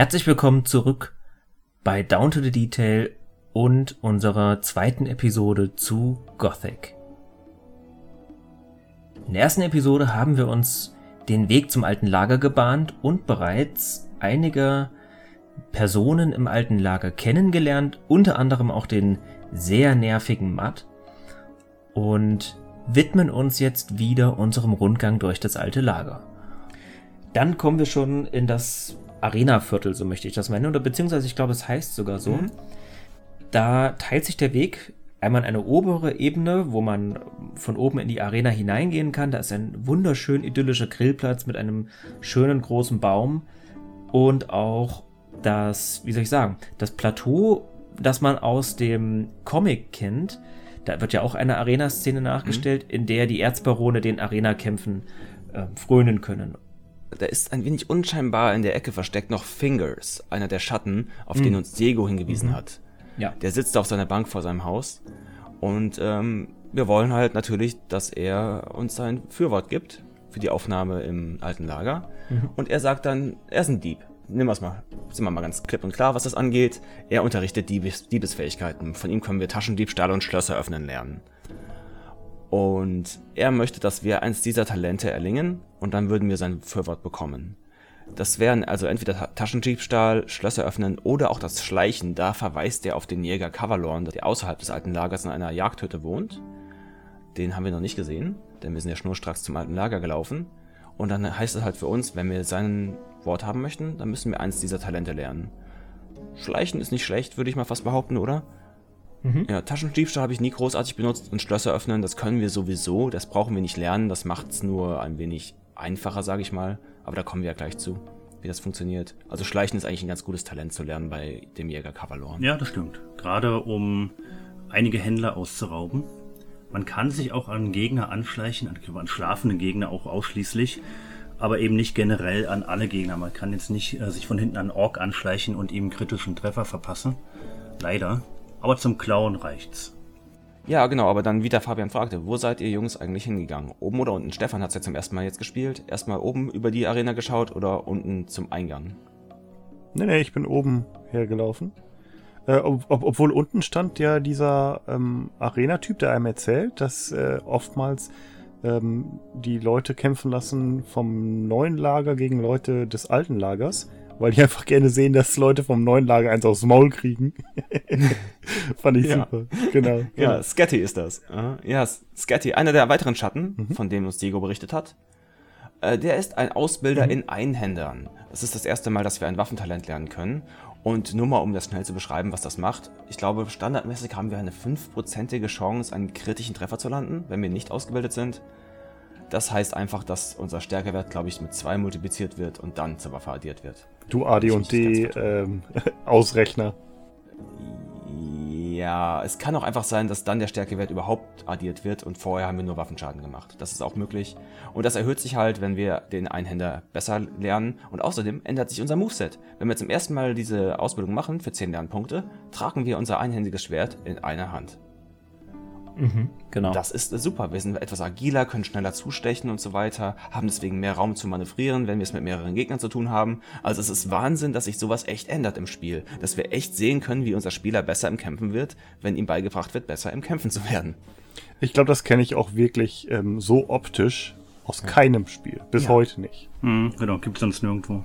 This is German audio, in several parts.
Herzlich willkommen zurück bei Down to the Detail und unserer zweiten Episode zu Gothic. In der ersten Episode haben wir uns den Weg zum alten Lager gebahnt und bereits einige Personen im alten Lager kennengelernt, unter anderem auch den sehr nervigen Matt und widmen uns jetzt wieder unserem Rundgang durch das alte Lager. Dann kommen wir schon in das Arena-Viertel, so möchte ich das meinen, oder beziehungsweise ich glaube, es heißt sogar so. Mhm. Da teilt sich der Weg einmal in eine obere Ebene, wo man von oben in die Arena hineingehen kann. Da ist ein wunderschön idyllischer Grillplatz mit einem schönen großen Baum und auch das, wie soll ich sagen, das Plateau, das man aus dem Comic kennt. Da wird ja auch eine Arena-Szene nachgestellt, mhm. in der die Erzbarone den Arena-Kämpfen äh, frönen können. Da ist ein wenig unscheinbar in der Ecke versteckt noch Fingers, einer der Schatten, auf mhm. den uns Diego hingewiesen mhm. hat. Ja. Der sitzt auf seiner Bank vor seinem Haus und ähm, wir wollen halt natürlich, dass er uns sein Fürwort gibt für die Aufnahme im alten Lager. Mhm. Und er sagt dann, er ist ein Dieb nehmen wir es mal, sind wir mal ganz klipp und klar, was das angeht. Er unterrichtet Diebes, Diebesfähigkeiten. Von ihm können wir Taschendiebstahl und Schlösser öffnen lernen. Und er möchte, dass wir eins dieser Talente erlingen und dann würden wir sein Fürwort bekommen. Das wären also entweder Taschendiebstahl, Schlösser öffnen oder auch das Schleichen. Da verweist er auf den Jäger Cavalorn, der außerhalb des alten Lagers in einer Jagdhütte wohnt. Den haben wir noch nicht gesehen, denn wir sind ja schnurstracks zum alten Lager gelaufen. Und dann heißt es halt für uns, wenn wir sein Wort haben möchten, dann müssen wir eins dieser Talente lernen. Schleichen ist nicht schlecht, würde ich mal fast behaupten, oder? Mhm. Ja, Taschendiebstahl habe ich nie großartig benutzt und Schlösser öffnen, das können wir sowieso, das brauchen wir nicht lernen, das macht es nur ein wenig einfacher, sage ich mal. Aber da kommen wir ja gleich zu, wie das funktioniert. Also Schleichen ist eigentlich ein ganz gutes Talent zu lernen bei dem Jäger Kavalor. Ja, das stimmt. Gerade um einige Händler auszurauben. Man kann sich auch an Gegner anschleichen, an schlafende Gegner auch ausschließlich aber eben nicht generell an alle Gegner. Man kann jetzt nicht äh, sich von hinten an Ork anschleichen und ihm kritischen Treffer verpassen. Leider. Aber zum Klauen reicht's. Ja, genau, aber dann, wie der Fabian fragte, wo seid ihr Jungs eigentlich hingegangen? Oben oder unten? Stefan hat's ja zum ersten Mal jetzt gespielt. Erstmal oben über die Arena geschaut oder unten zum Eingang? Nee, nee, ich bin oben hergelaufen. Äh, ob, ob, obwohl unten stand ja dieser ähm, Arena-Typ, der einem erzählt, dass äh, oftmals ähm, die Leute kämpfen lassen vom neuen Lager gegen Leute des alten Lagers, weil die einfach gerne sehen, dass Leute vom neuen Lager eins aufs Maul kriegen. Fand ich ja. super. Genau. Ja, genau. Scatty ist das. Ja, Scatty, einer der weiteren Schatten, mhm. von dem uns Diego berichtet hat. Äh, der ist ein Ausbilder mhm. in Einhändern. Das ist das erste Mal, dass wir ein Waffentalent lernen können. Und nur mal, um das schnell zu beschreiben, was das macht. Ich glaube, standardmäßig haben wir eine 5%ige Chance, einen kritischen Treffer zu landen, wenn wir nicht ausgebildet sind. Das heißt einfach, dass unser Stärkewert, glaube ich, mit 2 multipliziert wird und dann zur Waffe addiert wird. Du AD&D ähm, Ausrechner. Ja, es kann auch einfach sein, dass dann der Stärkewert überhaupt addiert wird und vorher haben wir nur Waffenschaden gemacht. Das ist auch möglich. Und das erhöht sich halt, wenn wir den Einhänder besser lernen. Und außerdem ändert sich unser Moveset. Wenn wir zum ersten Mal diese Ausbildung machen für 10 Lernpunkte, tragen wir unser einhändiges Schwert in einer Hand. Mhm, genau. Das ist super. Wir sind etwas agiler, können schneller zustechen und so weiter, haben deswegen mehr Raum zu manövrieren, wenn wir es mit mehreren Gegnern zu tun haben. Also es ist Wahnsinn, dass sich sowas echt ändert im Spiel. Dass wir echt sehen können, wie unser Spieler besser im Kämpfen wird, wenn ihm beigebracht wird, besser im Kämpfen zu werden. Ich glaube, das kenne ich auch wirklich ähm, so optisch aus ja. keinem Spiel. Bis ja. heute nicht. Mhm, genau, gibt es sonst nirgendwo.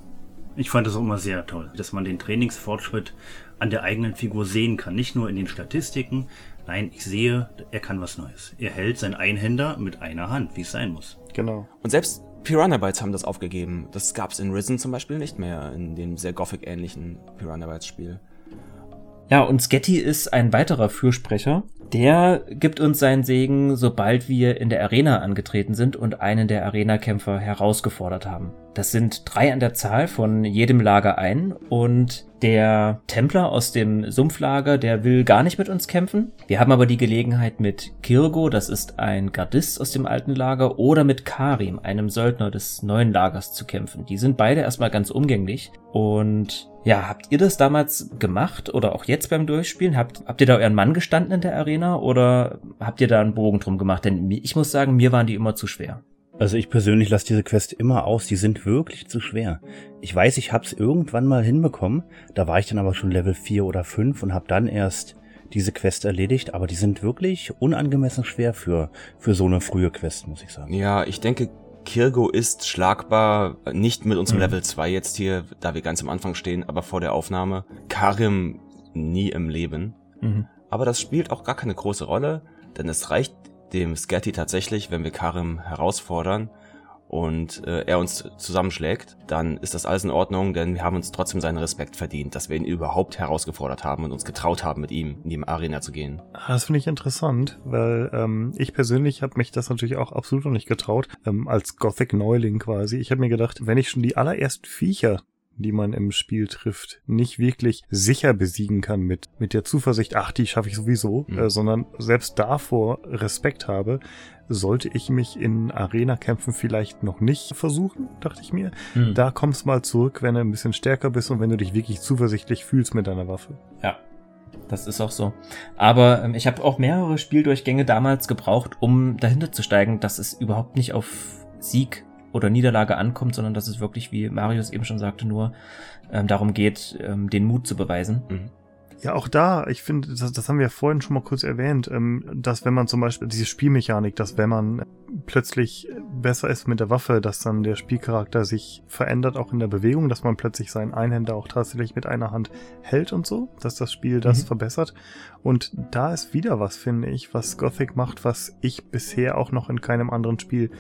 Ich fand das auch immer sehr toll, dass man den Trainingsfortschritt an der eigenen Figur sehen kann. Nicht nur in den Statistiken, Nein, ich sehe, er kann was Neues. Er hält sein Einhänder mit einer Hand, wie es sein muss. Genau. Und selbst Piranha Bytes haben das aufgegeben. Das gab es in Risen zum Beispiel nicht mehr, in dem sehr Gothic-ähnlichen Piranha Bytes Spiel. Ja, und Sketty ist ein weiterer Fürsprecher. Der gibt uns seinen Segen, sobald wir in der Arena angetreten sind und einen der Arena-Kämpfer herausgefordert haben. Das sind drei an der Zahl von jedem Lager ein und der Templer aus dem Sumpflager, der will gar nicht mit uns kämpfen. Wir haben aber die Gelegenheit mit Kirgo, das ist ein Gardist aus dem alten Lager, oder mit Karim, einem Söldner des neuen Lagers, zu kämpfen. Die sind beide erstmal ganz umgänglich. Und ja, habt ihr das damals gemacht oder auch jetzt beim Durchspielen? Habt, habt ihr da euren Mann gestanden in der Arena oder habt ihr da einen Bogen drum gemacht? Denn ich muss sagen, mir waren die immer zu schwer. Also ich persönlich lasse diese Quest immer aus, die sind wirklich zu schwer. Ich weiß, ich hab's irgendwann mal hinbekommen, da war ich dann aber schon Level 4 oder 5 und hab dann erst diese Quest erledigt, aber die sind wirklich unangemessen schwer für, für so eine frühe Quest, muss ich sagen. Ja, ich denke, Kirgo ist schlagbar, nicht mit unserem mhm. Level 2 jetzt hier, da wir ganz am Anfang stehen, aber vor der Aufnahme. Karim nie im Leben. Mhm. Aber das spielt auch gar keine große Rolle, denn es reicht dem Scatty tatsächlich, wenn wir Karim herausfordern und äh, er uns zusammenschlägt, dann ist das alles in Ordnung, denn wir haben uns trotzdem seinen Respekt verdient, dass wir ihn überhaupt herausgefordert haben und uns getraut haben, mit ihm in die Arena zu gehen. Ah, das finde ich interessant, weil ähm, ich persönlich habe mich das natürlich auch absolut noch nicht getraut, ähm, als Gothic-Neuling quasi. Ich habe mir gedacht, wenn ich schon die allerersten Viecher die man im Spiel trifft, nicht wirklich sicher besiegen kann mit, mit der Zuversicht, ach, die schaffe ich sowieso, mhm. äh, sondern selbst davor Respekt habe, sollte ich mich in Arena-Kämpfen vielleicht noch nicht versuchen, dachte ich mir. Mhm. Da kommst mal zurück, wenn du ein bisschen stärker bist und wenn du dich wirklich zuversichtlich fühlst mit deiner Waffe. Ja, das ist auch so. Aber ähm, ich habe auch mehrere Spieldurchgänge damals gebraucht, um dahinter zu steigen, dass es überhaupt nicht auf Sieg oder Niederlage ankommt, sondern dass es wirklich, wie Marius eben schon sagte, nur ähm, darum geht, ähm, den Mut zu beweisen. Mhm. Ja, auch da, ich finde, das, das haben wir vorhin schon mal kurz erwähnt, ähm, dass wenn man zum Beispiel diese Spielmechanik, dass wenn man plötzlich besser ist mit der Waffe, dass dann der Spielcharakter sich verändert, auch in der Bewegung, dass man plötzlich seinen Einhänder auch tatsächlich mit einer Hand hält und so, dass das Spiel das mhm. verbessert. Und da ist wieder was, finde ich, was Gothic macht, was ich bisher auch noch in keinem anderen Spiel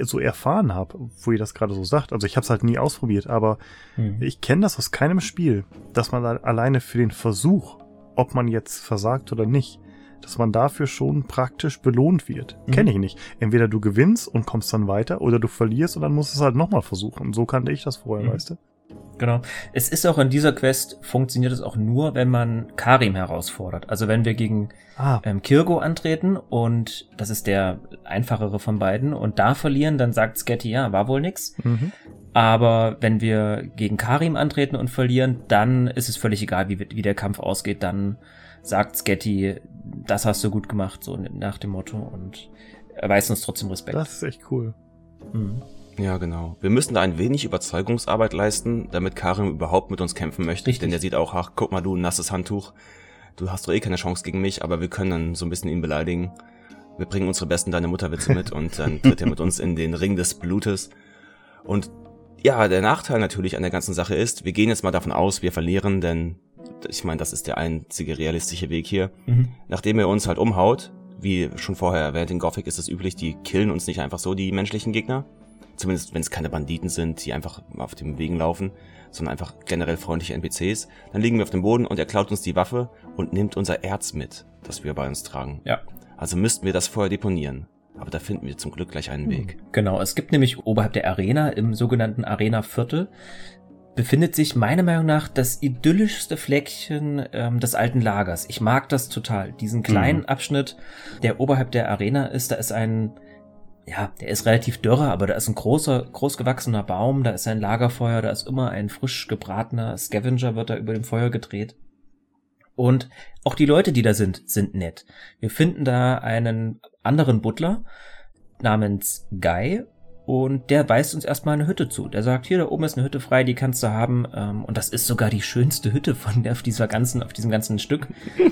so erfahren habe, wo ihr das gerade so sagt. Also ich habe es halt nie ausprobiert, aber mhm. ich kenne das aus keinem Spiel, dass man alleine für den Versuch, ob man jetzt versagt oder nicht, dass man dafür schon praktisch belohnt wird. Mhm. Kenne ich nicht. Entweder du gewinnst und kommst dann weiter oder du verlierst und dann musst du es halt nochmal versuchen. So kannte ich das vorher, mhm. weißt du? Genau. Es ist auch in dieser Quest, funktioniert es auch nur, wenn man Karim herausfordert. Also wenn wir gegen ah. ähm, Kirgo antreten und das ist der einfachere von beiden und da verlieren, dann sagt Sketty, ja, war wohl nix. Mhm. Aber wenn wir gegen Karim antreten und verlieren, dann ist es völlig egal, wie, wie der Kampf ausgeht. Dann sagt Sketty, das hast du gut gemacht, so nach dem Motto und erweist uns trotzdem Respekt. Das ist echt cool. Mhm. Ja, genau. Wir müssen da ein wenig Überzeugungsarbeit leisten, damit Karim überhaupt mit uns kämpfen möchte. Richtig. Denn der sieht auch, ach, guck mal, du, nasses Handtuch. Du hast doch eh keine Chance gegen mich, aber wir können dann so ein bisschen ihn beleidigen. Wir bringen unsere besten Deine Mutterwitze mit und dann tritt er mit uns in den Ring des Blutes. Und ja, der Nachteil natürlich an der ganzen Sache ist, wir gehen jetzt mal davon aus, wir verlieren, denn ich meine, das ist der einzige realistische Weg hier. Mhm. Nachdem er uns halt umhaut, wie schon vorher erwähnt, in Gothic ist es üblich, die killen uns nicht einfach so, die menschlichen Gegner, zumindest wenn es keine Banditen sind, die einfach auf dem Wegen laufen, sondern einfach generell freundliche NPCs, dann liegen wir auf dem Boden und er klaut uns die Waffe und nimmt unser Erz mit, das wir bei uns tragen. Ja. Also müssten wir das vorher deponieren. Aber da finden wir zum Glück gleich einen Weg. Genau, es gibt nämlich oberhalb der Arena, im sogenannten Arena-Viertel, befindet sich meiner Meinung nach das idyllischste Fleckchen ähm, des alten Lagers. Ich mag das total. Diesen kleinen mhm. Abschnitt, der oberhalb der Arena ist, da ist ein ja, der ist relativ dürre, aber da ist ein großer, großgewachsener Baum, da ist ein Lagerfeuer, da ist immer ein frisch gebratener Scavenger, wird da über dem Feuer gedreht. Und auch die Leute, die da sind, sind nett. Wir finden da einen anderen Butler namens Guy und der weist uns erstmal eine Hütte zu. Der sagt, hier, da oben ist eine Hütte frei, die kannst du haben. Ähm, und das ist sogar die schönste Hütte von der, auf dieser ganzen, auf diesem ganzen Stück.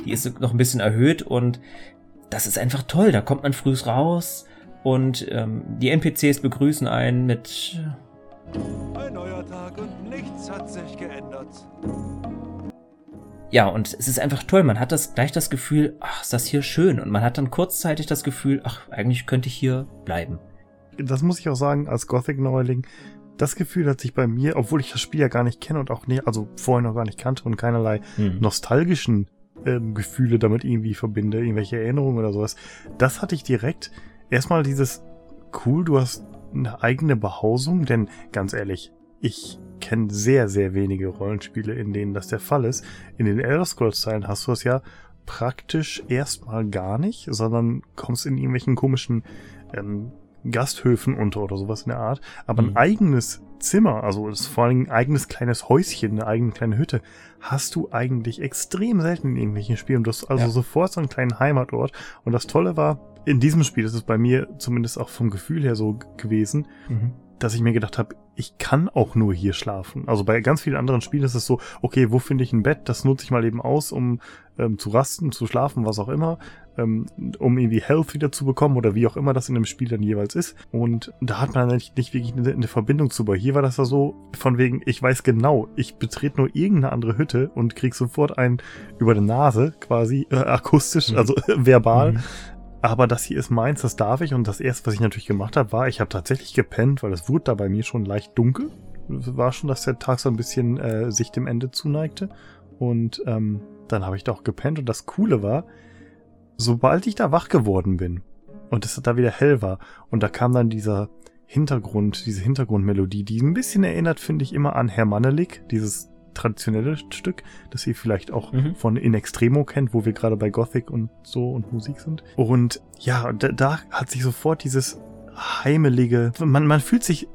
Die ist noch ein bisschen erhöht und das ist einfach toll. Da kommt man früh raus, und ähm, die NPCs begrüßen einen mit. Ein neuer Tag und nichts hat sich geändert. Ja, und es ist einfach toll. Man hat das gleich das Gefühl, ach, ist das hier schön. Und man hat dann kurzzeitig das Gefühl, ach, eigentlich könnte ich hier bleiben. Das muss ich auch sagen, als Gothic-Neuling, das Gefühl hat sich bei mir, obwohl ich das Spiel ja gar nicht kenne und auch nicht, also vorher noch gar nicht kannte und keinerlei hm. nostalgischen ähm, Gefühle damit irgendwie verbinde, irgendwelche Erinnerungen oder sowas, das hatte ich direkt, erstmal dieses cool, du hast eine eigene Behausung, denn ganz ehrlich, ich kenne sehr, sehr wenige Rollenspiele, in denen das der Fall ist. In den Elder Scrolls-Teilen hast du es ja praktisch erstmal gar nicht, sondern kommst in irgendwelchen komischen ähm, Gasthöfen unter oder sowas in der Art. Aber mhm. ein eigenes Zimmer, also ist vor allem ein eigenes kleines Häuschen, eine eigene kleine Hütte, hast du eigentlich extrem selten in irgendwelchen Spielen. Du hast also ja. sofort so einen kleinen Heimatort. Und das Tolle war, in diesem Spiel ist es bei mir zumindest auch vom Gefühl her so gewesen, mhm. dass ich mir gedacht habe, ich kann auch nur hier schlafen. Also bei ganz vielen anderen Spielen ist es so, okay, wo finde ich ein Bett? Das nutze ich mal eben aus, um ähm, zu rasten, zu schlafen, was auch immer, ähm, um irgendwie Health wieder zu bekommen oder wie auch immer das in dem Spiel dann jeweils ist. Und da hat man dann nicht, nicht wirklich eine, eine Verbindung zu. Aber hier war das ja so, von wegen, ich weiß genau, ich betrete nur irgendeine andere Hütte und krieg sofort einen über die Nase, quasi äh, akustisch, mhm. also verbal. Mhm. Aber das hier ist meins, das darf ich. Und das erste, was ich natürlich gemacht habe, war, ich habe tatsächlich gepennt, weil es wurde da bei mir schon leicht dunkel. War schon, dass der Tag so ein bisschen äh, sich dem Ende zuneigte. Und ähm, dann habe ich da auch gepennt. Und das Coole war, sobald ich da wach geworden bin und es da wieder hell war und da kam dann dieser Hintergrund, diese Hintergrundmelodie, die ein bisschen erinnert, finde ich, immer an Herr Mannelik, dieses traditionelle Stück, das ihr vielleicht auch mhm. von In Extremo kennt, wo wir gerade bei Gothic und so und Musik sind. Und ja, da, da hat sich sofort dieses heimelige, man, man fühlt sich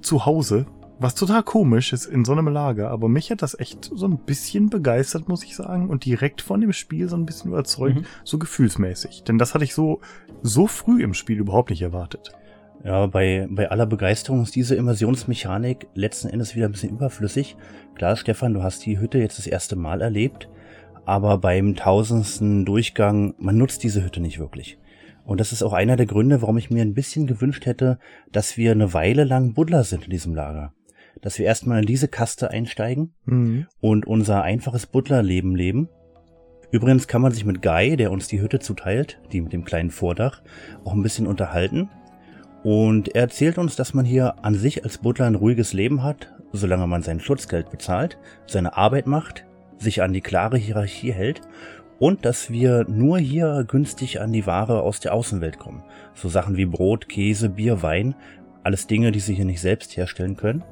zu Hause was total komisch ist in so einem Lager, aber mich hat das echt so ein bisschen begeistert, muss ich sagen, und direkt von dem Spiel so ein bisschen überzeugt, mhm. so gefühlsmäßig. Denn das hatte ich so, so früh im Spiel überhaupt nicht erwartet. Ja, bei, bei aller Begeisterung ist diese Immersionsmechanik letzten Endes wieder ein bisschen überflüssig. Klar, Stefan, du hast die Hütte jetzt das erste Mal erlebt, aber beim tausendsten Durchgang, man nutzt diese Hütte nicht wirklich. Und das ist auch einer der Gründe, warum ich mir ein bisschen gewünscht hätte, dass wir eine Weile lang Buddler sind in diesem Lager dass wir erstmal in diese Kaste einsteigen mhm. und unser einfaches Butlerleben leben. Übrigens kann man sich mit Guy, der uns die Hütte zuteilt, die mit dem kleinen Vordach, auch ein bisschen unterhalten. Und er erzählt uns, dass man hier an sich als Butler ein ruhiges Leben hat, solange man sein Schutzgeld bezahlt, seine Arbeit macht, sich an die klare Hierarchie hält und dass wir nur hier günstig an die Ware aus der Außenwelt kommen. So Sachen wie Brot, Käse, Bier, Wein, alles Dinge, die sie hier nicht selbst herstellen können.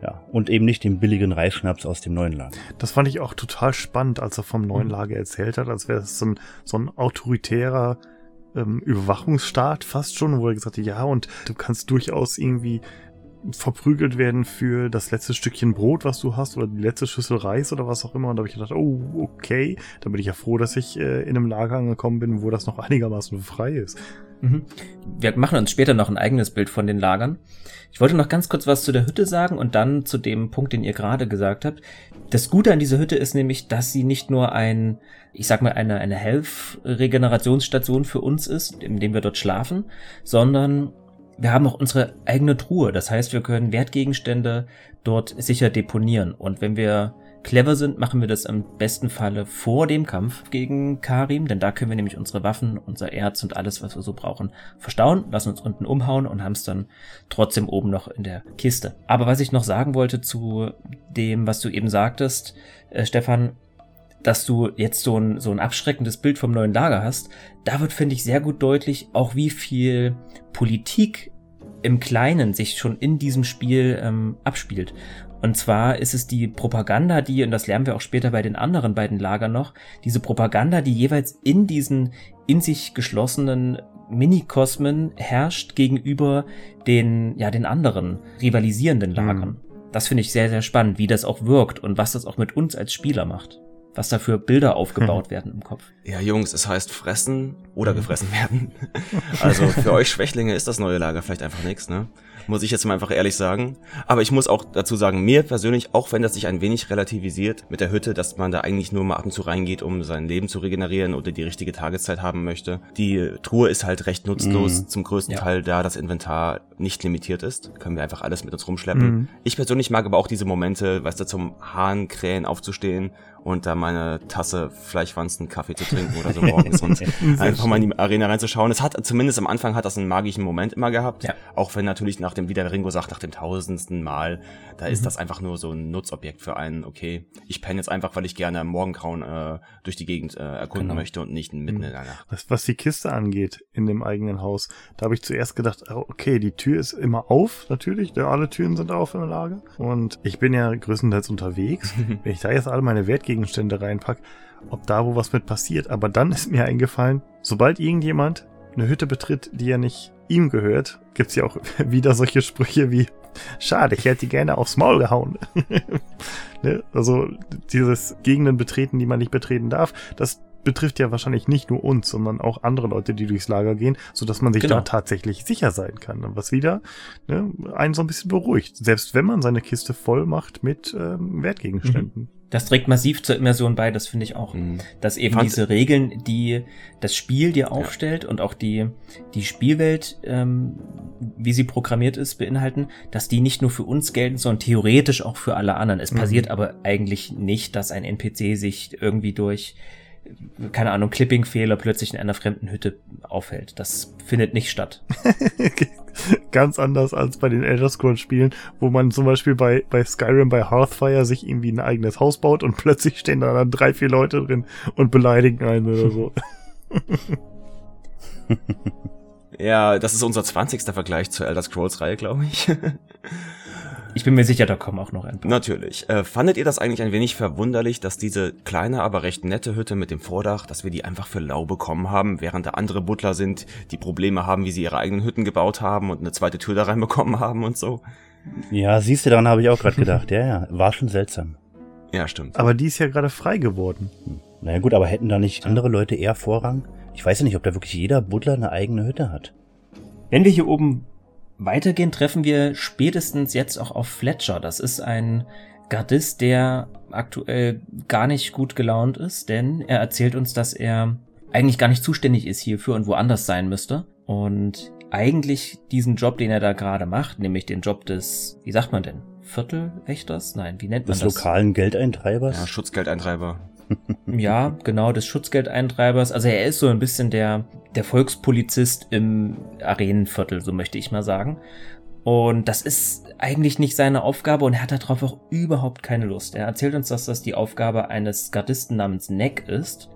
Ja, und eben nicht den billigen Reisschnaps aus dem neuen Lager. Das fand ich auch total spannend, als er vom neuen mhm. Lager erzählt hat, als wäre es so ein, so ein autoritärer ähm, Überwachungsstaat fast schon, wo er gesagt hat, ja, und du kannst durchaus irgendwie verprügelt werden für das letzte Stückchen Brot, was du hast, oder die letzte Schüssel Reis oder was auch immer. Und da habe ich gedacht, oh, okay. Da bin ich ja froh, dass ich äh, in einem Lager angekommen bin, wo das noch einigermaßen frei ist. Mhm. Wir machen uns später noch ein eigenes Bild von den Lagern. Ich wollte noch ganz kurz was zu der Hütte sagen und dann zu dem Punkt, den ihr gerade gesagt habt. Das Gute an dieser Hütte ist nämlich, dass sie nicht nur ein, ich sag mal, eine, eine Health-Regenerationsstation für uns ist, indem wir dort schlafen, sondern wir haben auch unsere eigene Truhe. Das heißt, wir können Wertgegenstände dort sicher deponieren. Und wenn wir clever sind, machen wir das im besten Falle vor dem Kampf gegen Karim, denn da können wir nämlich unsere Waffen, unser Erz und alles, was wir so brauchen, verstauen, lassen uns unten umhauen und haben es dann trotzdem oben noch in der Kiste. Aber was ich noch sagen wollte zu dem, was du eben sagtest, äh, Stefan, dass du jetzt so ein, so ein abschreckendes Bild vom neuen Lager hast, da wird, finde ich, sehr gut deutlich, auch wie viel Politik im Kleinen sich schon in diesem Spiel ähm, abspielt. Und zwar ist es die Propaganda, die, und das lernen wir auch später bei den anderen beiden Lagern noch, diese Propaganda, die jeweils in diesen in sich geschlossenen Minikosmen herrscht gegenüber den, ja, den anderen rivalisierenden Lagern. Mhm. Das finde ich sehr, sehr spannend, wie das auch wirkt und was das auch mit uns als Spieler macht was da für Bilder aufgebaut werden im Kopf. Ja, Jungs, es heißt fressen oder gefressen werden. Also für euch Schwächlinge ist das neue Lager vielleicht einfach nichts, ne? muss ich jetzt mal einfach ehrlich sagen. Aber ich muss auch dazu sagen, mir persönlich, auch wenn das sich ein wenig relativisiert mit der Hütte, dass man da eigentlich nur mal ab und zu reingeht, um sein Leben zu regenerieren oder die richtige Tageszeit haben möchte. Die Truhe ist halt recht nutzlos, mhm. zum größten ja. Teil da das Inventar nicht limitiert ist. Können wir einfach alles mit uns rumschleppen. Mhm. Ich persönlich mag aber auch diese Momente, weißt du, zum Hahnkrähen aufzustehen und da meine Tasse Fleischwanzen Kaffee zu trinken oder so morgens und einfach mal in die Arena reinzuschauen. Es hat zumindest am Anfang hat das einen magischen Moment immer gehabt, ja. auch wenn natürlich nach dem, wie der Ringo sagt, nach dem tausendsten Mal, da mhm. ist das einfach nur so ein Nutzobjekt für einen, okay, ich penne jetzt einfach, weil ich gerne am Morgengrauen äh, durch die Gegend äh, erkunden genau. möchte und nicht mitten mhm. in der Nacht. Was, was die Kiste angeht in dem eigenen Haus, da habe ich zuerst gedacht, oh, okay, die Tür ist immer auf, natürlich, alle Türen sind auf im Lager und ich bin ja größtenteils unterwegs. Wenn ich da jetzt alle meine Wertgegenstände reinpack, ob da wo was mit passiert. Aber dann ist mir eingefallen, sobald irgendjemand eine Hütte betritt, die ja nicht ihm gehört, gibt's ja auch wieder solche Sprüche wie Schade, ich hätte die gerne aufs Maul gehauen. ne? Also dieses Gegenden betreten, die man nicht betreten darf, das betrifft ja wahrscheinlich nicht nur uns, sondern auch andere Leute, die durchs Lager gehen, so dass man sich genau. da tatsächlich sicher sein kann. Und was wieder ne, einen so ein bisschen beruhigt, selbst wenn man seine Kiste voll macht mit ähm, Wertgegenständen. Mhm. Das trägt massiv zur Immersion bei, das finde ich auch. Mhm. Dass eben Fand diese Regeln, die das Spiel dir aufstellt ja. und auch die, die Spielwelt, ähm, wie sie programmiert ist, beinhalten, dass die nicht nur für uns gelten, sondern theoretisch auch für alle anderen. Es mhm. passiert aber eigentlich nicht, dass ein NPC sich irgendwie durch keine Ahnung, Clipping-Fehler plötzlich in einer fremden Hütte aufhält. Das findet nicht statt. Ganz anders als bei den Elder Scrolls Spielen, wo man zum Beispiel bei, bei Skyrim, bei Hearthfire sich irgendwie ein eigenes Haus baut und plötzlich stehen da dann drei, vier Leute drin und beleidigen einen oder so. ja, das ist unser 20. Vergleich zur Elder Scrolls Reihe, glaube ich. Ich bin mir sicher, da kommen auch noch ein paar. Natürlich. Äh, fandet ihr das eigentlich ein wenig verwunderlich, dass diese kleine, aber recht nette Hütte mit dem Vordach, dass wir die einfach für lau bekommen haben, während da andere Butler sind, die Probleme haben, wie sie ihre eigenen Hütten gebaut haben und eine zweite Tür da reinbekommen haben und so? Ja, siehst du, daran habe ich auch gerade gedacht. Ja, ja, war schon seltsam. Ja, stimmt. Aber die ist ja gerade frei geworden. Hm. Naja gut, aber hätten da nicht andere Leute eher Vorrang? Ich weiß ja nicht, ob da wirklich jeder Butler eine eigene Hütte hat. Wenn wir hier oben weitergehen, treffen wir spätestens jetzt auch auf Fletcher. Das ist ein Gardist, der aktuell gar nicht gut gelaunt ist, denn er erzählt uns, dass er eigentlich gar nicht zuständig ist hierfür und woanders sein müsste. Und eigentlich diesen Job, den er da gerade macht, nämlich den Job des, wie sagt man denn, Viertelwächters? Nein, wie nennt man des das? Des lokalen Geldeintreibers? Ja, Schutzgeldeintreiber. ja, genau, des Schutzgeldeintreibers. Also er ist so ein bisschen der, der Volkspolizist im Arenenviertel, so möchte ich mal sagen. Und das ist eigentlich nicht seine Aufgabe und er hat darauf auch überhaupt keine Lust. Er erzählt uns, dass das die Aufgabe eines Gardisten namens Neck ist.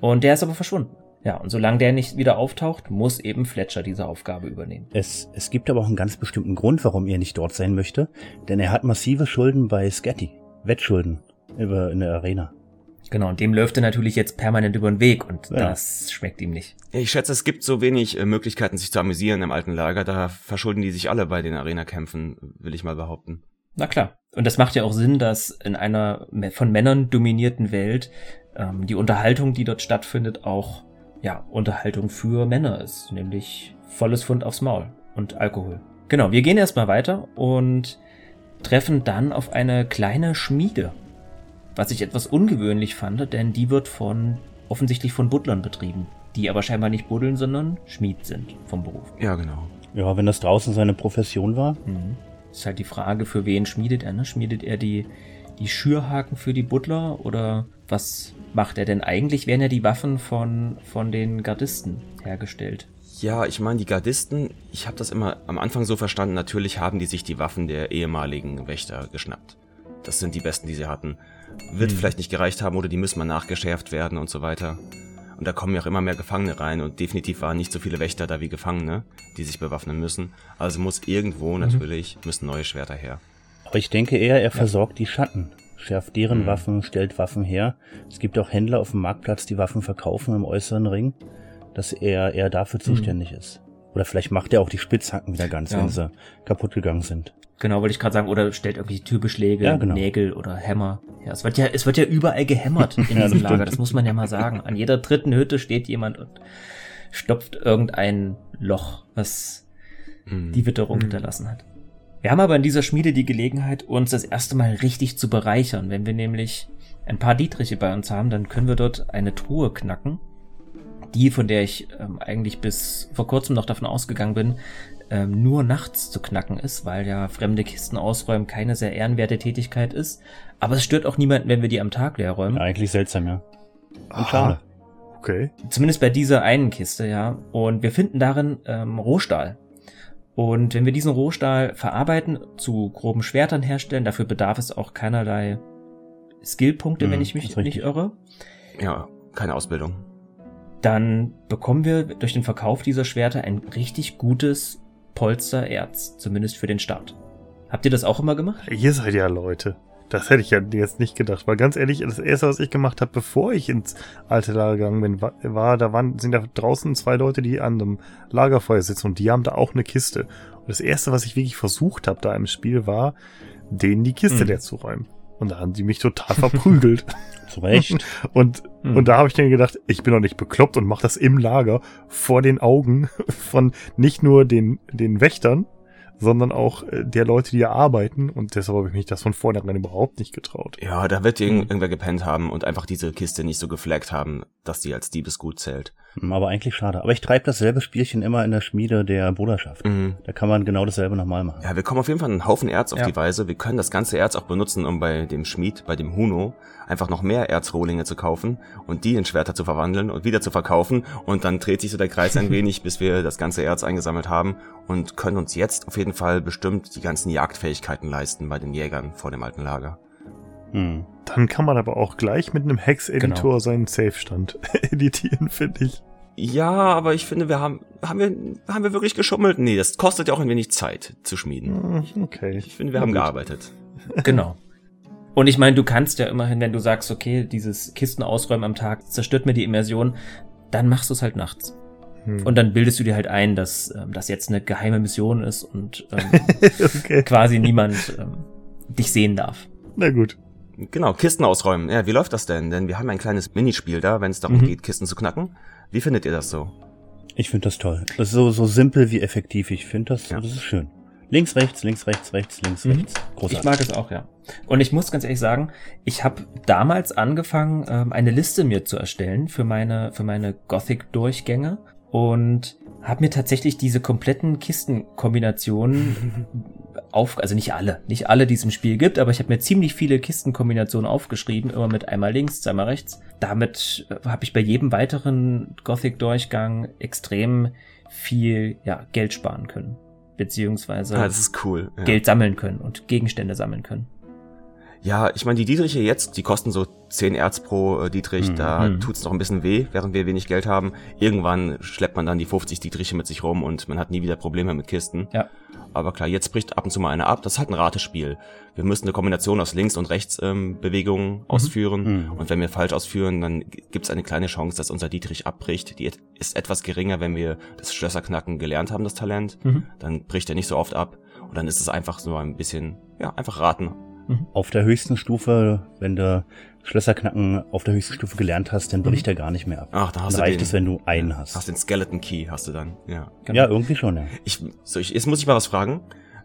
Und der ist aber verschwunden. Ja, und solange der nicht wieder auftaucht, muss eben Fletcher diese Aufgabe übernehmen. Es, es gibt aber auch einen ganz bestimmten Grund, warum er nicht dort sein möchte, denn er hat massive Schulden bei Scatty. Wettschulden über in der Arena. Genau, und dem läuft er natürlich jetzt permanent über den Weg und ja. das schmeckt ihm nicht. Ich schätze, es gibt so wenig äh, Möglichkeiten, sich zu amüsieren im alten Lager. Da verschulden die sich alle bei den Arena-Kämpfen, will ich mal behaupten. Na klar. Und das macht ja auch Sinn, dass in einer von Männern dominierten Welt ähm, die Unterhaltung, die dort stattfindet, auch ja Unterhaltung für Männer ist, nämlich volles Fund aufs Maul und Alkohol. Genau, wir gehen erstmal weiter und treffen dann auf eine kleine Schmiede was ich etwas ungewöhnlich fand, denn die wird von offensichtlich von Butlern betrieben, die aber scheinbar nicht buddeln, sondern Schmied sind vom Beruf. Ja, genau. Ja, wenn das draußen seine Profession war. Mhm. Ist halt die Frage, für wen schmiedet er, ne? Schmiedet er die, die Schürhaken für die Butler oder was macht er denn eigentlich? Werden ja die Waffen von, von den Gardisten hergestellt. Ja, ich meine, die Gardisten, ich habe das immer am Anfang so verstanden, natürlich haben die sich die Waffen der ehemaligen Wächter geschnappt. Das sind die besten, die sie hatten wird hm. vielleicht nicht gereicht haben oder die müssen mal nachgeschärft werden und so weiter. Und da kommen ja auch immer mehr Gefangene rein und definitiv waren nicht so viele Wächter da wie Gefangene, die sich bewaffnen müssen. Also muss irgendwo mhm. natürlich, müssen neue Schwerter her. Aber ich denke eher, er versorgt die Schatten, schärft deren mhm. Waffen, stellt Waffen her. Es gibt auch Händler auf dem Marktplatz, die Waffen verkaufen im äußeren Ring, dass er eher dafür mhm. zuständig ist. Oder vielleicht macht er auch die Spitzhacken wieder ganz, ja. wenn sie kaputt gegangen sind. Genau, wollte ich gerade sagen, oder stellt irgendwie Türbeschläge, ja, genau. Nägel oder Hämmer. Ja, es wird ja, es wird ja überall gehämmert in ja, diesem Lager, das muss man ja mal sagen. An jeder dritten Hütte steht jemand und stopft irgendein Loch, was mhm. die Witterung mhm. hinterlassen hat. Wir haben aber in dieser Schmiede die Gelegenheit, uns das erste Mal richtig zu bereichern. Wenn wir nämlich ein paar Dietriche bei uns haben, dann können wir dort eine Truhe knacken. Die, von der ich ähm, eigentlich bis vor kurzem noch davon ausgegangen bin, ähm, nur nachts zu knacken ist, weil ja fremde Kisten ausräumen keine sehr ehrenwerte Tätigkeit ist. Aber es stört auch niemanden, wenn wir die am Tag leer räumen. Ja, eigentlich seltsam, ja. Und schade. Okay. Zumindest bei dieser einen Kiste, ja. Und wir finden darin ähm, Rohstahl. Und wenn wir diesen Rohstahl verarbeiten, zu groben Schwertern herstellen, dafür bedarf es auch keinerlei Skillpunkte, mhm, wenn ich mich nicht irre. Ja, keine Ausbildung. Dann bekommen wir durch den Verkauf dieser Schwerter ein richtig gutes Polstererz, zumindest für den Start. Habt ihr das auch immer gemacht? Ihr seid ja Leute. Das hätte ich ja jetzt nicht gedacht, weil ganz ehrlich, das erste, was ich gemacht habe, bevor ich ins alte Lager gegangen bin, war, war da waren, sind da draußen zwei Leute, die an einem Lagerfeuer sitzen und die haben da auch eine Kiste. Und das erste, was ich wirklich versucht habe da im Spiel, war, denen die Kiste mhm. leer zu räumen. Und da haben sie mich total verprügelt. Zu Recht. und, hm. und da habe ich dann gedacht, ich bin doch nicht bekloppt und mache das im Lager vor den Augen von nicht nur den, den Wächtern, sondern auch äh, der Leute, die hier arbeiten. Und deshalb habe ich mich das von vornherein überhaupt nicht getraut. Ja, da wird irgend, irgendwer gepennt haben und einfach diese Kiste nicht so geflaggt haben, dass die als Diebesgut zählt. Hm, aber eigentlich schade. Aber ich treibe dasselbe Spielchen immer in der Schmiede der Bruderschaft. Mhm. Da kann man genau dasselbe nochmal machen. Ja, wir kommen auf jeden Fall einen Haufen Erz auf ja. die Weise. Wir können das ganze Erz auch benutzen, um bei dem Schmied, bei dem Huno, einfach noch mehr Erzrohlinge zu kaufen und die in Schwerter zu verwandeln und wieder zu verkaufen. Und dann dreht sich so der Kreis ein wenig, bis wir das ganze Erz eingesammelt haben und können uns jetzt auf jeden Fall bestimmt die ganzen Jagdfähigkeiten leisten bei den Jägern vor dem alten Lager. Hm. Dann kann man aber auch gleich mit einem Hex-Editor genau. seinen Safe-Stand editieren, finde ich. Ja, aber ich finde, wir haben, haben wir, haben wir wirklich geschummelt? Nee, das kostet ja auch ein wenig Zeit zu schmieden. Hm, okay. Ich finde, wir Na haben gut. gearbeitet. Genau. Und ich meine, du kannst ja immerhin, wenn du sagst, okay, dieses Kisten ausräumen am Tag zerstört mir die Immersion, dann machst du es halt nachts. Hm. Und dann bildest du dir halt ein, dass ähm, das jetzt eine geheime Mission ist und ähm, okay. quasi niemand ähm, dich sehen darf. Na gut. Genau, Kisten ausräumen. Ja, wie läuft das denn? Denn wir haben ein kleines Minispiel da, wenn es darum mhm. geht, Kisten zu knacken. Wie findet ihr das so? Ich finde das toll. Das ist so, so simpel wie effektiv. Ich finde das, ja. das ist schön. Links, rechts, links, rechts, rechts, links, mhm. rechts. Großartig. Ich mag es auch, ja. Und ich muss ganz ehrlich sagen, ich habe damals angefangen, ähm, eine Liste mir zu erstellen für meine, für meine Gothic-Durchgänge und habe mir tatsächlich diese kompletten Kistenkombinationen auf, also nicht alle, nicht alle, die es im Spiel gibt, aber ich habe mir ziemlich viele Kistenkombinationen aufgeschrieben, immer mit einmal links, zweimal rechts. Damit äh, habe ich bei jedem weiteren Gothic-Durchgang extrem viel ja, Geld sparen können. Beziehungsweise ah, cool, ja. Geld sammeln können und Gegenstände sammeln können. Ja, ich meine, die Dietriche jetzt, die kosten so 10 Erz pro äh, Dietrich, mhm. da mhm. tut's noch ein bisschen weh, während wir wenig Geld haben. Irgendwann schleppt man dann die 50 Dietriche mit sich rum und man hat nie wieder Probleme mit Kisten. Ja. Aber klar, jetzt bricht ab und zu mal eine ab. Das ist halt ein Ratespiel. Wir müssen eine Kombination aus Links- und Rechtsbewegungen ähm, ausführen. Mhm. Und wenn wir falsch ausführen, dann gibt's eine kleine Chance, dass unser Dietrich abbricht. Die ist etwas geringer, wenn wir das Schlösserknacken gelernt haben, das Talent. Mhm. Dann bricht er nicht so oft ab. Und dann ist es einfach so ein bisschen, ja, einfach raten Mhm. Auf der höchsten Stufe, wenn du Schlösserknacken auf der höchsten Stufe gelernt hast, dann bricht mhm. er gar nicht mehr ab. Ach, da hast dann du reicht den, es, wenn du einen hast. Hast den Skeleton Key, hast du dann, ja. Genau. Ja, irgendwie schon, ja. Ich, so, ich, jetzt muss ich mal was fragen,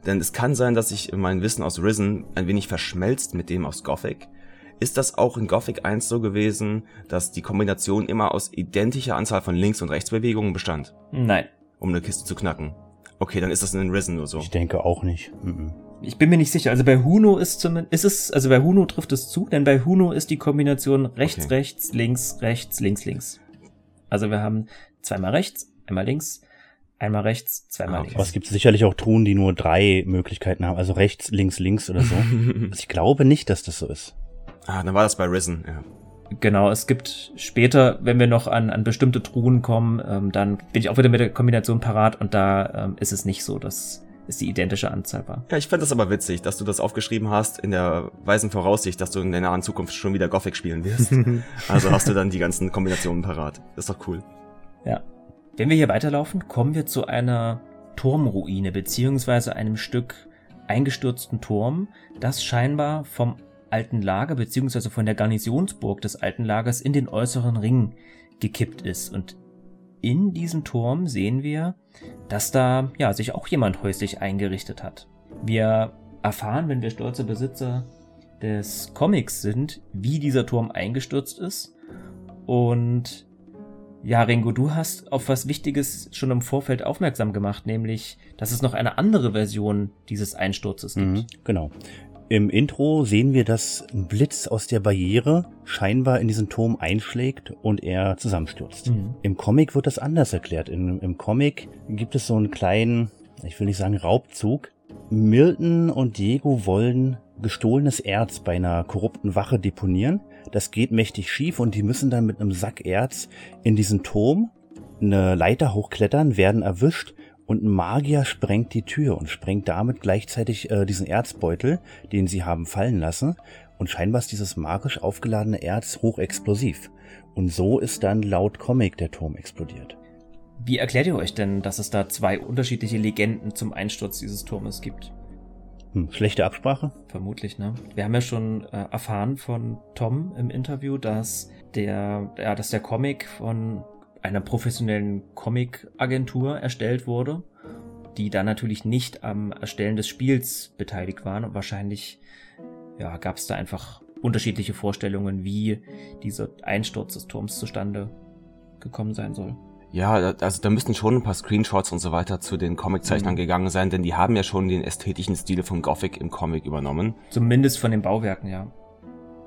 denn es kann sein, dass sich mein Wissen aus Risen ein wenig verschmelzt mit dem aus Gothic. Ist das auch in Gothic 1 so gewesen, dass die Kombination immer aus identischer Anzahl von Links- und Rechtsbewegungen bestand? Nein. Um eine Kiste zu knacken. Okay, dann ist das in Risen nur so. Ich denke auch nicht. Mhm. Ich bin mir nicht sicher. Also bei Huno ist zumindest, ist es, also bei Huno trifft es zu, denn bei Huno ist die Kombination rechts, okay. rechts, links, rechts, links, links. Also wir haben zweimal rechts, einmal links, einmal rechts, zweimal ah, okay. links. Aber es gibt sicherlich auch Truhen, die nur drei Möglichkeiten haben, also rechts, links, links oder so. also ich glaube nicht, dass das so ist. Ah, dann war das bei Risen, ja. Genau, es gibt später, wenn wir noch an, an bestimmte Truhen kommen, ähm, dann bin ich auch wieder mit der Kombination parat und da ähm, ist es nicht so, dass ist die identische Anzahl war. Ja, ich fand das aber witzig, dass du das aufgeschrieben hast in der weisen Voraussicht, dass du in der nahen Zukunft schon wieder Gothic spielen wirst. also hast du dann die ganzen Kombinationen parat. Ist doch cool. Ja. Wenn wir hier weiterlaufen, kommen wir zu einer Turmruine beziehungsweise einem Stück eingestürzten Turm, das scheinbar vom alten Lager beziehungsweise von der Garnisonsburg des alten Lagers in den äußeren Ring gekippt ist. Und in diesem Turm sehen wir, dass da ja sich auch jemand häuslich eingerichtet hat. Wir erfahren, wenn wir stolze Besitzer des Comics sind, wie dieser Turm eingestürzt ist. Und ja, Ringo, du hast auf was Wichtiges schon im Vorfeld aufmerksam gemacht, nämlich, dass es noch eine andere Version dieses Einsturzes gibt. Mhm, genau. Im Intro sehen wir, dass ein Blitz aus der Barriere scheinbar in diesen Turm einschlägt und er zusammenstürzt. Mhm. Im Comic wird das anders erklärt. In, Im Comic gibt es so einen kleinen, ich will nicht sagen Raubzug. Milton und Diego wollen gestohlenes Erz bei einer korrupten Wache deponieren. Das geht mächtig schief und die müssen dann mit einem Sack Erz in diesen Turm eine Leiter hochklettern, werden erwischt und ein Magier sprengt die Tür und sprengt damit gleichzeitig äh, diesen Erzbeutel, den sie haben fallen lassen. Und scheinbar ist dieses magisch aufgeladene Erz hochexplosiv. Und so ist dann laut Comic der Turm explodiert. Wie erklärt ihr euch denn, dass es da zwei unterschiedliche Legenden zum Einsturz dieses Turmes gibt? Hm, schlechte Absprache? Vermutlich, ne? Wir haben ja schon äh, erfahren von Tom im Interview, dass der, ja, dass der Comic von einer professionellen Comic-Agentur erstellt wurde, die dann natürlich nicht am Erstellen des Spiels beteiligt waren und wahrscheinlich ja, gab es da einfach unterschiedliche Vorstellungen, wie dieser Einsturz des Turms zustande gekommen sein soll. Ja, also da müssten schon ein paar Screenshots und so weiter zu den Comiczeichnern mhm. gegangen sein, denn die haben ja schon den ästhetischen Stil von Gothic im Comic übernommen. Zumindest von den Bauwerken, ja.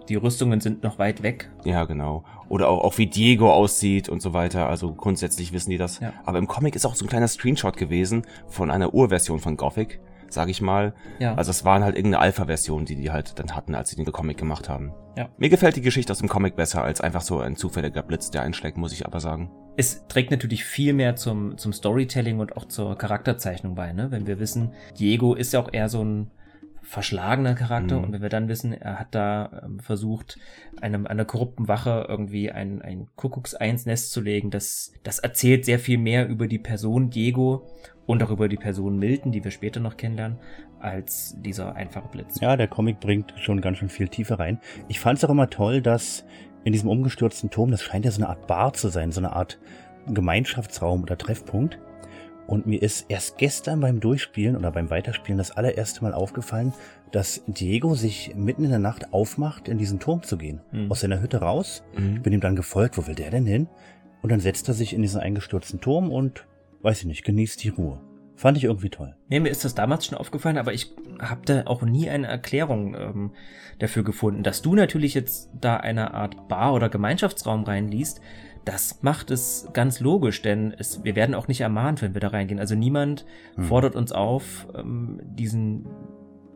Die Rüstungen sind noch weit weg. Ja, genau. Oder auch, auch wie Diego aussieht und so weiter. Also grundsätzlich wissen die das. Ja. Aber im Comic ist auch so ein kleiner Screenshot gewesen von einer Urversion von Gothic sage ich mal. Ja. Also es waren halt irgendeine Alpha-Version, die die halt dann hatten, als sie den Comic gemacht haben. Ja. Mir gefällt die Geschichte aus dem Comic besser als einfach so ein zufälliger Blitz, der einschlägt, muss ich aber sagen. Es trägt natürlich viel mehr zum, zum Storytelling und auch zur Charakterzeichnung bei, ne? Wenn wir wissen, Diego ist ja auch eher so ein verschlagener Charakter mhm. und wenn wir dann wissen, er hat da ähm, versucht, einem einer korrupten Wache irgendwie ein, ein Kuckuckseinsnest zu legen, das, das erzählt sehr viel mehr über die Person Diego und auch über die Person Milton, die wir später noch kennenlernen, als dieser einfache Blitz. Ja, der Comic bringt schon ganz schön viel Tiefe rein. Ich fand es auch immer toll, dass in diesem umgestürzten Turm, das scheint ja so eine Art Bar zu sein, so eine Art Gemeinschaftsraum oder Treffpunkt. Und mir ist erst gestern beim Durchspielen oder beim Weiterspielen das allererste Mal aufgefallen, dass Diego sich mitten in der Nacht aufmacht, in diesen Turm zu gehen. Mhm. Aus seiner Hütte raus. Mhm. Ich bin ihm dann gefolgt, wo will der denn hin? Und dann setzt er sich in diesen eingestürzten Turm und weiß ich nicht, genießt die Ruhe. Fand ich irgendwie toll. Nee, mir ist das damals schon aufgefallen, aber ich habe da auch nie eine Erklärung ähm, dafür gefunden. Dass du natürlich jetzt da eine Art Bar oder Gemeinschaftsraum reinliest, das macht es ganz logisch, denn es, wir werden auch nicht ermahnt, wenn wir da reingehen. Also niemand hm. fordert uns auf, ähm, diesen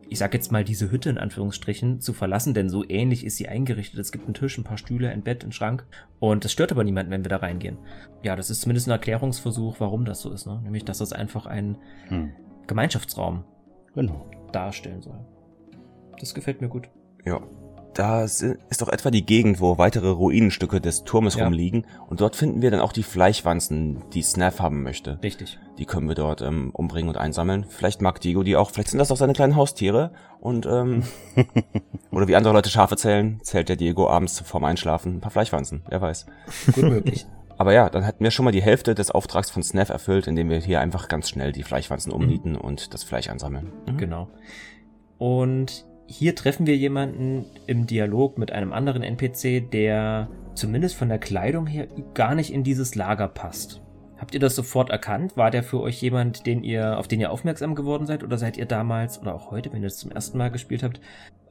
ich sag jetzt mal, diese Hütte in Anführungsstrichen zu verlassen, denn so ähnlich ist sie eingerichtet. Es gibt einen Tisch, ein paar Stühle, ein Bett, einen Schrank und das stört aber niemanden, wenn wir da reingehen. Ja, das ist zumindest ein Erklärungsversuch, warum das so ist, ne? Nämlich, dass das einfach ein hm. Gemeinschaftsraum genau. darstellen soll. Das gefällt mir gut. Ja, da ist doch etwa die Gegend, wo weitere Ruinenstücke des Turmes ja. rumliegen. Und dort finden wir dann auch die Fleischwanzen, die Snaff haben möchte. Richtig. Die können wir dort ähm, umbringen und einsammeln. Vielleicht mag Diego die auch. Vielleicht sind das auch seine kleinen Haustiere. Und ähm, oder wie andere Leute Schafe zählen, zählt der Diego abends vorm Einschlafen ein paar Fleischwanzen. Wer weiß. Gut möglich. Aber ja, dann hatten wir schon mal die Hälfte des Auftrags von Snaff erfüllt, indem wir hier einfach ganz schnell die Fleischwanzen umnieten mhm. und das Fleisch ansammeln. Mhm. Genau. Und hier treffen wir jemanden im Dialog mit einem anderen NPC, der zumindest von der Kleidung her gar nicht in dieses Lager passt. Habt ihr das sofort erkannt? War der für euch jemand, den ihr, auf den ihr aufmerksam geworden seid? Oder seid ihr damals oder auch heute, wenn ihr es zum ersten Mal gespielt habt,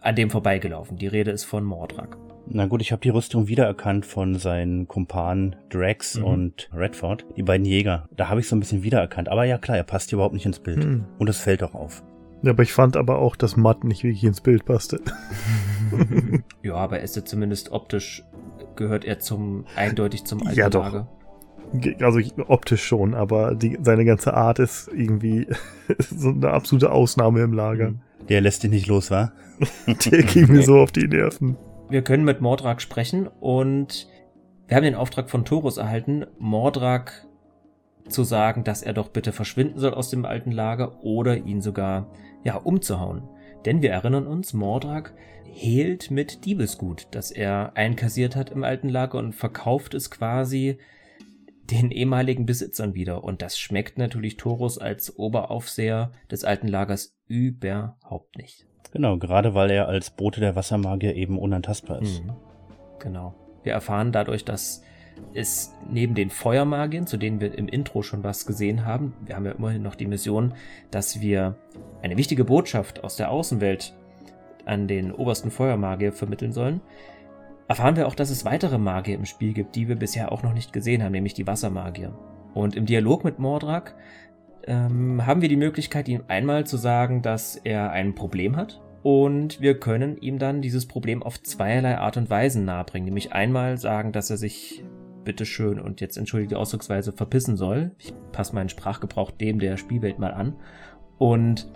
an dem vorbeigelaufen? Die Rede ist von Mordrak. Na gut, ich habe die Rüstung wiedererkannt von seinen Kumpanen Drax mhm. und Redford, die beiden Jäger. Da habe ich so ein bisschen wiedererkannt. Aber ja klar, er passt hier überhaupt nicht ins Bild. Mhm. Und es fällt auch auf. Ja, aber ich fand aber auch, dass Matt nicht wirklich ins Bild passte. ja, aber er ist ja zumindest optisch, gehört er zum, eindeutig zum alten ja, doch. Lager. Also optisch schon, aber die, seine ganze Art ist irgendwie so eine absolute Ausnahme im Lager. Mhm. Der lässt dich nicht los, wa? Der ging mir so auf die Nerven. Wir können mit Mordrak sprechen und wir haben den Auftrag von Torus erhalten, Mordrak zu sagen, dass er doch bitte verschwinden soll aus dem alten Lager oder ihn sogar ja, umzuhauen. Denn wir erinnern uns, Mordrak hehlt mit Diebesgut, das er einkassiert hat im alten Lager und verkauft es quasi den ehemaligen Besitzern wieder. Und das schmeckt natürlich Torus als Oberaufseher des alten Lagers überhaupt nicht. Genau, gerade weil er als Bote der Wassermagier eben unantastbar ist. Mhm. Genau. Wir erfahren dadurch, dass ist neben den Feuermagiern, zu denen wir im Intro schon was gesehen haben, wir haben ja immerhin noch die Mission, dass wir eine wichtige Botschaft aus der Außenwelt an den obersten Feuermagier vermitteln sollen, erfahren wir auch, dass es weitere Magier im Spiel gibt, die wir bisher auch noch nicht gesehen haben, nämlich die Wassermagier. Und im Dialog mit Mordrak ähm, haben wir die Möglichkeit, ihm einmal zu sagen, dass er ein Problem hat. Und wir können ihm dann dieses Problem auf zweierlei Art und Weisen nahebringen. Nämlich einmal sagen, dass er sich bitteschön und jetzt entschuldige die Ausdrucksweise verpissen soll. Ich passe meinen Sprachgebrauch dem der Spielwelt mal an. Und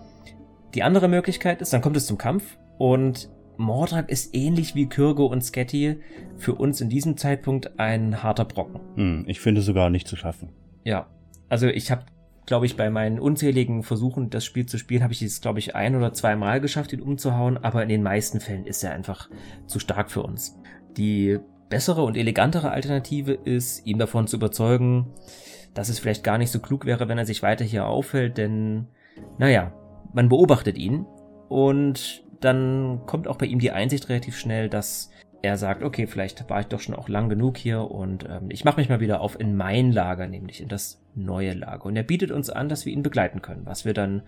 die andere Möglichkeit ist, dann kommt es zum Kampf und Mordrak ist ähnlich wie Kyrgo und Sketty für uns in diesem Zeitpunkt ein harter Brocken. Hm, ich finde sogar nicht zu schaffen. Ja, also ich habe glaube ich, bei meinen unzähligen Versuchen, das Spiel zu spielen, habe ich es, glaube ich, ein oder zweimal geschafft, ihn umzuhauen, aber in den meisten Fällen ist er einfach zu stark für uns. Die bessere und elegantere Alternative ist, ihn davon zu überzeugen, dass es vielleicht gar nicht so klug wäre, wenn er sich weiter hier aufhält, denn, naja, man beobachtet ihn und dann kommt auch bei ihm die Einsicht relativ schnell, dass er sagt, okay, vielleicht war ich doch schon auch lang genug hier und ähm, ich mache mich mal wieder auf in mein Lager, nämlich in das neue Lager. Und er bietet uns an, dass wir ihn begleiten können, was wir dann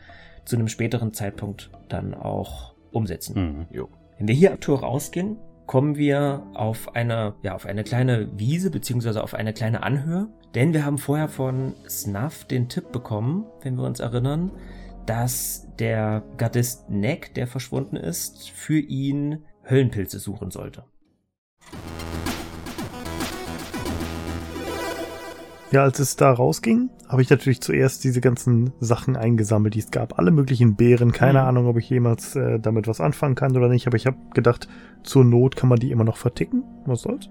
zu einem späteren Zeitpunkt dann auch umsetzen. Mhm. Wenn wir hier am Tor rausgehen, kommen wir auf eine, ja, auf eine kleine Wiese beziehungsweise auf eine kleine Anhöhe, denn wir haben vorher von Snuff den Tipp bekommen, wenn wir uns erinnern, dass der Gardist Neck, der verschwunden ist, für ihn Höllenpilze suchen sollte. Ja, als es da rausging, habe ich natürlich zuerst diese ganzen Sachen eingesammelt, die es gab. Alle möglichen Beeren. Keine mhm. Ahnung, ob ich jemals äh, damit was anfangen kann oder nicht. Aber ich habe gedacht, zur Not kann man die immer noch verticken. Was soll's?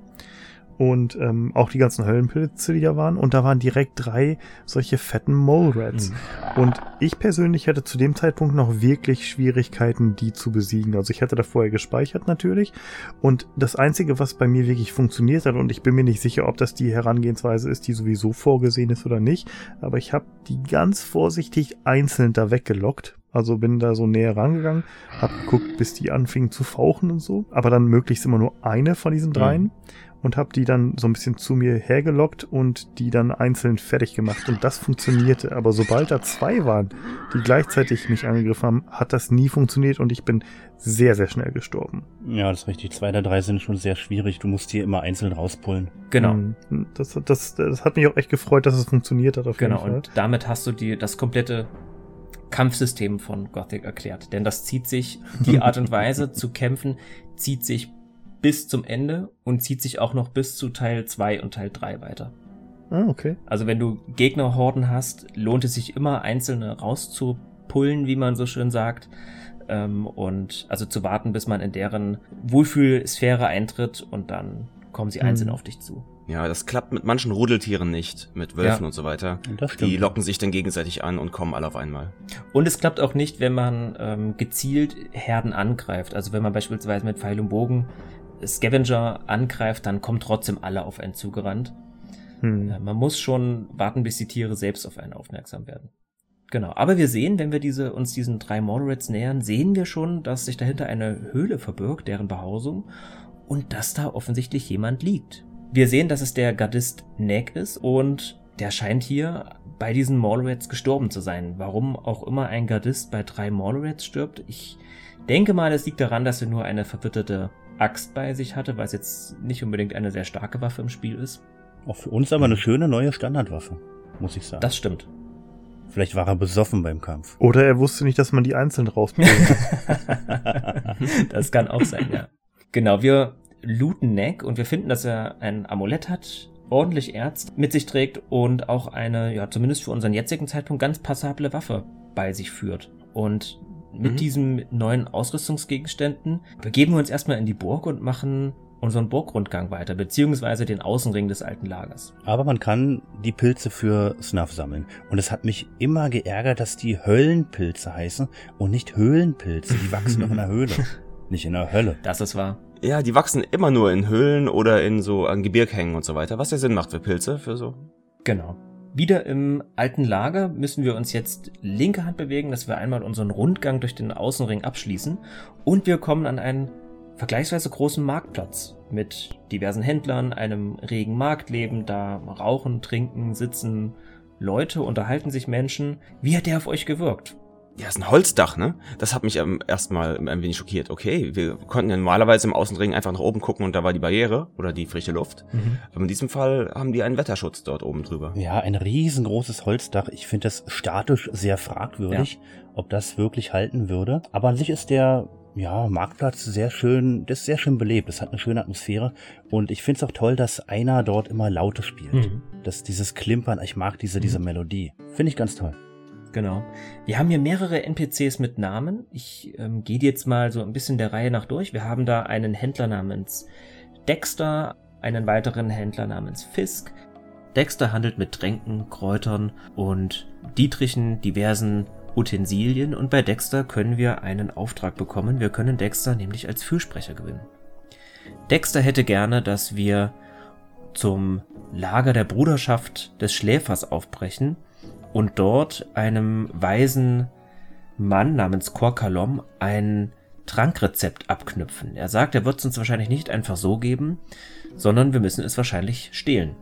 Und ähm, auch die ganzen Höllenpilze, die da waren. Und da waren direkt drei solche fetten Mole Rats. Mhm. Und ich persönlich hatte zu dem Zeitpunkt noch wirklich Schwierigkeiten, die zu besiegen. Also ich hatte da vorher gespeichert natürlich. Und das Einzige, was bei mir wirklich funktioniert hat, und ich bin mir nicht sicher, ob das die Herangehensweise ist, die sowieso vorgesehen ist oder nicht, aber ich habe die ganz vorsichtig einzeln da weggelockt. Also bin da so näher rangegangen, hab geguckt, bis die anfingen zu fauchen und so. Aber dann möglichst immer nur eine von diesen dreien. Mhm und habe die dann so ein bisschen zu mir hergelockt und die dann einzeln fertig gemacht. Und das funktionierte. Aber sobald da zwei waren, die gleichzeitig mich angegriffen haben, hat das nie funktioniert und ich bin sehr, sehr schnell gestorben. Ja, das ist richtig. Zwei der drei sind schon sehr schwierig. Du musst die immer einzeln rauspullen. Genau. Hm, das, das, das hat mich auch echt gefreut, dass es funktioniert hat. Auf genau, jeden Fall. und damit hast du die, das komplette Kampfsystem von Gothic erklärt. Denn das zieht sich, die Art und Weise zu kämpfen, zieht sich bis zum Ende und zieht sich auch noch bis zu Teil 2 und Teil 3 weiter. Ah, okay. Also wenn du Gegnerhorden hast, lohnt es sich immer einzelne rauszupullen, wie man so schön sagt. Ähm, und also zu warten, bis man in deren Wohlfühlsphäre eintritt und dann kommen sie einzeln mhm. auf dich zu. Ja, das klappt mit manchen Rudeltieren nicht, mit Wölfen ja. und so weiter. Die locken sich dann gegenseitig an und kommen alle auf einmal. Und es klappt auch nicht, wenn man ähm, gezielt Herden angreift. Also wenn man beispielsweise mit Pfeil und Bogen Scavenger angreift, dann kommen trotzdem alle auf einen zugerannt. Hm. Man muss schon warten, bis die Tiere selbst auf einen aufmerksam werden. Genau. Aber wir sehen, wenn wir diese, uns diesen drei Moderates nähern, sehen wir schon, dass sich dahinter eine Höhle verbirgt, deren Behausung, und dass da offensichtlich jemand liegt. Wir sehen, dass es der Gardist Neck ist und der scheint hier bei diesen Mallrats gestorben zu sein. Warum auch immer ein Gardist bei drei Mallrats stirbt, ich denke mal, es liegt daran, dass er nur eine verwitterte Axt bei sich hatte, weil es jetzt nicht unbedingt eine sehr starke Waffe im Spiel ist. Auch für uns aber eine schöne neue Standardwaffe, muss ich sagen. Das stimmt. Vielleicht war er besoffen beim Kampf. Oder er wusste nicht, dass man die einzeln rauspullt. das kann auch sein, ja. Genau, wir looten Neck und wir finden, dass er ein Amulett hat, ordentlich Erz mit sich trägt und auch eine, ja, zumindest für unseren jetzigen Zeitpunkt ganz passable Waffe bei sich führt. Und mit mhm. diesen neuen Ausrüstungsgegenständen begeben wir uns erstmal in die Burg und machen unseren Burgrundgang weiter, beziehungsweise den Außenring des alten Lagers. Aber man kann die Pilze für Snuff sammeln. Und es hat mich immer geärgert, dass die Höllenpilze heißen und nicht Höhlenpilze. Die wachsen doch in der Höhle, nicht in der Hölle. Das ist wahr. Ja, die wachsen immer nur in Höhlen oder in so an Gebirghängen und so weiter, was ja Sinn macht für Pilze, für so. Genau. Wieder im alten Lager müssen wir uns jetzt linke Hand bewegen, dass wir einmal unseren Rundgang durch den Außenring abschließen und wir kommen an einen vergleichsweise großen Marktplatz mit diversen Händlern, einem regen Marktleben, da rauchen, trinken, sitzen Leute, unterhalten sich Menschen. Wie hat der auf euch gewirkt? Ja, ist ein Holzdach, ne? Das hat mich ähm, erstmal ein wenig schockiert. Okay, wir konnten ja normalerweise im Außenring einfach nach oben gucken und da war die Barriere oder die frische Luft. Mhm. Aber in diesem Fall haben die einen Wetterschutz dort oben drüber. Ja, ein riesengroßes Holzdach. Ich finde das statisch sehr fragwürdig, ja. ob das wirklich halten würde. Aber an sich ist der ja, Marktplatz sehr schön, das ist sehr schön belebt, das hat eine schöne Atmosphäre und ich finde es auch toll, dass einer dort immer Laute spielt. Mhm. Dass dieses Klimpern, ich mag diese, diese mhm. Melodie. Finde ich ganz toll. Genau. Wir haben hier mehrere NPCs mit Namen. Ich ähm, gehe jetzt mal so ein bisschen der Reihe nach durch. Wir haben da einen Händler namens Dexter, einen weiteren Händler namens Fisk. Dexter handelt mit Tränken, Kräutern und Dietrichen diversen Utensilien und bei Dexter können wir einen Auftrag bekommen. Wir können Dexter nämlich als Fürsprecher gewinnen. Dexter hätte gerne, dass wir zum Lager der Bruderschaft des Schläfers aufbrechen und dort einem weisen Mann namens Korkalom ein Trankrezept abknüpfen. Er sagt, er wird es uns wahrscheinlich nicht einfach so geben, sondern wir müssen es wahrscheinlich stehlen.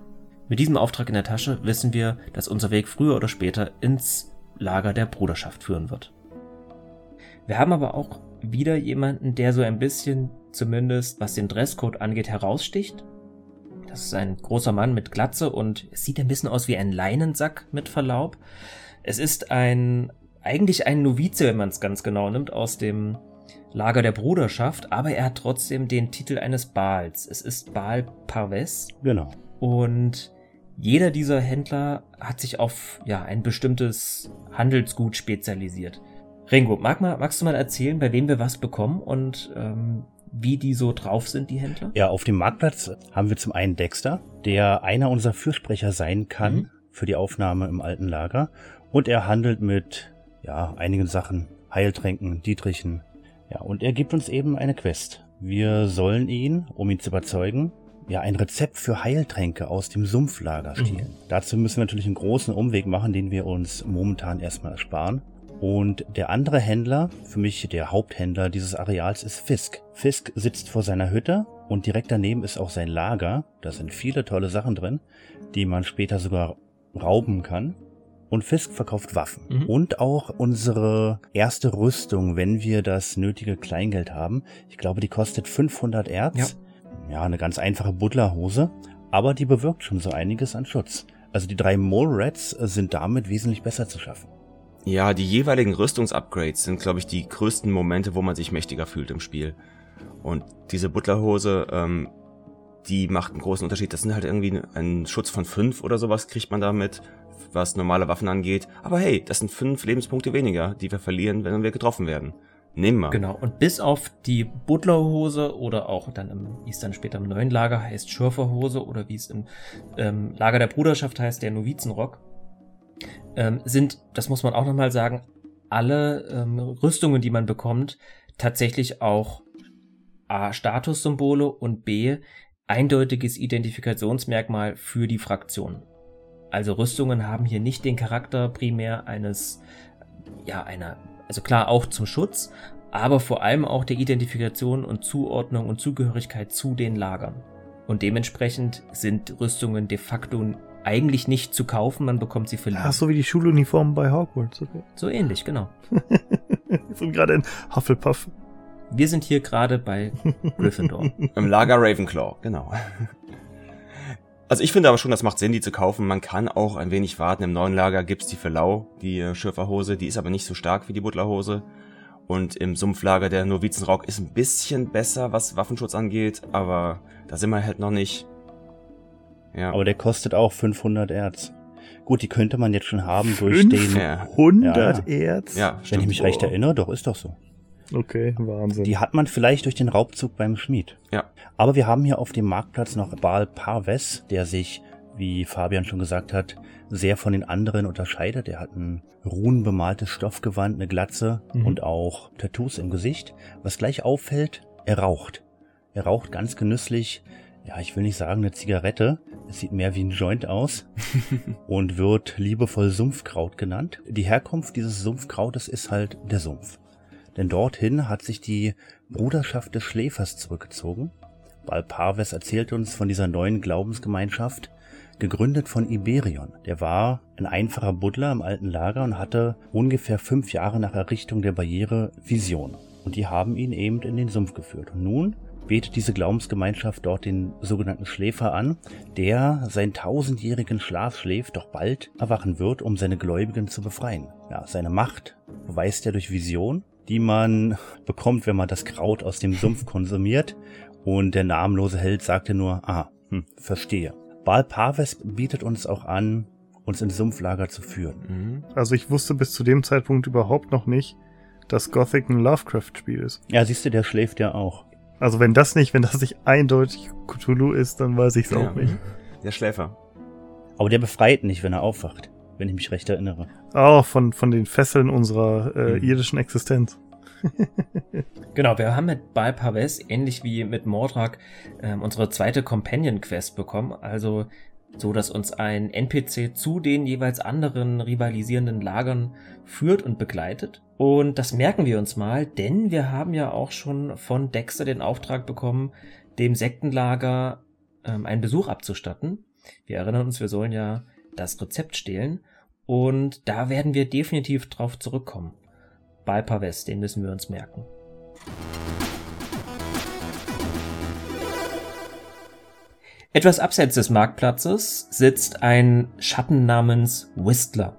Mit diesem Auftrag in der Tasche wissen wir, dass unser Weg früher oder später ins Lager der Bruderschaft führen wird. Wir haben aber auch wieder jemanden, der so ein bisschen, zumindest was den Dresscode angeht, heraussticht. Das ist ein großer Mann mit Glatze und es sieht ein bisschen aus wie ein Leinensack mit Verlaub. Es ist ein, eigentlich ein Novize, wenn man es ganz genau nimmt, aus dem Lager der Bruderschaft, aber er hat trotzdem den Titel eines Baals. Es ist Baal Parves. Genau. Und jeder dieser Händler hat sich auf ja, ein bestimmtes Handelsgut spezialisiert. Ringo, mag mal, magst du mal erzählen, bei wem wir was bekommen und ähm, wie die so drauf sind, die Händler? Ja, auf dem Marktplatz haben wir zum einen Dexter, der einer unserer Fürsprecher sein kann mhm. für die Aufnahme im alten Lager. Und er handelt mit ja, einigen Sachen, Heiltränken, Dietrichen. Ja, und er gibt uns eben eine Quest. Wir sollen ihn, um ihn zu überzeugen, ja, ein Rezept für Heiltränke aus dem Sumpflager stehlen. Mhm. Dazu müssen wir natürlich einen großen Umweg machen, den wir uns momentan erstmal ersparen. Und der andere Händler, für mich der Haupthändler dieses Areals, ist Fisk. Fisk sitzt vor seiner Hütte und direkt daneben ist auch sein Lager. Da sind viele tolle Sachen drin, die man später sogar rauben kann. Und Fisk verkauft Waffen. Mhm. Und auch unsere erste Rüstung, wenn wir das nötige Kleingeld haben. Ich glaube, die kostet 500 Erz. Ja ja, eine ganz einfache Butlerhose, aber die bewirkt schon so einiges an Schutz. Also die drei Mole Rats sind damit wesentlich besser zu schaffen. Ja, die jeweiligen Rüstungsupgrades sind, glaube ich, die größten Momente, wo man sich mächtiger fühlt im Spiel. Und diese Butlerhose, ähm, die macht einen großen Unterschied. Das sind halt irgendwie ein Schutz von fünf oder sowas kriegt man damit, was normale Waffen angeht. Aber hey, das sind fünf Lebenspunkte weniger, die wir verlieren, wenn wir getroffen werden. Nehmen wir. Genau. Und bis auf die Butlerhose oder auch dann im, wie es dann später im neuen Lager heißt, Schürferhose oder wie es im ähm, Lager der Bruderschaft heißt, der Novizenrock, ähm, sind, das muss man auch nochmal sagen, alle ähm, Rüstungen, die man bekommt, tatsächlich auch A, Statussymbole und B, eindeutiges Identifikationsmerkmal für die Fraktion. Also Rüstungen haben hier nicht den Charakter primär eines, ja, einer also klar auch zum Schutz, aber vor allem auch der Identifikation und Zuordnung und Zugehörigkeit zu den Lagern. Und dementsprechend sind Rüstungen de facto eigentlich nicht zu kaufen, man bekommt sie verliehen. Ach, so wie die Schuluniformen bei Hogwarts, okay. So ähnlich, genau. Wir sind gerade in Hufflepuff. Wir sind hier gerade bei Gryffindor. Im Lager Ravenclaw, genau. Also ich finde aber schon, das macht Sinn, die zu kaufen. Man kann auch ein wenig warten. Im neuen Lager gibt's die für lau, die äh, Schürferhose. Die ist aber nicht so stark wie die Butlerhose. Und im Sumpflager der Novizenrock ist ein bisschen besser, was Waffenschutz angeht, aber da sind wir halt noch nicht. Ja. Aber der kostet auch 500 Erz. Gut, die könnte man jetzt schon haben durch den... 100 ja. Erz? Ja, Wenn ich mich recht erinnere, doch, ist doch so. Okay, Wahnsinn. Die hat man vielleicht durch den Raubzug beim Schmied. Ja. Aber wir haben hier auf dem Marktplatz noch Baal Parves, der sich, wie Fabian schon gesagt hat, sehr von den anderen unterscheidet. Er hat ein runenbemaltes Stoffgewand, eine Glatze mhm. und auch Tattoos im Gesicht. Was gleich auffällt, er raucht. Er raucht ganz genüsslich, ja, ich will nicht sagen eine Zigarette. Es sieht mehr wie ein Joint aus und wird liebevoll Sumpfkraut genannt. Die Herkunft dieses Sumpfkrautes ist halt der Sumpf denn dorthin hat sich die Bruderschaft des Schläfers zurückgezogen. Balparves erzählt uns von dieser neuen Glaubensgemeinschaft, gegründet von Iberion. Der war ein einfacher Buddler im alten Lager und hatte ungefähr fünf Jahre nach Errichtung der Barriere Vision. Und die haben ihn eben in den Sumpf geführt. Und nun betet diese Glaubensgemeinschaft dort den sogenannten Schläfer an, der seinen tausendjährigen Schlaf schläft, doch bald erwachen wird, um seine Gläubigen zu befreien. Ja, seine Macht beweist er durch Vision die man bekommt, wenn man das Kraut aus dem Sumpf konsumiert. Und der namenlose Held sagte nur, ah, hm, verstehe. Baal Parves bietet uns auch an, uns ins Sumpflager zu führen. Mhm. Also ich wusste bis zu dem Zeitpunkt überhaupt noch nicht, dass Gothic ein Lovecraft-Spiel ist. Ja, siehst du, der schläft ja auch. Also wenn das nicht, wenn das nicht eindeutig Cthulhu ist, dann weiß ich es ja. auch nicht. Der Schläfer. Aber der befreit nicht, wenn er aufwacht, wenn ich mich recht erinnere. Oh, von, von den Fesseln unserer äh, mhm. irdischen Existenz. genau, wir haben mit Balpaves, ähnlich wie mit Mordrak, ähm, unsere zweite Companion-Quest bekommen. Also so, dass uns ein NPC zu den jeweils anderen rivalisierenden Lagern führt und begleitet. Und das merken wir uns mal, denn wir haben ja auch schon von Dexter den Auftrag bekommen, dem Sektenlager ähm, einen Besuch abzustatten. Wir erinnern uns, wir sollen ja das Rezept stehlen. Und da werden wir definitiv drauf zurückkommen. Balpa West, den müssen wir uns merken. Etwas abseits des Marktplatzes sitzt ein Schatten namens Whistler.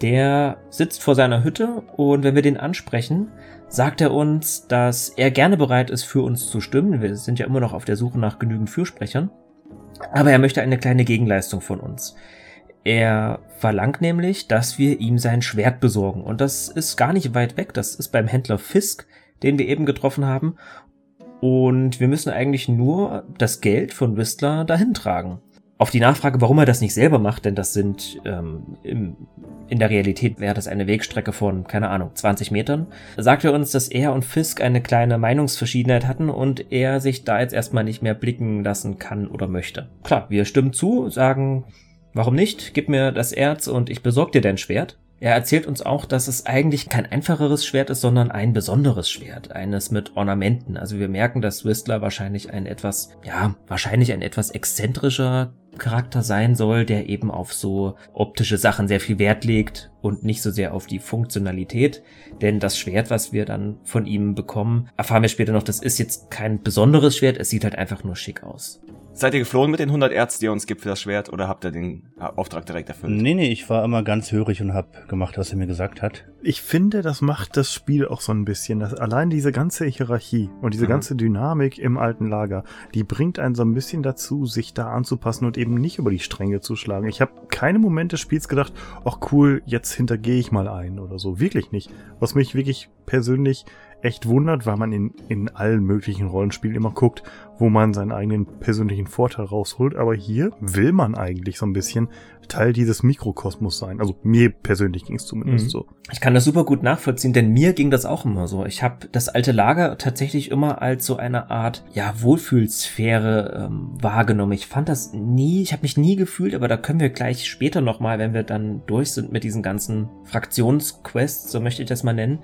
Der sitzt vor seiner Hütte und wenn wir den ansprechen, sagt er uns, dass er gerne bereit ist, für uns zu stimmen. Wir sind ja immer noch auf der Suche nach genügend Fürsprechern. Aber er möchte eine kleine Gegenleistung von uns. Er verlangt nämlich, dass wir ihm sein Schwert besorgen. Und das ist gar nicht weit weg. Das ist beim Händler Fisk, den wir eben getroffen haben. Und wir müssen eigentlich nur das Geld von Whistler dahin tragen. Auf die Nachfrage, warum er das nicht selber macht, denn das sind ähm, im, in der Realität wäre das eine Wegstrecke von, keine Ahnung, 20 Metern, sagt er uns, dass er und Fisk eine kleine Meinungsverschiedenheit hatten und er sich da jetzt erstmal nicht mehr blicken lassen kann oder möchte. Klar, wir stimmen zu, sagen, warum nicht, gib mir das Erz und ich besorg dir dein Schwert. Er erzählt uns auch, dass es eigentlich kein einfacheres Schwert ist, sondern ein besonderes Schwert, eines mit Ornamenten. Also wir merken, dass Whistler wahrscheinlich ein etwas, ja, wahrscheinlich ein etwas exzentrischer Charakter sein soll, der eben auf so optische Sachen sehr viel Wert legt und nicht so sehr auf die Funktionalität. Denn das Schwert, was wir dann von ihm bekommen, erfahren wir später noch, das ist jetzt kein besonderes Schwert, es sieht halt einfach nur schick aus. Seid ihr geflogen mit den 100 Ärzten, die er uns gibt für das Schwert, oder habt ihr den Auftrag direkt erfüllt? Nee, nee, ich war immer ganz hörig und hab gemacht, was er mir gesagt hat. Ich finde, das macht das Spiel auch so ein bisschen. Dass allein diese ganze Hierarchie und diese mhm. ganze Dynamik im alten Lager, die bringt einen so ein bisschen dazu, sich da anzupassen und eben nicht über die Stränge zu schlagen. Ich habe keine Momente des Spiels gedacht, ach cool, jetzt hintergehe ich mal ein oder so. Wirklich nicht. Was mich wirklich persönlich echt wundert, weil man in, in allen möglichen Rollenspielen immer guckt, wo man seinen eigenen persönlichen Vorteil rausholt. Aber hier will man eigentlich so ein bisschen Teil dieses Mikrokosmos sein. Also mir persönlich ging es zumindest mhm. so. Ich kann das super gut nachvollziehen, denn mir ging das auch immer so. Ich habe das alte Lager tatsächlich immer als so eine Art ja Wohlfühlsphäre ähm, wahrgenommen. Ich fand das nie, ich habe mich nie gefühlt, aber da können wir gleich später noch mal, wenn wir dann durch sind mit diesen ganzen Fraktionsquests, so möchte ich das mal nennen,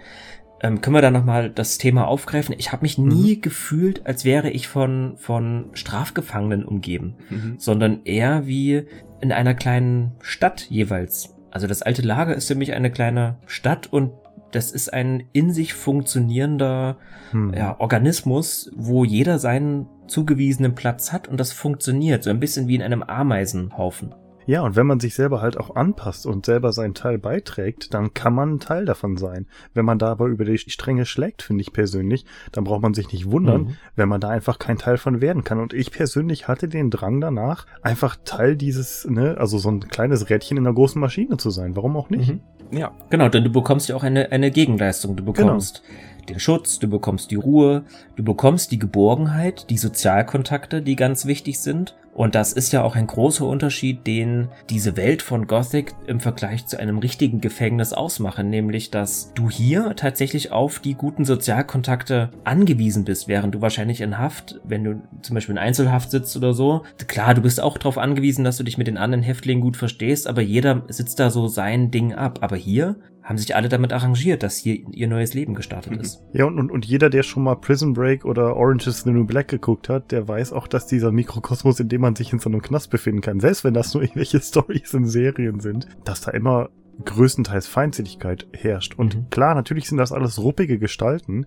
ähm, können wir da nochmal das Thema aufgreifen? Ich habe mich nie mhm. gefühlt, als wäre ich von, von Strafgefangenen umgeben, mhm. sondern eher wie in einer kleinen Stadt jeweils. Also das alte Lager ist für mich eine kleine Stadt und das ist ein in sich funktionierender mhm. ja, Organismus, wo jeder seinen zugewiesenen Platz hat und das funktioniert, so ein bisschen wie in einem Ameisenhaufen. Ja, und wenn man sich selber halt auch anpasst und selber seinen Teil beiträgt, dann kann man ein Teil davon sein. Wenn man da aber über die Stränge schlägt, finde ich persönlich, dann braucht man sich nicht wundern, mhm. wenn man da einfach kein Teil von werden kann. Und ich persönlich hatte den Drang danach, einfach Teil dieses, ne, also so ein kleines Rädchen in einer großen Maschine zu sein. Warum auch nicht? Mhm. Ja, genau, denn du bekommst ja auch eine, eine Gegenleistung. Du bekommst genau den Schutz, du bekommst die Ruhe, du bekommst die Geborgenheit, die Sozialkontakte, die ganz wichtig sind. Und das ist ja auch ein großer Unterschied, den diese Welt von Gothic im Vergleich zu einem richtigen Gefängnis ausmachen, nämlich dass du hier tatsächlich auf die guten Sozialkontakte angewiesen bist, während du wahrscheinlich in Haft, wenn du zum Beispiel in Einzelhaft sitzt oder so, klar, du bist auch darauf angewiesen, dass du dich mit den anderen Häftlingen gut verstehst, aber jeder sitzt da so sein Ding ab. Aber hier haben sich alle damit arrangiert, dass hier ihr neues Leben gestartet ist. Ja, und, und, und jeder, der schon mal Prison Break oder Orange is the New Black geguckt hat, der weiß auch, dass dieser Mikrokosmos, in dem man sich in so einem Knast befinden kann, selbst wenn das nur irgendwelche Stories in Serien sind, dass da immer größtenteils Feindseligkeit herrscht. Und mhm. klar, natürlich sind das alles ruppige Gestalten,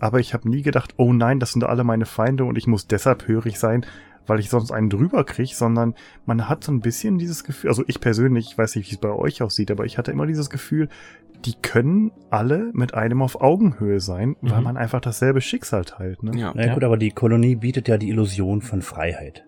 aber ich habe nie gedacht, oh nein, das sind alle meine Feinde und ich muss deshalb hörig sein, weil ich sonst einen drüber kriege, sondern man hat so ein bisschen dieses Gefühl, also ich persönlich, ich weiß nicht, wie es bei euch aussieht, aber ich hatte immer dieses Gefühl, die können alle mit einem auf Augenhöhe sein, weil mhm. man einfach dasselbe Schicksal teilt. Ne? Ja. Na ja, gut, aber die Kolonie bietet ja die Illusion von Freiheit.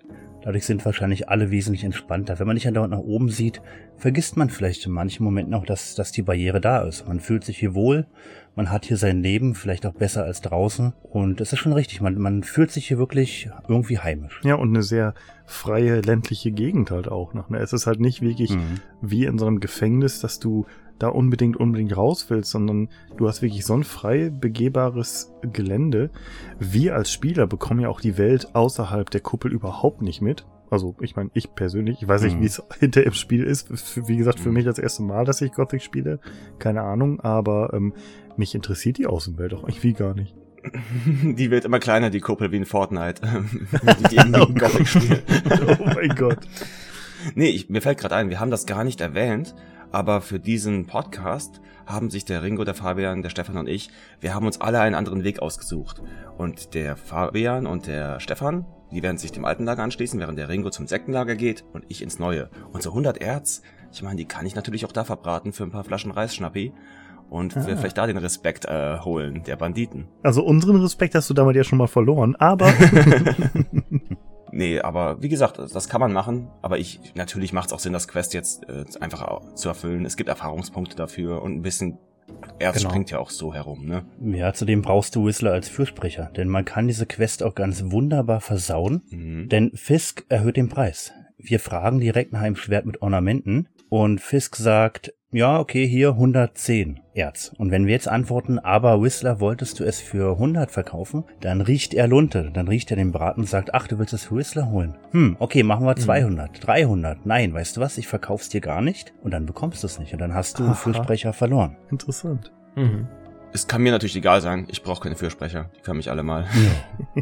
Dadurch sind wahrscheinlich alle wesentlich entspannter. Wenn man nicht andauernd nach oben sieht, vergisst man vielleicht in manchen Momenten auch, dass, dass die Barriere da ist. Man fühlt sich hier wohl, man hat hier sein Leben, vielleicht auch besser als draußen. Und es ist schon richtig, man, man fühlt sich hier wirklich irgendwie heimisch. Ja, und eine sehr freie ländliche Gegend halt auch noch. Ne? Es ist halt nicht wirklich mhm. wie in so einem Gefängnis, dass du da unbedingt unbedingt raus willst, sondern du hast wirklich so ein frei begehbares Gelände. Wir als Spieler bekommen ja auch die Welt außerhalb der Kuppel überhaupt nicht mit. Also ich meine, ich persönlich, ich weiß nicht, mhm. wie es hinter im Spiel ist. Wie gesagt, für mhm. mich das erste Mal, dass ich Gothic spiele. Keine Ahnung, aber ähm, mich interessiert die Außenwelt auch irgendwie gar nicht. Die wird immer kleiner, die Kuppel, wie in Fortnite. die, die oh Gothic spielen. oh mein Gott. Nee, ich, mir fällt gerade ein, wir haben das gar nicht erwähnt, aber für diesen Podcast haben sich der Ringo, der Fabian, der Stefan und ich, wir haben uns alle einen anderen Weg ausgesucht. Und der Fabian und der Stefan, die werden sich dem alten Lager anschließen, während der Ringo zum Sektenlager geht und ich ins neue. Und so 100 Erz, ich meine, die kann ich natürlich auch da verbraten für ein paar Flaschen Reisschnappi und ah. vielleicht da den Respekt äh, holen der Banditen. Also unseren Respekt hast du damit ja schon mal verloren, aber Nee, aber wie gesagt, das kann man machen. Aber ich, natürlich macht es auch Sinn, das Quest jetzt äh, einfach zu erfüllen. Es gibt Erfahrungspunkte dafür und ein bisschen Erz genau. springt ja auch so herum, ne? Ja, zudem brauchst du Whistler als Fürsprecher, denn man kann diese Quest auch ganz wunderbar versauen, mhm. denn Fisk erhöht den Preis. Wir fragen direkt nach einem Schwert mit Ornamenten und Fisk sagt, ja, okay, hier 110 Erz. Und wenn wir jetzt antworten, aber Whistler, wolltest du es für 100 verkaufen, dann riecht er Lunte. Dann riecht er den Braten und sagt, ach, du willst es für Whistler holen. Hm, okay, machen wir 200, mhm. 300. Nein, weißt du was, ich verkauf's dir gar nicht und dann bekommst du es nicht und dann hast du einen Fürsprecher verloren. Interessant. Mhm. Es kann mir natürlich egal sein, ich brauche keine Fürsprecher, die können mich alle mal.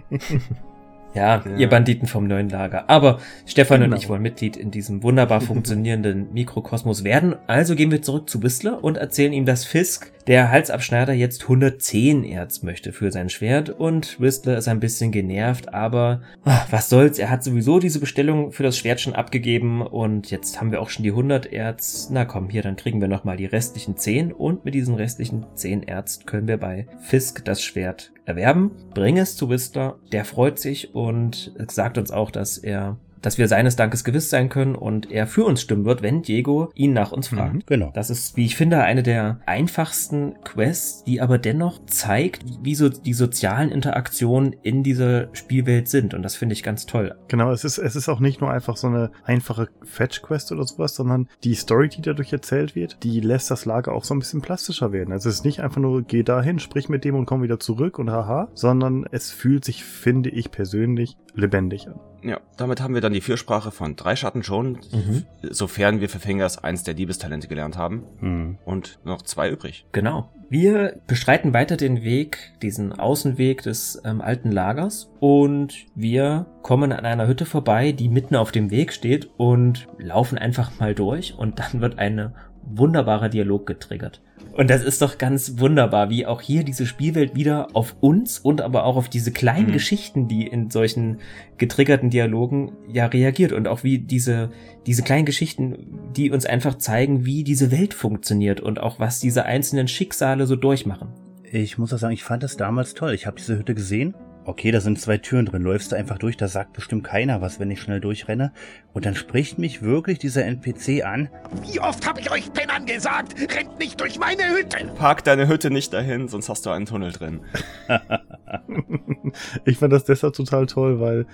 Ja. Ja, ja, ihr Banditen vom neuen Lager. Aber Stefan genau. und ich wollen Mitglied in diesem wunderbar funktionierenden Mikrokosmos werden. Also gehen wir zurück zu Whistler und erzählen ihm, dass Fisk, der Halsabschneider, jetzt 110 Erz möchte für sein Schwert. Und Whistler ist ein bisschen genervt, aber ach, was soll's, er hat sowieso diese Bestellung für das Schwert schon abgegeben und jetzt haben wir auch schon die 100 Erz. Na komm, hier, dann kriegen wir nochmal die restlichen 10 und mit diesen restlichen 10 Erz können wir bei Fisk das Schwert erwerben. Bring es zu Whistler, der freut sich und sagt uns auch, dass er dass wir seines Dankes gewiss sein können und er für uns stimmen wird, wenn Diego ihn nach uns fragt. Mhm, genau. Das ist, wie ich finde, eine der einfachsten Quests, die aber dennoch zeigt, wie so die sozialen Interaktionen in dieser Spielwelt sind. Und das finde ich ganz toll. Genau, es ist, es ist auch nicht nur einfach so eine einfache Fetch-Quest oder sowas, sondern die Story, die dadurch erzählt wird, die lässt das Lager auch so ein bisschen plastischer werden. Also es ist nicht einfach nur, geh dahin, sprich mit dem und komm wieder zurück und haha, sondern es fühlt sich, finde ich persönlich, lebendig an. Ja, damit haben wir dann die Fürsprache von drei Schatten schon, mhm. sofern wir für Fingers eins der Diebestalente gelernt haben. Mhm. Und noch zwei übrig. Genau. Wir bestreiten weiter den Weg, diesen Außenweg des ähm, alten Lagers und wir kommen an einer Hütte vorbei, die mitten auf dem Weg steht und laufen einfach mal durch und dann wird eine wunderbarer Dialog getriggert. Und das ist doch ganz wunderbar, wie auch hier diese Spielwelt wieder auf uns und aber auch auf diese kleinen mhm. Geschichten, die in solchen getriggerten Dialogen ja reagiert und auch wie diese, diese kleinen Geschichten, die uns einfach zeigen, wie diese Welt funktioniert und auch was diese einzelnen Schicksale so durchmachen. Ich muss auch sagen, ich fand das damals toll. Ich habe diese Hütte gesehen okay, da sind zwei Türen drin, läufst du einfach durch, da sagt bestimmt keiner was, wenn ich schnell durchrenne. Und dann spricht mich wirklich dieser NPC an. Wie oft habe ich euch Pennern gesagt, rennt nicht durch meine Hütte. Park deine Hütte nicht dahin, sonst hast du einen Tunnel drin. ich fand das deshalb total toll, weil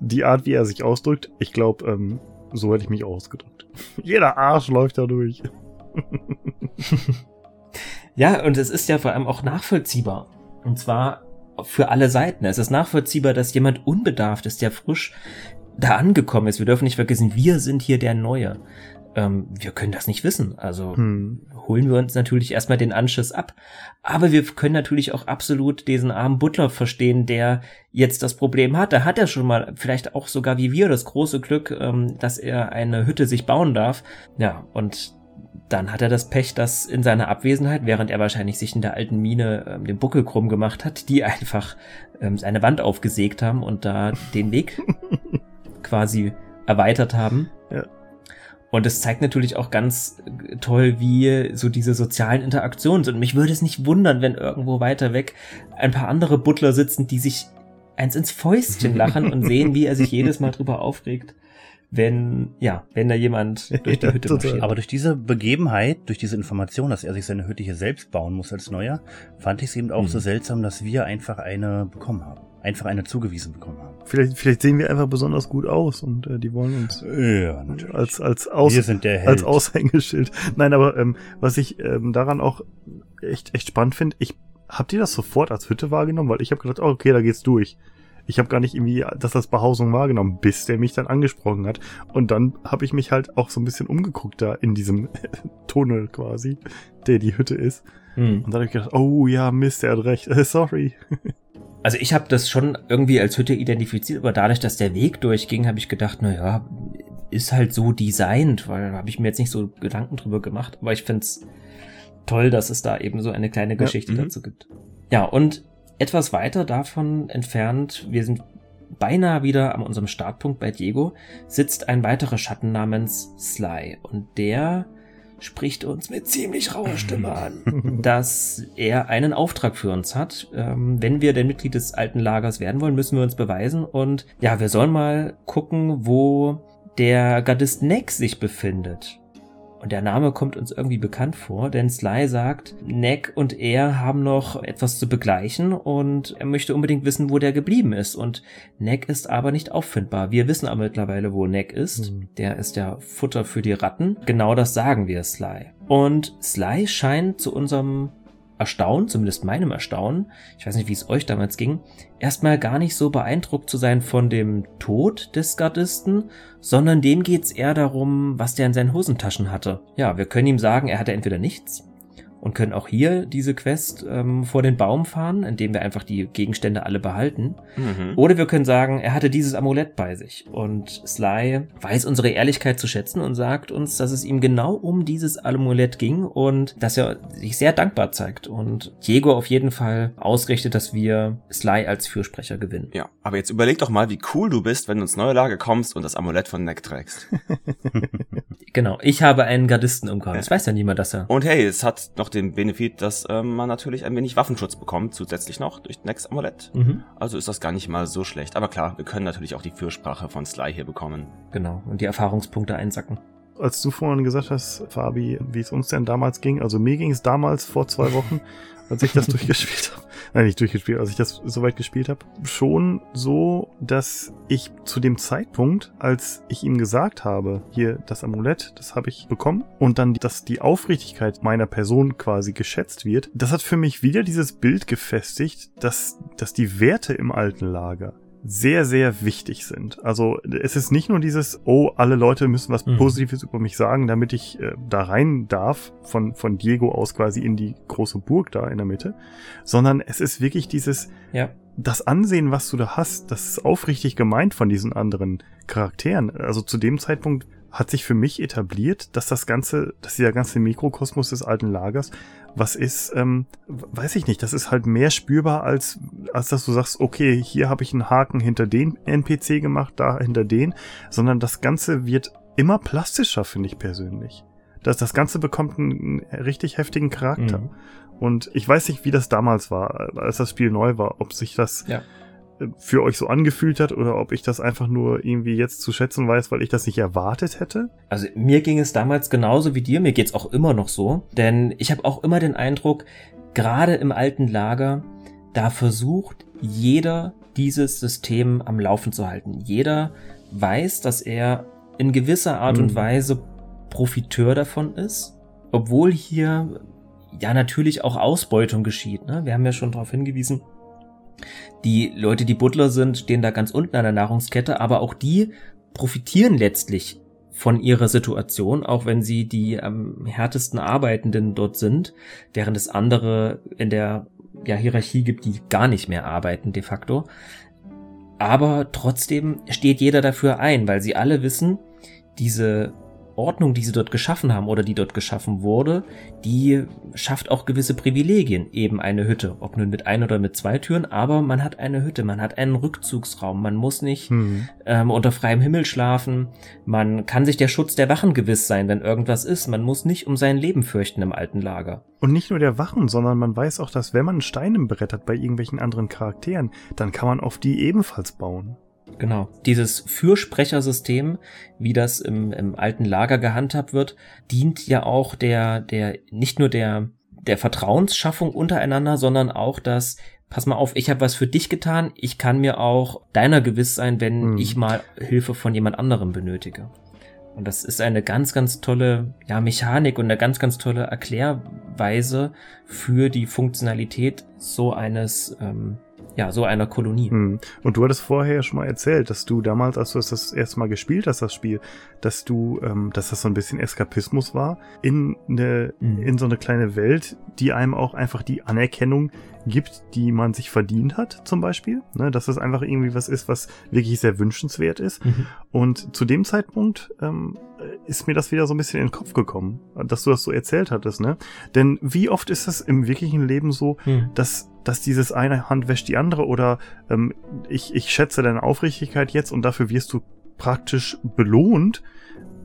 die Art, wie er sich ausdrückt, ich glaube, ähm, so hätte ich mich ausgedrückt. Jeder Arsch läuft da durch. ja, und es ist ja vor allem auch nachvollziehbar. Und zwar für alle Seiten. Es ist nachvollziehbar, dass jemand unbedarft ist, der frisch da angekommen ist. Wir dürfen nicht vergessen, wir sind hier der Neue. Ähm, wir können das nicht wissen. Also hm. holen wir uns natürlich erstmal den Anschiss ab. Aber wir können natürlich auch absolut diesen armen Butler verstehen, der jetzt das Problem hat. Da hat er schon mal, vielleicht auch sogar wie wir, das große Glück, ähm, dass er eine Hütte sich bauen darf. Ja, und dann hat er das Pech, dass in seiner Abwesenheit, während er wahrscheinlich sich in der alten Mine ähm, den Buckel krumm gemacht hat, die einfach ähm, seine Wand aufgesägt haben und da den Weg quasi erweitert haben. Ja. Und es zeigt natürlich auch ganz äh, toll, wie so diese sozialen Interaktionen sind. Und mich würde es nicht wundern, wenn irgendwo weiter weg ein paar andere Butler sitzen, die sich eins ins Fäustchen lachen und sehen, wie er sich jedes Mal drüber aufregt, wenn, ja, wenn da jemand durch die Hütte marschiert. Aber durch diese Begebenheit, durch diese Information, dass er sich seine Hütte hier selbst bauen muss als Neuer, fand ich es eben auch mhm. so seltsam, dass wir einfach eine bekommen haben. Einfach eine zugewiesen bekommen haben. Vielleicht, vielleicht sehen wir einfach besonders gut aus und äh, die wollen uns ja, natürlich. als als aus, wir sind der Held. als Aushängeschild. Nein, aber ähm, was ich ähm, daran auch echt echt spannend finde, ich habt ihr das sofort als Hütte wahrgenommen, weil ich habe gedacht, oh, okay, da geht's durch. Ich habe gar nicht irgendwie, dass das Behausung wahrgenommen, bis der mich dann angesprochen hat. Und dann habe ich mich halt auch so ein bisschen umgeguckt da in diesem Tunnel quasi, der die Hütte ist. Hm. Und dann habe ich gedacht, oh ja, Mist, er hat recht, sorry. Also ich habe das schon irgendwie als Hütte identifiziert, aber dadurch, dass der Weg durchging, habe ich gedacht, na ja, ist halt so designt, weil da habe ich mir jetzt nicht so Gedanken drüber gemacht. Aber ich find's toll, dass es da eben so eine kleine Geschichte ja, mhm. dazu gibt. Ja, und etwas weiter davon entfernt, wir sind beinahe wieder an unserem Startpunkt bei Diego, sitzt ein weiterer Schatten namens Sly. Und der spricht uns mit ziemlich rauer Stimme an, dass er einen Auftrag für uns hat. Ähm, wenn wir denn Mitglied des alten Lagers werden wollen, müssen wir uns beweisen. Und ja, wir sollen mal gucken, wo der Gardist Neck sich befindet. Und der Name kommt uns irgendwie bekannt vor, denn Sly sagt, Neck und er haben noch etwas zu begleichen und er möchte unbedingt wissen, wo der geblieben ist. Und Neck ist aber nicht auffindbar. Wir wissen aber mittlerweile, wo Neck ist. Mhm. Der ist ja Futter für die Ratten. Genau das sagen wir Sly. Und Sly scheint zu unserem Erstaunen, zumindest meinem Erstaunen, ich weiß nicht, wie es euch damals ging, erstmal gar nicht so beeindruckt zu sein von dem Tod des Gardisten, sondern dem geht's eher darum, was der in seinen Hosentaschen hatte. Ja, wir können ihm sagen, er hatte entweder nichts und können auch hier diese Quest ähm, vor den Baum fahren, indem wir einfach die Gegenstände alle behalten. Mhm. Oder wir können sagen, er hatte dieses Amulett bei sich. Und Sly weiß unsere Ehrlichkeit zu schätzen und sagt uns, dass es ihm genau um dieses Amulett ging und dass er sich sehr dankbar zeigt. Und Diego auf jeden Fall ausrichtet, dass wir Sly als Fürsprecher gewinnen. Ja, aber jetzt überleg doch mal, wie cool du bist, wenn du ins neue Lager kommst und das Amulett von Neck trägst. genau, ich habe einen Gardisten umgehauen. Das weiß ja niemand, dass er... Und hey, es hat noch den Benefit, dass ähm, man natürlich ein wenig Waffenschutz bekommt, zusätzlich noch durch Next Amulett. Mhm. Also ist das gar nicht mal so schlecht. Aber klar, wir können natürlich auch die Fürsprache von Sly hier bekommen. Genau, und die Erfahrungspunkte einsacken. Als du vorhin gesagt hast, Fabi, wie es uns denn damals ging, also mir ging es damals vor zwei Wochen, als ich das durchgespielt habe, nein, nicht durchgespielt, als ich das soweit gespielt habe, schon so, dass ich zu dem Zeitpunkt, als ich ihm gesagt habe, hier das Amulett, das habe ich bekommen und dann, dass die Aufrichtigkeit meiner Person quasi geschätzt wird, das hat für mich wieder dieses Bild gefestigt, dass, dass die Werte im alten Lager sehr, sehr wichtig sind. Also es ist nicht nur dieses, oh, alle Leute müssen was mhm. Positives über mich sagen, damit ich äh, da rein darf, von, von Diego aus quasi in die große Burg da in der Mitte, sondern es ist wirklich dieses, ja. das Ansehen, was du da hast, das ist aufrichtig gemeint von diesen anderen Charakteren. Also zu dem Zeitpunkt hat sich für mich etabliert, dass das ganze, dass dieser ganze Mikrokosmos des alten Lagers was ist, ähm, weiß ich nicht, das ist halt mehr spürbar, als, als dass du sagst, okay, hier habe ich einen Haken hinter den NPC gemacht, da hinter den, sondern das Ganze wird immer plastischer, finde ich persönlich. Das, das Ganze bekommt einen richtig heftigen Charakter. Mhm. Und ich weiß nicht, wie das damals war, als das Spiel neu war, ob sich das ja für euch so angefühlt hat oder ob ich das einfach nur irgendwie jetzt zu schätzen weiß, weil ich das nicht erwartet hätte? Also mir ging es damals genauso wie dir, mir geht's auch immer noch so, denn ich habe auch immer den Eindruck, gerade im alten Lager, da versucht jeder dieses System am Laufen zu halten. Jeder weiß, dass er in gewisser Art mhm. und Weise Profiteur davon ist, obwohl hier ja natürlich auch Ausbeutung geschieht. Ne? Wir haben ja schon darauf hingewiesen, die Leute, die Butler sind, stehen da ganz unten an der Nahrungskette, aber auch die profitieren letztlich von ihrer Situation, auch wenn sie die am härtesten Arbeitenden dort sind, während es andere in der ja, Hierarchie gibt, die gar nicht mehr arbeiten de facto. Aber trotzdem steht jeder dafür ein, weil sie alle wissen, diese Ordnung, die sie dort geschaffen haben oder die dort geschaffen wurde, die schafft auch gewisse Privilegien. Eben eine Hütte, ob nun mit ein oder mit zwei Türen, aber man hat eine Hütte, man hat einen Rückzugsraum, man muss nicht hm. ähm, unter freiem Himmel schlafen, man kann sich der Schutz der Wachen gewiss sein, wenn irgendwas ist, man muss nicht um sein Leben fürchten im alten Lager. Und nicht nur der Wachen, sondern man weiß auch, dass wenn man einen Stein im Brett hat bei irgendwelchen anderen Charakteren, dann kann man auf die ebenfalls bauen. Genau. Dieses Fürsprechersystem, wie das im, im alten Lager gehandhabt wird, dient ja auch der, der, nicht nur der, der Vertrauensschaffung untereinander, sondern auch das, pass mal auf, ich habe was für dich getan, ich kann mir auch deiner gewiss sein, wenn mhm. ich mal Hilfe von jemand anderem benötige. Und das ist eine ganz, ganz tolle ja, Mechanik und eine ganz, ganz tolle Erklärweise für die Funktionalität so eines ähm, ja, so einer Kolonie. Hm. Und du hattest vorher schon mal erzählt, dass du damals, als du das erste Mal gespielt hast, das Spiel, dass du, ähm, dass das so ein bisschen Eskapismus war, in eine, mhm. in so eine kleine Welt, die einem auch einfach die Anerkennung gibt, die man sich verdient hat, zum Beispiel. Ne, dass es einfach irgendwie was ist, was wirklich sehr wünschenswert ist. Mhm. Und zu dem Zeitpunkt ähm, ist mir das wieder so ein bisschen in den Kopf gekommen, dass du das so erzählt hattest, ne? Denn wie oft ist es im wirklichen Leben so, mhm. dass dass dieses eine Hand wäscht die andere oder ähm, ich, ich schätze deine Aufrichtigkeit jetzt und dafür wirst du praktisch belohnt,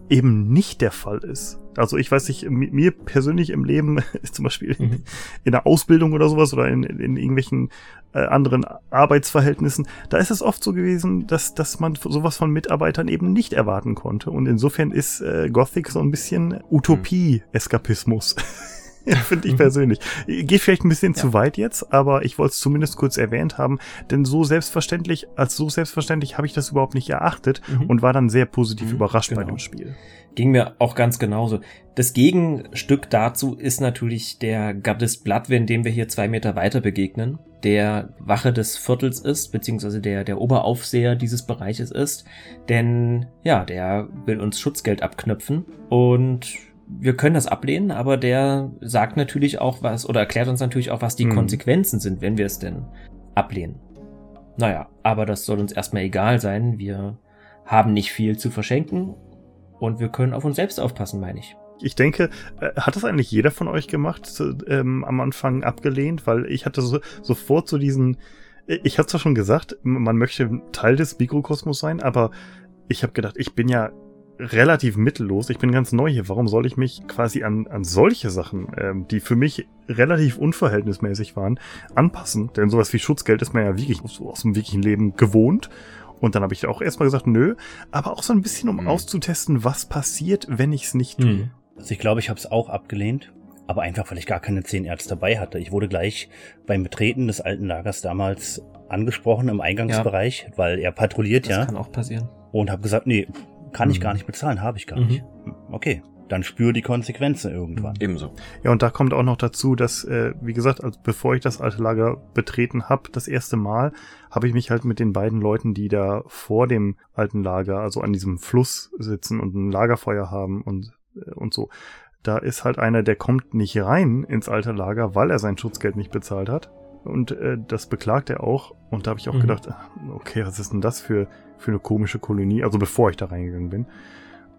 eben nicht der Fall ist. Also ich weiß nicht, mir persönlich im Leben zum Beispiel mhm. in der Ausbildung oder sowas oder in, in irgendwelchen äh, anderen Arbeitsverhältnissen, da ist es oft so gewesen, dass, dass man sowas von Mitarbeitern eben nicht erwarten konnte. Und insofern ist äh, Gothic so ein bisschen Utopie-Eskapismus. Finde ich persönlich. Geht vielleicht ein bisschen ja. zu weit jetzt, aber ich wollte es zumindest kurz erwähnt haben, denn so selbstverständlich, als so selbstverständlich habe ich das überhaupt nicht erachtet mhm. und war dann sehr positiv mhm, überrascht genau. bei dem Spiel. Ging mir auch ganz genauso. Das Gegenstück dazu ist natürlich der Goddess Bloodwind, dem wir hier zwei Meter weiter begegnen, der Wache des Viertels ist, beziehungsweise der, der Oberaufseher dieses Bereiches ist. Denn ja, der will uns Schutzgeld abknöpfen und wir können das ablehnen, aber der sagt natürlich auch was oder erklärt uns natürlich auch, was die mhm. Konsequenzen sind, wenn wir es denn ablehnen. Naja, aber das soll uns erstmal egal sein. Wir haben nicht viel zu verschenken und wir können auf uns selbst aufpassen, meine ich. Ich denke, äh, hat das eigentlich jeder von euch gemacht, ähm, am Anfang abgelehnt? Weil ich hatte so, sofort so diesen, ich hatte zwar schon gesagt, man möchte Teil des Mikrokosmos sein, aber ich habe gedacht, ich bin ja relativ mittellos. Ich bin ganz neu hier. Warum soll ich mich quasi an, an solche Sachen, ähm, die für mich relativ unverhältnismäßig waren, anpassen? Denn sowas wie Schutzgeld ist man ja wirklich so aus dem wirklichen Leben gewohnt. Und dann habe ich auch erstmal gesagt, nö, aber auch so ein bisschen, um mhm. auszutesten, was passiert, wenn ich es nicht tue. Mhm. Also ich glaube, ich habe es auch abgelehnt, aber einfach, weil ich gar keine zehn Ärzte dabei hatte. Ich wurde gleich beim Betreten des alten Lagers damals angesprochen im Eingangsbereich, ja. weil er patrouilliert das ja. Das kann auch passieren. Und habe gesagt, nee, kann ich mhm. gar nicht bezahlen, habe ich gar mhm. nicht. Okay, dann spür die Konsequenzen irgendwann. Ebenso. Ja, und da kommt auch noch dazu, dass, äh, wie gesagt, also bevor ich das alte Lager betreten habe, das erste Mal, habe ich mich halt mit den beiden Leuten, die da vor dem alten Lager, also an diesem Fluss sitzen und ein Lagerfeuer haben und, äh, und so. Da ist halt einer, der kommt nicht rein ins alte Lager, weil er sein Schutzgeld nicht bezahlt hat. Und äh, das beklagt er auch. Und da habe ich auch mhm. gedacht, okay, was ist denn das für für eine komische Kolonie, also bevor ich da reingegangen bin.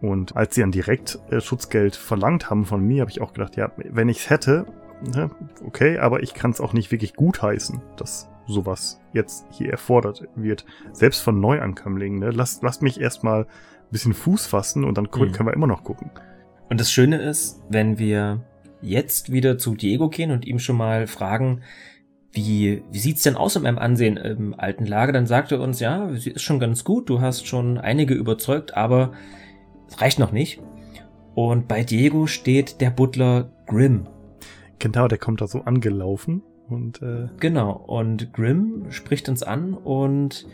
Und als sie dann direkt äh, Schutzgeld verlangt haben von mir, habe ich auch gedacht, ja, wenn ich es hätte, ne, okay, aber ich kann es auch nicht wirklich gutheißen, dass sowas jetzt hier erfordert wird, selbst von Neuankömmlingen. Ne? Lasst, lasst mich erstmal ein bisschen Fuß fassen und dann mhm. können wir immer noch gucken. Und das Schöne ist, wenn wir jetzt wieder zu Diego gehen und ihm schon mal fragen, wie, wie sieht's denn aus mit meinem Ansehen im alten Lager? Dann sagt er uns, ja, sie ist schon ganz gut, du hast schon einige überzeugt, aber es reicht noch nicht. Und bei Diego steht der Butler Grimm. Genau, der kommt da so angelaufen und äh genau und Grimm spricht uns an und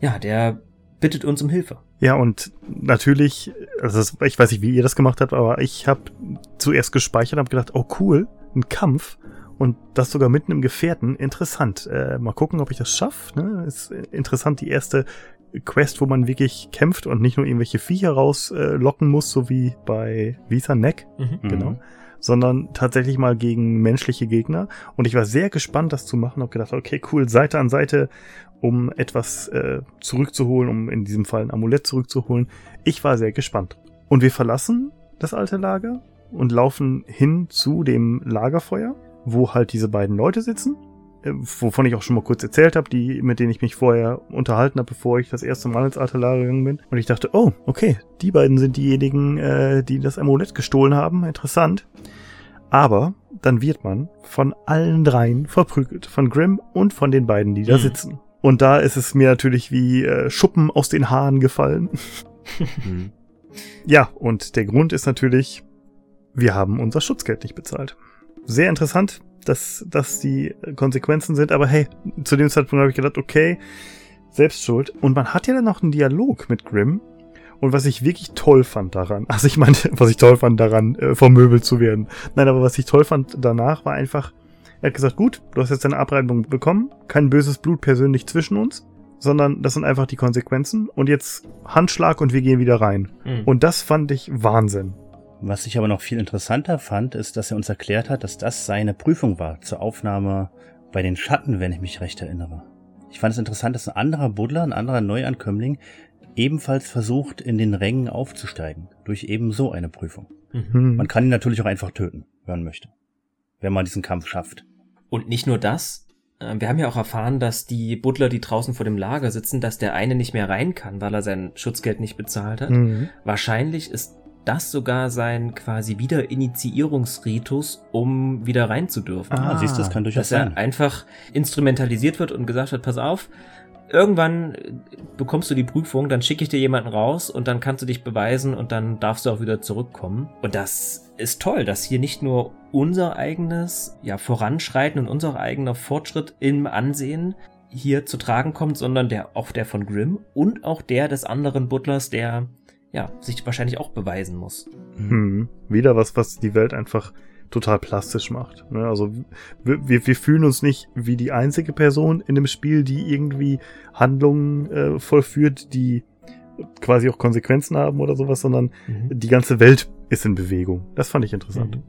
ja, der bittet uns um Hilfe. Ja, und natürlich, also ich weiß nicht, wie ihr das gemacht habt, aber ich habe zuerst gespeichert und habe gedacht, oh cool, ein Kampf. Und das sogar mitten im Gefährten. Interessant. Äh, mal gucken, ob ich das schaffe. Ne? Ist interessant, die erste Quest, wo man wirklich kämpft und nicht nur irgendwelche Viecher rauslocken äh, muss, so wie bei Visa Neck. Mhm. Genau. Mhm. Sondern tatsächlich mal gegen menschliche Gegner. Und ich war sehr gespannt, das zu machen. Hab gedacht, okay, cool, Seite an Seite, um etwas äh, zurückzuholen, um in diesem Fall ein Amulett zurückzuholen. Ich war sehr gespannt. Und wir verlassen das alte Lager und laufen hin zu dem Lagerfeuer, wo halt diese beiden Leute sitzen, äh, wovon ich auch schon mal kurz erzählt habe, die mit denen ich mich vorher unterhalten habe, bevor ich das erste Mal ins alte Lager gegangen bin. Und ich dachte, oh, okay, die beiden sind diejenigen, äh, die das Amulett gestohlen haben. Interessant. Aber dann wird man von allen dreien verprügelt. Von Grimm und von den beiden, die da mhm. sitzen. Und da ist es mir natürlich wie äh, Schuppen aus den Haaren gefallen. Mhm. Ja, und der Grund ist natürlich, wir haben unser Schutzgeld nicht bezahlt. Sehr interessant, dass das die Konsequenzen sind, aber hey, zu dem Zeitpunkt habe ich gedacht, okay, selbst schuld. Und man hat ja dann noch einen Dialog mit Grimm. Und was ich wirklich toll fand daran, also ich meine, was ich toll fand daran, äh, vermöbelt zu werden. Nein, aber was ich toll fand danach war einfach, er hat gesagt, gut, du hast jetzt deine Abreibung bekommen, kein böses Blut persönlich zwischen uns, sondern das sind einfach die Konsequenzen und jetzt Handschlag und wir gehen wieder rein. Mhm. Und das fand ich Wahnsinn. Was ich aber noch viel interessanter fand, ist, dass er uns erklärt hat, dass das seine Prüfung war zur Aufnahme bei den Schatten, wenn ich mich recht erinnere. Ich fand es interessant, dass ein anderer Buddler, ein anderer Neuankömmling ebenfalls versucht, in den Rängen aufzusteigen, durch eben so eine Prüfung. Mhm. Man kann ihn natürlich auch einfach töten, wenn man möchte, wenn man diesen Kampf schafft. Und nicht nur das, äh, wir haben ja auch erfahren, dass die Butler, die draußen vor dem Lager sitzen, dass der eine nicht mehr rein kann, weil er sein Schutzgeld nicht bezahlt hat. Mhm. Wahrscheinlich ist das sogar sein quasi Wiederinitiierungsritus, um wieder rein zu dürfen. Ah, ah siehst du, das kann durchaus dass sein. Dass er einfach instrumentalisiert wird und gesagt wird, pass auf, irgendwann bekommst du die Prüfung, dann schicke ich dir jemanden raus und dann kannst du dich beweisen und dann darfst du auch wieder zurückkommen. Und das ist toll, dass hier nicht nur unser eigenes ja, Voranschreiten und unser eigener Fortschritt im Ansehen hier zu tragen kommt, sondern der auch der von Grimm und auch der des anderen Butlers, der ja sich wahrscheinlich auch beweisen muss. Hm. Wieder was, was die Welt einfach total plastisch macht. Ne? Also wir, wir, wir fühlen uns nicht wie die einzige Person in dem Spiel, die irgendwie Handlungen äh, vollführt, die quasi auch Konsequenzen haben oder sowas, sondern mhm. die ganze Welt ist in Bewegung. Das fand ich interessant. Mhm.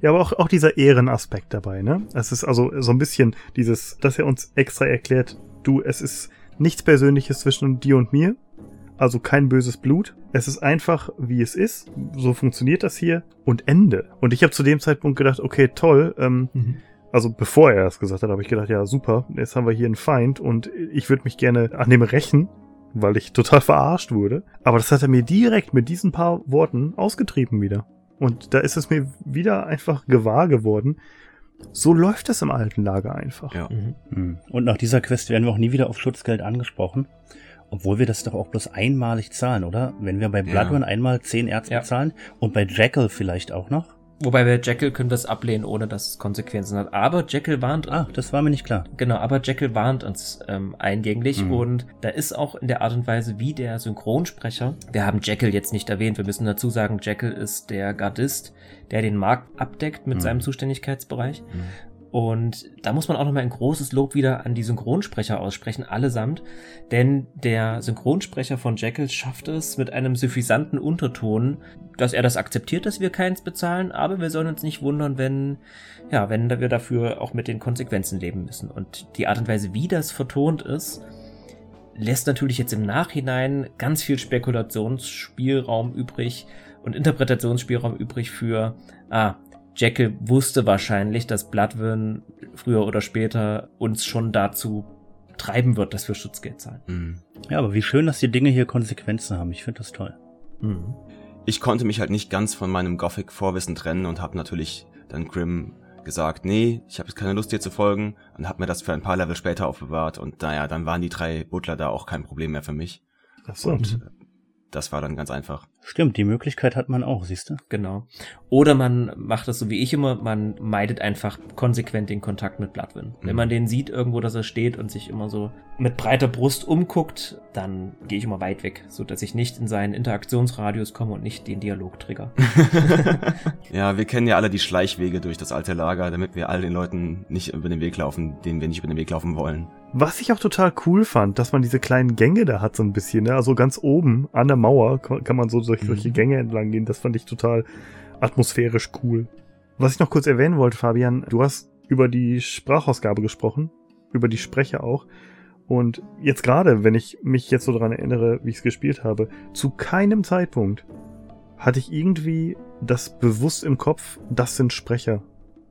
Ja, aber auch, auch dieser Ehrenaspekt dabei, ne? Es ist also so ein bisschen dieses, dass er uns extra erklärt, du, es ist nichts Persönliches zwischen dir und mir, also kein böses Blut. Es ist einfach, wie es ist. So funktioniert das hier. Und Ende. Und ich habe zu dem Zeitpunkt gedacht, okay, toll. Ähm, mhm. Also bevor er das gesagt hat, habe ich gedacht, ja super, jetzt haben wir hier einen Feind und ich würde mich gerne an dem rächen, weil ich total verarscht wurde. Aber das hat er mir direkt mit diesen paar Worten ausgetrieben wieder. Und da ist es mir wieder einfach gewahr geworden. So läuft das im alten Lager einfach. Ja. Mhm. Und nach dieser Quest werden wir auch nie wieder auf Schutzgeld angesprochen. Obwohl wir das doch auch bloß einmalig zahlen, oder? Wenn wir bei Bloodrun ja. einmal 10 Erz ja. bezahlen und bei Jackal vielleicht auch noch. Wobei bei Jekyll können wir es ablehnen, ohne dass es Konsequenzen hat. Aber Jekyll warnt. Ah, das war mir nicht klar. Genau, aber Jekyll warnt uns ähm, eingänglich mhm. und da ist auch in der Art und Weise, wie der Synchronsprecher. Wir haben Jekyll jetzt nicht erwähnt. Wir müssen dazu sagen, Jekyll ist der Gardist, der den Markt abdeckt mit mhm. seinem Zuständigkeitsbereich. Mhm. Und da muss man auch nochmal ein großes Lob wieder an die Synchronsprecher aussprechen, allesamt. Denn der Synchronsprecher von Jekyll schafft es mit einem suffisanten Unterton, dass er das akzeptiert, dass wir keins bezahlen, aber wir sollen uns nicht wundern, wenn, ja, wenn wir dafür auch mit den Konsequenzen leben müssen. Und die Art und Weise, wie das vertont ist, lässt natürlich jetzt im Nachhinein ganz viel Spekulationsspielraum übrig und Interpretationsspielraum übrig für, ah, Jekyll wusste wahrscheinlich, dass Bloodwin früher oder später uns schon dazu treiben wird, dass wir Schutzgeld zahlen. Mhm. Ja, aber wie schön, dass die Dinge hier Konsequenzen haben. Ich finde das toll. Mhm. Ich konnte mich halt nicht ganz von meinem Gothic-Vorwissen trennen und habe natürlich dann Grimm gesagt, nee, ich habe jetzt keine Lust dir zu folgen und habe mir das für ein paar Level später aufbewahrt und naja, dann waren die drei Butler da auch kein Problem mehr für mich. Ach so. Und das war dann ganz einfach. Stimmt, die Möglichkeit hat man auch, siehst du? Genau. Oder man macht das so wie ich immer, man meidet einfach konsequent den Kontakt mit Bloodwin. Mhm. Wenn man den sieht irgendwo, dass er steht und sich immer so mit breiter Brust umguckt, dann gehe ich immer weit weg, so dass ich nicht in seinen Interaktionsradius komme und nicht den Dialog trigger. ja, wir kennen ja alle die Schleichwege durch das alte Lager, damit wir all den Leuten nicht über den Weg laufen, denen wir nicht über den Weg laufen wollen. Was ich auch total cool fand, dass man diese kleinen Gänge da hat so ein bisschen, ne? also ganz oben an der Mauer kann man so durch mhm. solche Gänge entlang gehen. Das fand ich total atmosphärisch cool. Was ich noch kurz erwähnen wollte, Fabian, du hast über die Sprachausgabe gesprochen, über die Sprecher auch. Und jetzt gerade, wenn ich mich jetzt so daran erinnere, wie ich es gespielt habe, zu keinem Zeitpunkt hatte ich irgendwie das bewusst im Kopf, das sind Sprecher.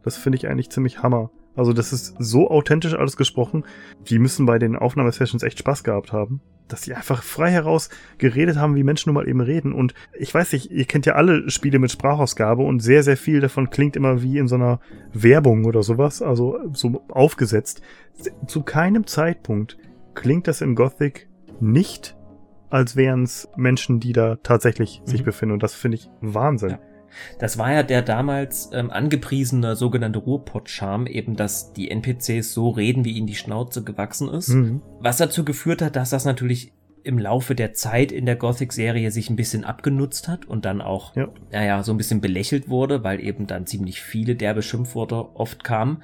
Das finde ich eigentlich ziemlich Hammer. Also das ist so authentisch alles gesprochen. Die müssen bei den Aufnahmesessions echt Spaß gehabt haben. Dass sie einfach frei heraus geredet haben, wie Menschen nun mal eben reden. Und ich weiß nicht, ihr kennt ja alle Spiele mit Sprachausgabe und sehr, sehr viel davon klingt immer wie in so einer Werbung oder sowas. Also so aufgesetzt. Zu keinem Zeitpunkt klingt das in Gothic nicht als wären es Menschen, die da tatsächlich mhm. sich befinden. Und das finde ich Wahnsinn. Ja. Das war ja der damals ähm, angepriesene sogenannte Ruhrpott-Charme, eben, dass die NPCs so reden, wie ihnen die Schnauze gewachsen ist. Mhm. Was dazu geführt hat, dass das natürlich im Laufe der Zeit in der Gothic-Serie sich ein bisschen abgenutzt hat und dann auch, ja. naja, so ein bisschen belächelt wurde, weil eben dann ziemlich viele derbe Schimpfworte oft kamen.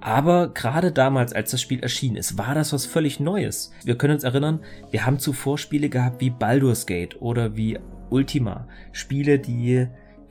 Aber gerade damals, als das Spiel erschienen ist, war das was völlig Neues. Wir können uns erinnern, wir haben zuvor Spiele gehabt wie Baldur's Gate oder wie Ultima. Spiele, die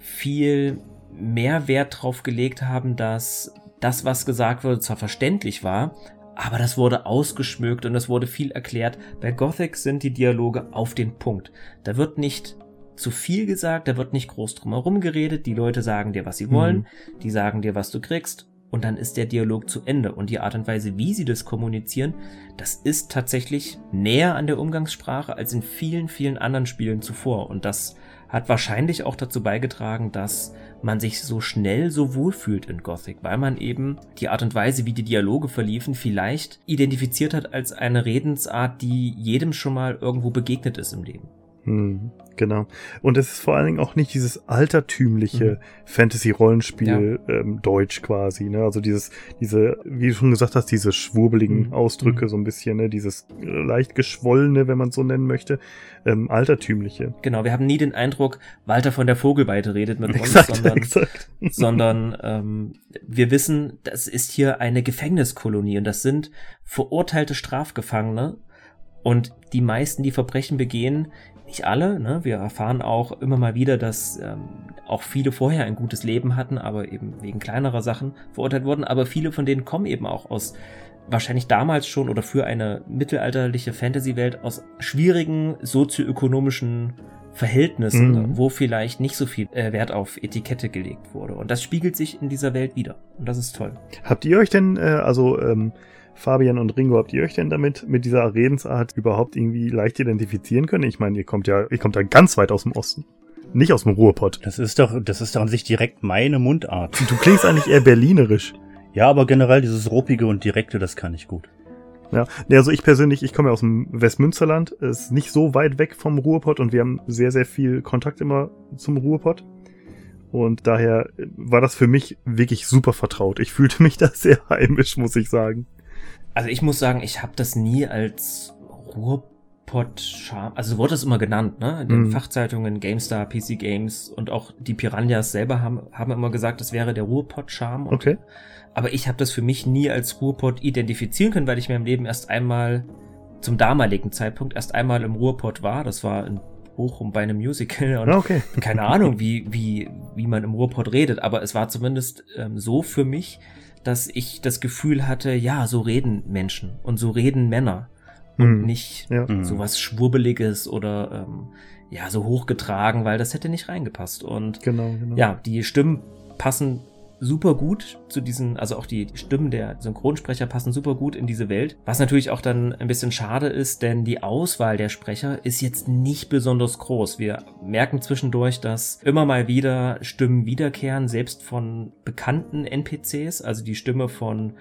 viel mehr Wert drauf gelegt haben, dass das, was gesagt wurde, zwar verständlich war, aber das wurde ausgeschmückt und es wurde viel erklärt. Bei Gothic sind die Dialoge auf den Punkt. Da wird nicht zu viel gesagt, da wird nicht groß drum herum geredet. Die Leute sagen dir, was sie wollen, mhm. die sagen dir, was du kriegst und dann ist der Dialog zu Ende. Und die Art und Weise, wie sie das kommunizieren, das ist tatsächlich näher an der Umgangssprache als in vielen, vielen anderen Spielen zuvor. Und das hat wahrscheinlich auch dazu beigetragen, dass man sich so schnell so wohl fühlt in Gothic, weil man eben die Art und Weise, wie die Dialoge verliefen, vielleicht identifiziert hat als eine Redensart, die jedem schon mal irgendwo begegnet ist im Leben. Hm, genau. Und es ist vor allen Dingen auch nicht dieses altertümliche mhm. Fantasy-Rollenspiel ja. ähm, Deutsch quasi, ne? Also dieses, diese, wie du schon gesagt hast, diese schwurbeligen mhm. Ausdrücke mhm. so ein bisschen, ne? Dieses leicht geschwollene, wenn man so nennen möchte, ähm, altertümliche. Genau, wir haben nie den Eindruck, Walter von der Vogelweide redet mit exakt, uns, sondern, exakt. sondern ähm, wir wissen, das ist hier eine Gefängniskolonie und das sind verurteilte Strafgefangene, und die meisten, die Verbrechen begehen, nicht alle, ne? wir erfahren auch immer mal wieder, dass ähm, auch viele vorher ein gutes Leben hatten, aber eben wegen kleinerer Sachen verurteilt wurden. Aber viele von denen kommen eben auch aus wahrscheinlich damals schon oder für eine mittelalterliche Fantasy-Welt aus schwierigen sozioökonomischen Verhältnissen, mhm. wo vielleicht nicht so viel äh, Wert auf Etikette gelegt wurde. Und das spiegelt sich in dieser Welt wieder. Und das ist toll. Habt ihr euch denn, äh, also ähm, Fabian und Ringo, habt ihr euch denn damit, mit dieser Redensart überhaupt irgendwie leicht identifizieren können? Ich meine, ihr kommt ja, ihr kommt ja ganz weit aus dem Osten. Nicht aus dem Ruhrpott. Das ist doch, das ist doch an sich direkt meine Mundart. Du klingst eigentlich eher berlinerisch. Ja, aber generell dieses ruppige und direkte, das kann ich gut. Ja, also ich persönlich, ich komme ja aus dem Westmünsterland, ist nicht so weit weg vom Ruhrpott und wir haben sehr, sehr viel Kontakt immer zum Ruhrpott. Und daher war das für mich wirklich super vertraut. Ich fühlte mich da sehr heimisch, muss ich sagen. Also ich muss sagen, ich habe das nie als Ruhrpott-Charme, also so wurde es immer genannt, ne? In den mhm. Fachzeitungen, GameStar, PC Games und auch die Piranhas selber haben, haben immer gesagt, das wäre der Ruhrpott-Charme. Okay. Aber ich habe das für mich nie als Ruhrpott identifizieren können, weil ich mir im Leben erst einmal zum damaligen Zeitpunkt erst einmal im Ruhrpott war. Das war in Bochum bei einem Musical und okay. keine Ahnung, wie, wie, wie man im Ruhrpott redet, aber es war zumindest ähm, so für mich, dass ich das Gefühl hatte, ja, so reden Menschen und so reden Männer und mhm. nicht ja. Mhm. so was Schwurbeliges oder ähm, ja, so hochgetragen, weil das hätte nicht reingepasst. Und genau, genau. ja, die Stimmen passen super gut zu diesen, also auch die Stimmen der Synchronsprecher passen super gut in diese Welt. Was natürlich auch dann ein bisschen schade ist, denn die Auswahl der Sprecher ist jetzt nicht besonders groß. Wir merken zwischendurch, dass immer mal wieder Stimmen wiederkehren, selbst von bekannten NPCs, also die Stimme von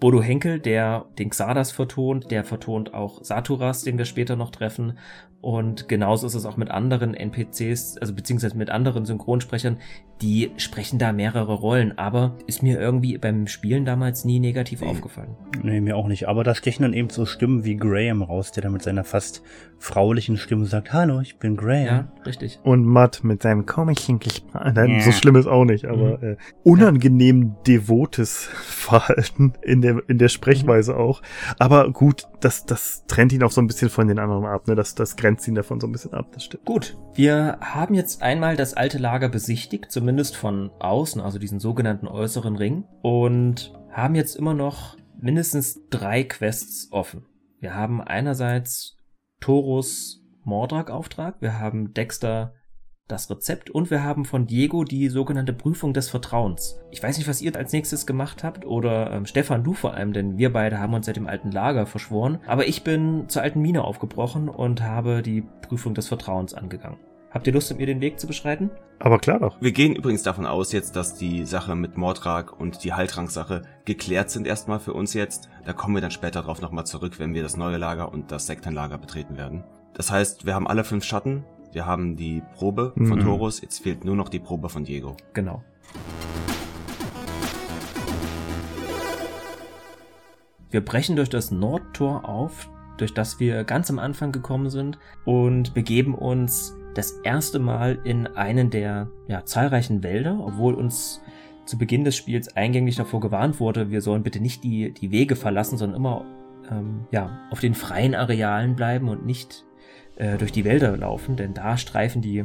Bodo Henkel, der den Xardas vertont, der vertont auch Saturas, den wir später noch treffen. Und genauso ist es auch mit anderen NPCs, also beziehungsweise mit anderen Synchronsprechern, die sprechen da mehrere Rollen, aber ist mir irgendwie beim Spielen damals nie negativ nee. aufgefallen. Nee, mir auch nicht. Aber da stechen dann eben so Stimmen wie Graham raus, der dann mit seiner fast fraulichen Stimme sagt, hallo, ich bin Graham. Ja, richtig. Und Matt mit seinem komischen Gespann. Ja. So schlimm ist auch nicht, aber mhm. äh, unangenehm devotes Verhalten in der, in der Sprechweise mhm. auch. Aber gut, das, das trennt ihn auch so ein bisschen von den anderen ab, ne? Das, das grenzt ihn davon so ein bisschen ab, das stimmt. Gut, wir haben jetzt einmal das alte Lager besichtigt, zumindest von außen, also diesen sogenannten äußeren Ring, und haben jetzt immer noch mindestens drei Quests offen. Wir haben einerseits Torus Mordrak-Auftrag, wir haben Dexter das Rezept und wir haben von Diego die sogenannte Prüfung des Vertrauens. Ich weiß nicht, was ihr als nächstes gemacht habt oder ähm, Stefan, du vor allem, denn wir beide haben uns seit dem alten Lager verschworen. Aber ich bin zur alten Mine aufgebrochen und habe die Prüfung des Vertrauens angegangen. Habt ihr Lust, mit mir den Weg zu beschreiten? Aber klar doch. Wir gehen übrigens davon aus jetzt, dass die Sache mit Mordrak und die Heiltranksache geklärt sind erstmal für uns jetzt. Da kommen wir dann später drauf nochmal zurück, wenn wir das neue Lager und das Sektenlager betreten werden. Das heißt, wir haben alle fünf Schatten, wir haben die Probe von mhm. Torus, jetzt fehlt nur noch die Probe von Diego. Genau. Wir brechen durch das Nordtor auf, durch das wir ganz am Anfang gekommen sind und begeben uns das erste Mal in einen der ja, zahlreichen Wälder, obwohl uns zu Beginn des Spiels eingänglich davor gewarnt wurde, wir sollen bitte nicht die, die Wege verlassen, sondern immer ähm, ja, auf den freien Arealen bleiben und nicht äh, durch die Wälder laufen, denn da streifen die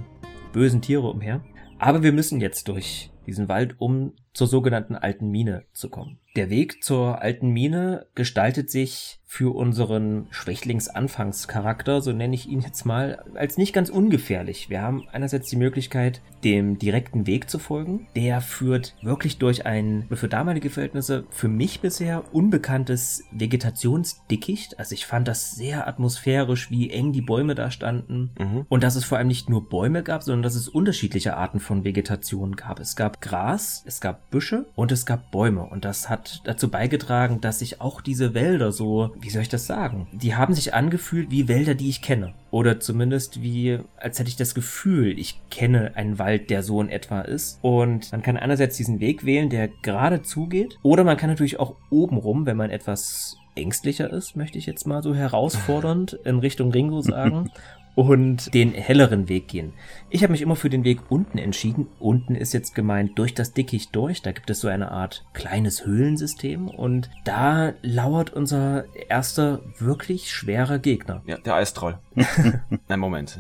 bösen Tiere umher. Aber wir müssen jetzt durch diesen Wald, um zur sogenannten alten Mine zu kommen. Der Weg zur alten Mine gestaltet sich für unseren Schwächlingsanfangscharakter, so nenne ich ihn jetzt mal, als nicht ganz ungefährlich. Wir haben einerseits die Möglichkeit, dem direkten Weg zu folgen. Der führt wirklich durch ein für damalige Verhältnisse für mich bisher unbekanntes Vegetationsdickicht. Also ich fand das sehr atmosphärisch, wie eng die Bäume da standen. Mhm. Und dass es vor allem nicht nur Bäume gab, sondern dass es unterschiedliche Arten von Vegetation gab. Es gab Gras, es gab Büsche und es gab Bäume. Und das hat dazu beigetragen, dass sich auch diese Wälder so wie soll ich das sagen? Die haben sich angefühlt wie Wälder, die ich kenne. Oder zumindest wie, als hätte ich das Gefühl, ich kenne einen Wald, der so in etwa ist. Und man kann einerseits diesen Weg wählen, der gerade zugeht. Oder man kann natürlich auch obenrum, wenn man etwas ängstlicher ist, möchte ich jetzt mal so herausfordernd in Richtung Ringo sagen, und den helleren Weg gehen. Ich habe mich immer für den Weg unten entschieden. Unten ist jetzt gemeint durch das Dickicht durch. Da gibt es so eine Art kleines Höhlensystem und da lauert unser erster wirklich schwerer Gegner. Ja, der Eistroll. Nein, Moment.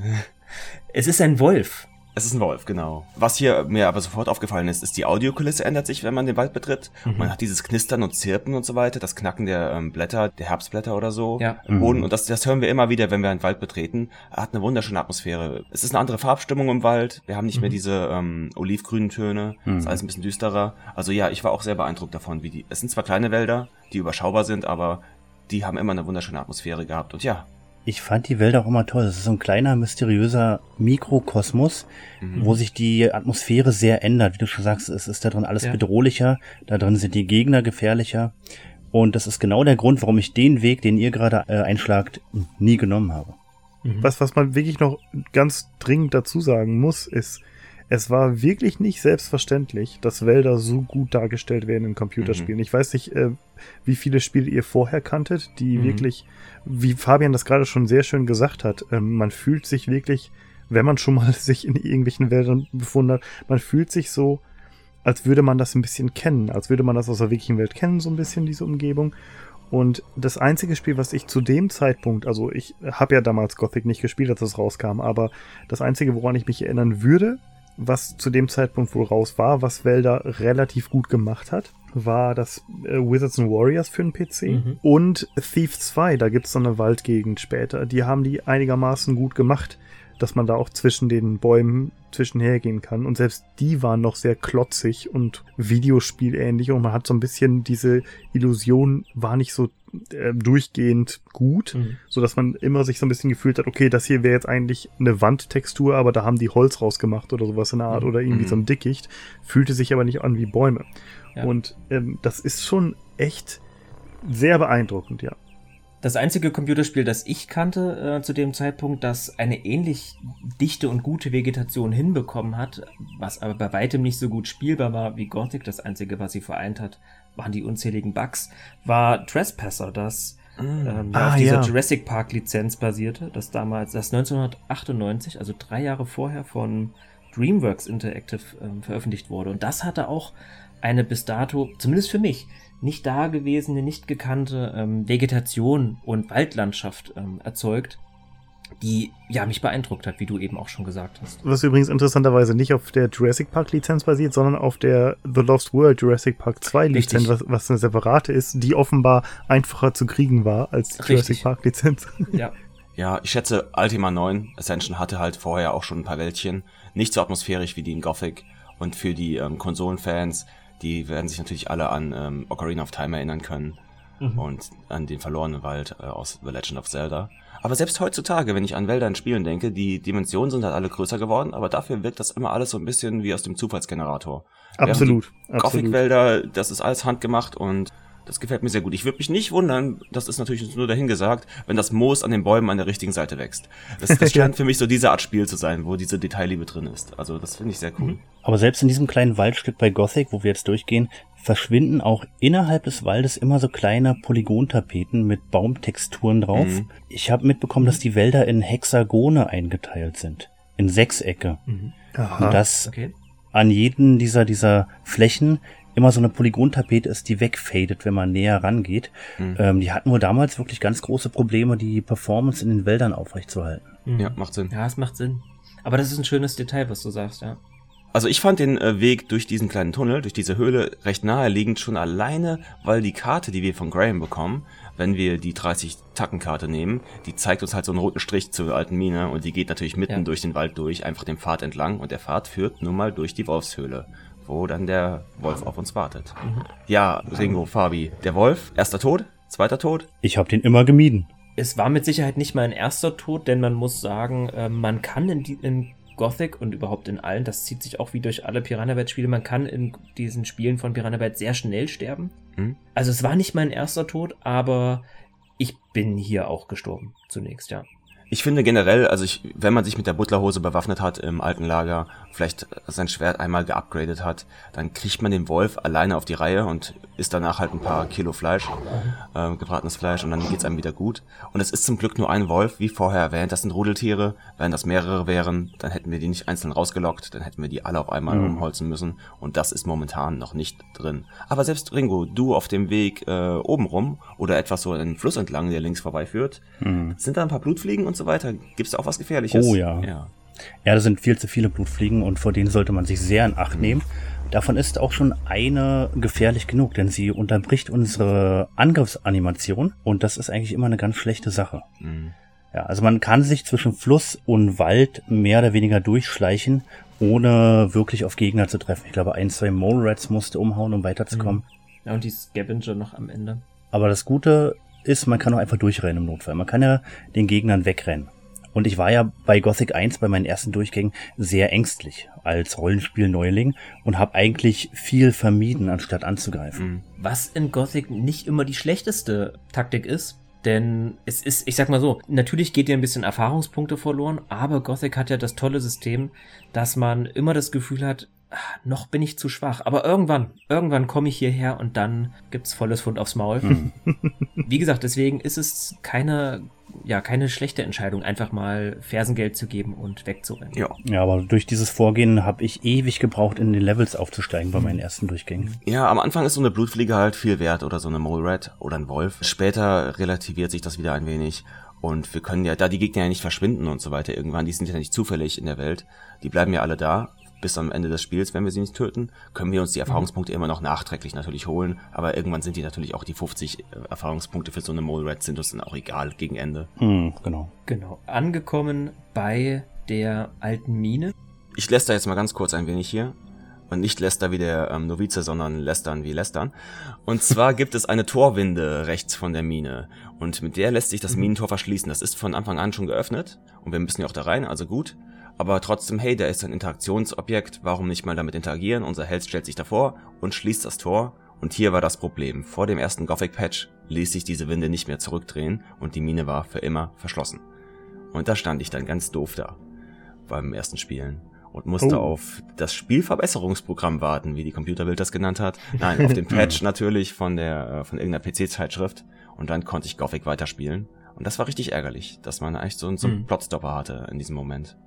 Es ist ein Wolf. Es ist ein Wolf, genau. Was hier mir aber sofort aufgefallen ist, ist die Audiokulisse ändert sich, wenn man den Wald betritt. Mhm. Man hat dieses Knistern und Zirpen und so weiter, das Knacken der ähm, Blätter, der Herbstblätter oder so ja. im Boden. Mhm. Und das, das hören wir immer wieder, wenn wir einen Wald betreten. Er hat eine wunderschöne Atmosphäre. Es ist eine andere Farbstimmung im Wald. Wir haben nicht mhm. mehr diese ähm, olivgrünen Töne. Mhm. Es ist alles ein bisschen düsterer. Also ja, ich war auch sehr beeindruckt davon, wie die. Es sind zwar kleine Wälder, die überschaubar sind, aber die haben immer eine wunderschöne Atmosphäre gehabt. Und ja, ich fand die Welt auch immer toll. Es ist so ein kleiner, mysteriöser Mikrokosmos, mhm. wo sich die Atmosphäre sehr ändert. Wie du schon sagst, es ist da drin alles ja. bedrohlicher, da drin sind die Gegner gefährlicher. Und das ist genau der Grund, warum ich den Weg, den ihr gerade äh, einschlagt, nie genommen habe. Mhm. Was, was man wirklich noch ganz dringend dazu sagen muss, ist, es war wirklich nicht selbstverständlich, dass Wälder so gut dargestellt werden in Computerspielen. Mhm. Ich weiß nicht, äh, wie viele Spiele ihr vorher kanntet, die mhm. wirklich, wie Fabian das gerade schon sehr schön gesagt hat, äh, man fühlt sich wirklich, wenn man schon mal sich in irgendwelchen Wäldern befunden hat, man fühlt sich so, als würde man das ein bisschen kennen, als würde man das aus der wirklichen Welt kennen, so ein bisschen diese Umgebung. Und das einzige Spiel, was ich zu dem Zeitpunkt, also ich habe ja damals Gothic nicht gespielt, als es rauskam, aber das einzige, woran ich mich erinnern würde, was zu dem Zeitpunkt wohl raus war, was Zelda relativ gut gemacht hat, war das äh, Wizards and Warriors für den PC mhm. und Thief 2, da gibt's so eine Waldgegend später. Die haben die einigermaßen gut gemacht, dass man da auch zwischen den Bäumen zwischenhergehen kann. Und selbst die waren noch sehr klotzig und Videospielähnlich und man hat so ein bisschen diese Illusion war nicht so äh, durchgehend gut, mhm. so dass man immer sich so ein bisschen gefühlt hat, okay, das hier wäre jetzt eigentlich eine Wandtextur, aber da haben die Holz rausgemacht oder sowas in der Art mhm. oder irgendwie mhm. so ein Dickicht, fühlte sich aber nicht an wie Bäume. Ja. Und ähm, das ist schon echt sehr beeindruckend, ja. Das einzige Computerspiel, das ich kannte äh, zu dem Zeitpunkt, das eine ähnlich dichte und gute Vegetation hinbekommen hat, was aber bei weitem nicht so gut spielbar war wie Gothic, das einzige, was sie vereint hat, waren die unzähligen Bugs, war Trespasser, das mm. ähm, ah, auf dieser ja. Jurassic Park Lizenz basierte, das damals, das 1998, also drei Jahre vorher von DreamWorks Interactive ähm, veröffentlicht wurde. Und das hatte auch eine bis dato, zumindest für mich, nicht dagewesene, nicht gekannte ähm, Vegetation und Waldlandschaft ähm, erzeugt, die ja mich beeindruckt hat, wie du eben auch schon gesagt hast. Was übrigens interessanterweise nicht auf der Jurassic Park Lizenz basiert, sondern auf der The Lost World Jurassic Park 2 Lizenz, was, was, eine separate ist, die offenbar einfacher zu kriegen war als die Richtig. Jurassic Park Lizenz. Ja. Ja, ich schätze, Ultima 9 Ascension hatte halt vorher auch schon ein paar Wäldchen. Nicht so atmosphärisch wie die in Gothic. Und für die ähm, Konsolenfans, die werden sich natürlich alle an ähm, Ocarina of Time erinnern können. Mhm. Und an den verlorenen Wald äh, aus The Legend of Zelda. Aber selbst heutzutage, wenn ich an Wälder in Spielen denke, die Dimensionen sind halt alle größer geworden, aber dafür wirkt das immer alles so ein bisschen wie aus dem Zufallsgenerator. Absolut. Gothic-Wälder, das ist alles handgemacht und das gefällt mir sehr gut. Ich würde mich nicht wundern, das ist natürlich nur dahingesagt, wenn das Moos an den Bäumen an der richtigen Seite wächst. Das, das scheint für mich so diese Art Spiel zu sein, wo diese Detailliebe drin ist. Also das finde ich sehr cool. Mhm. Aber selbst in diesem kleinen Waldstück bei Gothic, wo wir jetzt durchgehen, verschwinden auch innerhalb des Waldes immer so kleine Polygontapeten mit Baumtexturen drauf. Mhm. Ich habe mitbekommen, dass die Wälder in Hexagone eingeteilt sind. In Sechsecke. Mhm. Und das okay. an jeden dieser, dieser Flächen immer so eine Polygontapete ist, die wegfadet, wenn man näher rangeht. Mhm. Ähm, die hatten wohl damals wirklich ganz große Probleme, die Performance in den Wäldern aufrechtzuerhalten. Mhm. Ja, macht Sinn. Ja, es macht Sinn. Aber das ist ein schönes Detail, was du sagst, ja. Also ich fand den äh, Weg durch diesen kleinen Tunnel, durch diese Höhle recht naheliegend schon alleine, weil die Karte, die wir von Graham bekommen, wenn wir die 30 Tackenkarte nehmen, die zeigt uns halt so einen roten Strich zur alten Mine und die geht natürlich mitten ja. durch den Wald durch, einfach den Pfad entlang und der Pfad führt nun mal durch die Wolfshöhle wo dann der Wolf auf uns wartet. Mhm. Ja, Ringo, Fabi, der Wolf, erster Tod, zweiter Tod? Ich habe den immer gemieden. Es war mit Sicherheit nicht mein erster Tod, denn man muss sagen, äh, man kann in, in Gothic und überhaupt in allen, das zieht sich auch wie durch alle Piranha Bytes Spiele, man kann in diesen Spielen von Piranha Bytes sehr schnell sterben. Mhm. Also es war nicht mein erster Tod, aber ich bin hier auch gestorben zunächst, ja. Ich finde generell, also ich, wenn man sich mit der Butlerhose bewaffnet hat im alten Lager, vielleicht sein Schwert einmal geupgradet hat, dann kriegt man den Wolf alleine auf die Reihe und isst danach halt ein paar Kilo Fleisch, äh, gebratenes Fleisch und dann geht's einem wieder gut. Und es ist zum Glück nur ein Wolf, wie vorher erwähnt, das sind Rudeltiere. Wenn das mehrere wären, dann hätten wir die nicht einzeln rausgelockt, dann hätten wir die alle auf einmal mhm. umholzen müssen und das ist momentan noch nicht drin. Aber selbst Ringo, du auf dem Weg äh, oben rum oder etwas so einen Fluss entlang, der links vorbeiführt, mhm. sind da ein paar Blutfliegen und so weiter. Gibt es auch was Gefährliches? Oh ja. ja. Ja, da sind viel zu viele Blutfliegen und vor denen sollte man sich sehr in Acht nehmen. Davon ist auch schon eine gefährlich genug, denn sie unterbricht unsere Angriffsanimation und das ist eigentlich immer eine ganz schlechte Sache. Mhm. Ja, also man kann sich zwischen Fluss und Wald mehr oder weniger durchschleichen, ohne wirklich auf Gegner zu treffen. Ich glaube, ein, zwei Mole Rats musste umhauen, um weiterzukommen. Mhm. Ja, und die Scavenger noch am Ende. Aber das Gute ist, man kann auch einfach durchrennen im Notfall. Man kann ja den Gegnern wegrennen. Und ich war ja bei Gothic 1 bei meinen ersten Durchgängen sehr ängstlich als Rollenspiel-Neuling und habe eigentlich viel vermieden, anstatt anzugreifen. Mhm. Was in Gothic nicht immer die schlechteste Taktik ist, denn es ist, ich sag mal so, natürlich geht dir ein bisschen Erfahrungspunkte verloren, aber Gothic hat ja das tolle System, dass man immer das Gefühl hat, noch bin ich zu schwach. Aber irgendwann, irgendwann komme ich hierher und dann gibt's volles Fund aufs Maul. Hm. Wie gesagt, deswegen ist es keine, ja, keine schlechte Entscheidung, einfach mal Fersengeld zu geben und wegzurennen. Ja. Ja, aber durch dieses Vorgehen habe ich ewig gebraucht, in den Levels aufzusteigen bei meinen ersten Durchgängen. Ja, am Anfang ist so eine Blutfliege halt viel wert oder so eine Mole Rat oder ein Wolf. Später relativiert sich das wieder ein wenig. Und wir können ja, da die Gegner ja nicht verschwinden und so weiter irgendwann, die sind ja nicht zufällig in der Welt, die bleiben ja alle da bis am Ende des Spiels, wenn wir sie nicht töten, können wir uns die Erfahrungspunkte immer noch nachträglich natürlich holen, aber irgendwann sind die natürlich auch die 50 äh, Erfahrungspunkte für so eine Mole Red sind uns dann auch egal gegen Ende. Hm, genau. Genau. Angekommen bei der alten Mine. Ich lässt da jetzt mal ganz kurz ein wenig hier. Und nicht Lester wie der ähm, Novize, sondern Lästern wie Lästern. Und zwar gibt es eine Torwinde rechts von der Mine. Und mit der lässt sich das mhm. Minentor verschließen. Das ist von Anfang an schon geöffnet. Und wir müssen ja auch da rein, also gut. Aber trotzdem, hey, der ist ein Interaktionsobjekt, warum nicht mal damit interagieren? Unser Held stellt sich davor und schließt das Tor. Und hier war das Problem. Vor dem ersten Gothic-Patch ließ sich diese Winde nicht mehr zurückdrehen und die Mine war für immer verschlossen. Und da stand ich dann ganz doof da beim ersten Spielen und musste oh. auf das Spielverbesserungsprogramm warten, wie die Computerwelt das genannt hat. Nein, auf den Patch natürlich von der äh, von irgendeiner PC-Zeitschrift und dann konnte ich Gothic weiterspielen. Und das war richtig ärgerlich, dass man echt so, so einen mhm. Plotstopper hatte in diesem Moment.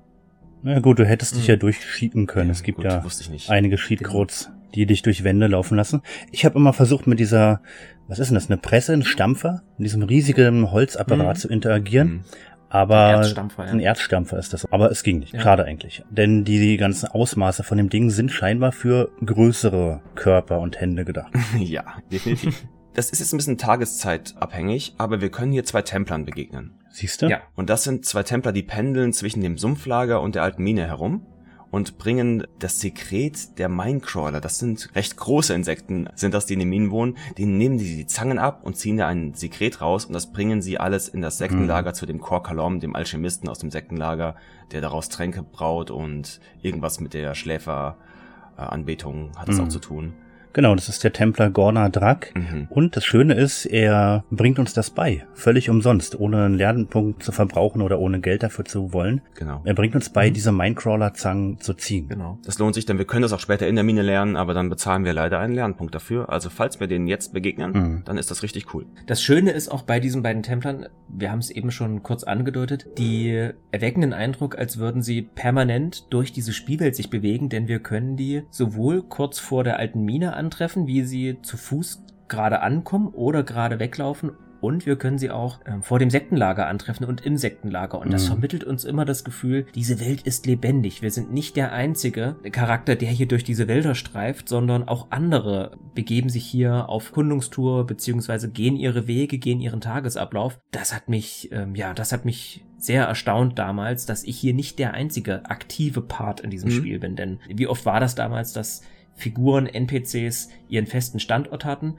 Na gut, du hättest dich ja hm. durchschieben können. Ja, es gibt gut, ja einige Cheatcodes, die dich durch Wände laufen lassen. Ich habe immer versucht mit dieser, was ist denn das, eine Presse, ein Stampfer, in diesem riesigen Holzapparat mhm. zu interagieren. Mhm. Aber ein Erzstampfer, ja. ein Erzstampfer ist das. Aber es ging nicht. Ja. Schade eigentlich. Denn die ganzen Ausmaße von dem Ding sind scheinbar für größere Körper und Hände gedacht. ja, definitiv. Das ist jetzt ein bisschen tageszeitabhängig, aber wir können hier zwei Templern begegnen. Siehst du? Ja. Und das sind zwei Templer, die pendeln zwischen dem Sumpflager und der alten Mine herum und bringen das Sekret der Minecrawler. Das sind recht große Insekten, sind das, die in den Minen wohnen. Die nehmen die, die Zangen ab und ziehen da ein Sekret raus und das bringen sie alles in das Sektenlager mhm. zu dem Korkalom, dem Alchemisten aus dem Sektenlager, der daraus Tränke braut und irgendwas mit der Schläferanbetung hat es mhm. auch zu tun. Genau, das ist der Templer Gorna Drak. Mhm. Und das Schöne ist, er bringt uns das bei. Völlig umsonst, ohne einen Lernpunkt zu verbrauchen oder ohne Geld dafür zu wollen. Genau. Er bringt uns bei, mhm. diese Minecrawler-Zangen zu ziehen. Genau. Das lohnt sich, denn wir können das auch später in der Mine lernen, aber dann bezahlen wir leider einen Lernpunkt dafür. Also falls wir denen jetzt begegnen, mhm. dann ist das richtig cool. Das Schöne ist auch bei diesen beiden Templern, wir haben es eben schon kurz angedeutet, die erwecken den Eindruck, als würden sie permanent durch diese Spielwelt sich bewegen, denn wir können die sowohl kurz vor der alten Mine antreffen, wie sie zu Fuß gerade ankommen oder gerade weglaufen und wir können sie auch ähm, vor dem Sektenlager antreffen und im Sektenlager. Und das mhm. vermittelt uns immer das Gefühl, diese Welt ist lebendig. Wir sind nicht der einzige Charakter, der hier durch diese Wälder streift, sondern auch andere begeben sich hier auf Kundungstour beziehungsweise gehen ihre Wege, gehen ihren Tagesablauf. Das hat mich, ähm, ja, das hat mich sehr erstaunt damals, dass ich hier nicht der einzige aktive Part in diesem mhm. Spiel bin. Denn wie oft war das damals, dass Figuren, NPCs ihren festen Standort hatten.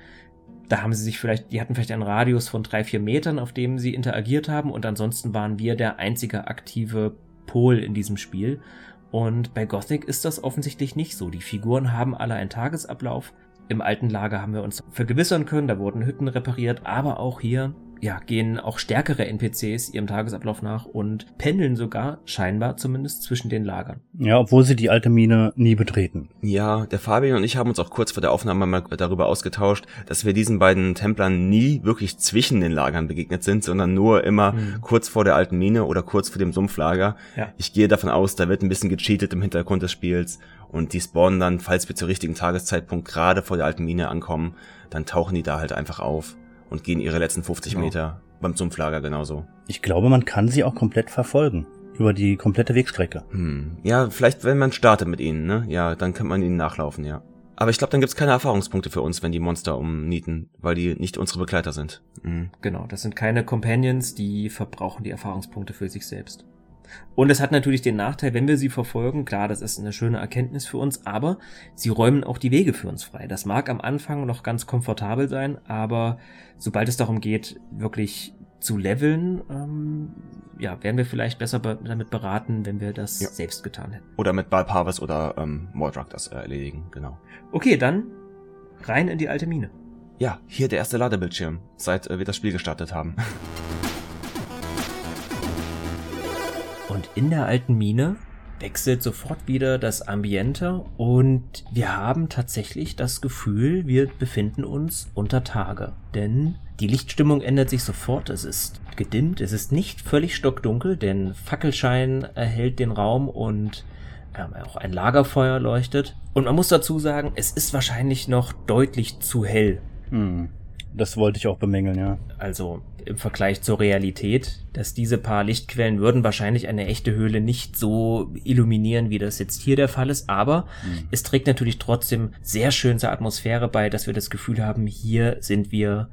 Da haben sie sich vielleicht, die hatten vielleicht einen Radius von drei, vier Metern, auf dem sie interagiert haben und ansonsten waren wir der einzige aktive Pol in diesem Spiel. Und bei Gothic ist das offensichtlich nicht so. Die Figuren haben alle einen Tagesablauf. Im alten Lager haben wir uns vergewissern können, da wurden Hütten repariert, aber auch hier ja, gehen auch stärkere NPCs ihrem Tagesablauf nach und pendeln sogar, scheinbar zumindest, zwischen den Lagern. Ja, obwohl sie die alte Mine nie betreten. Ja, der Fabian und ich haben uns auch kurz vor der Aufnahme mal darüber ausgetauscht, dass wir diesen beiden Templern nie wirklich zwischen den Lagern begegnet sind, sondern nur immer mhm. kurz vor der alten Mine oder kurz vor dem Sumpflager. Ja. Ich gehe davon aus, da wird ein bisschen gecheatet im Hintergrund des Spiels und die spawnen dann, falls wir zur richtigen Tageszeitpunkt gerade vor der alten Mine ankommen, dann tauchen die da halt einfach auf und gehen ihre letzten 50 genau. Meter beim Sumpflager genauso. Ich glaube, man kann sie auch komplett verfolgen. Über die komplette Wegstrecke. Hm. Ja, vielleicht, wenn man startet mit ihnen, ne? Ja, dann kann man ihnen nachlaufen, ja. Aber ich glaube, dann gibt's keine Erfahrungspunkte für uns, wenn die Monster umnieten, weil die nicht unsere Begleiter sind. Mhm. Genau, das sind keine Companions, die verbrauchen die Erfahrungspunkte für sich selbst. Und es hat natürlich den Nachteil, wenn wir sie verfolgen, klar, das ist eine schöne Erkenntnis für uns, aber sie räumen auch die Wege für uns frei. Das mag am Anfang noch ganz komfortabel sein, aber sobald es darum geht, wirklich zu leveln, ähm, ja, wären wir vielleicht besser be damit beraten, wenn wir das ja. selbst getan hätten. Oder mit Balpavis oder ähm, Mordrak das äh, erledigen, genau. Okay, dann rein in die alte Mine. Ja, hier der erste Ladebildschirm, seit äh, wir das Spiel gestartet haben. Und in der alten Mine wechselt sofort wieder das Ambiente und wir haben tatsächlich das Gefühl, wir befinden uns unter Tage. Denn die Lichtstimmung ändert sich sofort, es ist gedimmt, es ist nicht völlig stockdunkel, denn Fackelschein erhält den Raum und ähm, auch ein Lagerfeuer leuchtet. Und man muss dazu sagen, es ist wahrscheinlich noch deutlich zu hell. Hm. Das wollte ich auch bemängeln, ja. Also im Vergleich zur Realität, dass diese paar Lichtquellen würden wahrscheinlich eine echte Höhle nicht so illuminieren, wie das jetzt hier der Fall ist, aber mhm. es trägt natürlich trotzdem sehr schön zur Atmosphäre bei, dass wir das Gefühl haben, hier sind wir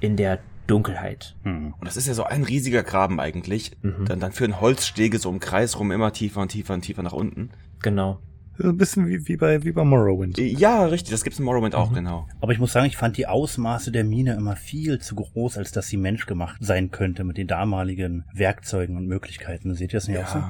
in der Dunkelheit. Mhm. Und das ist ja so ein riesiger Graben eigentlich. Mhm. Dann, dann führen Holzstege so im Kreis rum immer tiefer und tiefer und tiefer nach unten. Genau. Ein bisschen wie, wie, bei, wie bei Morrowind. Ja, richtig, das gibt's in Morrowind auch, mhm. genau. Aber ich muss sagen, ich fand die Ausmaße der Mine immer viel zu groß, als dass sie menschgemacht sein könnte mit den damaligen Werkzeugen und Möglichkeiten. Seht ihr das nicht ja. auch so?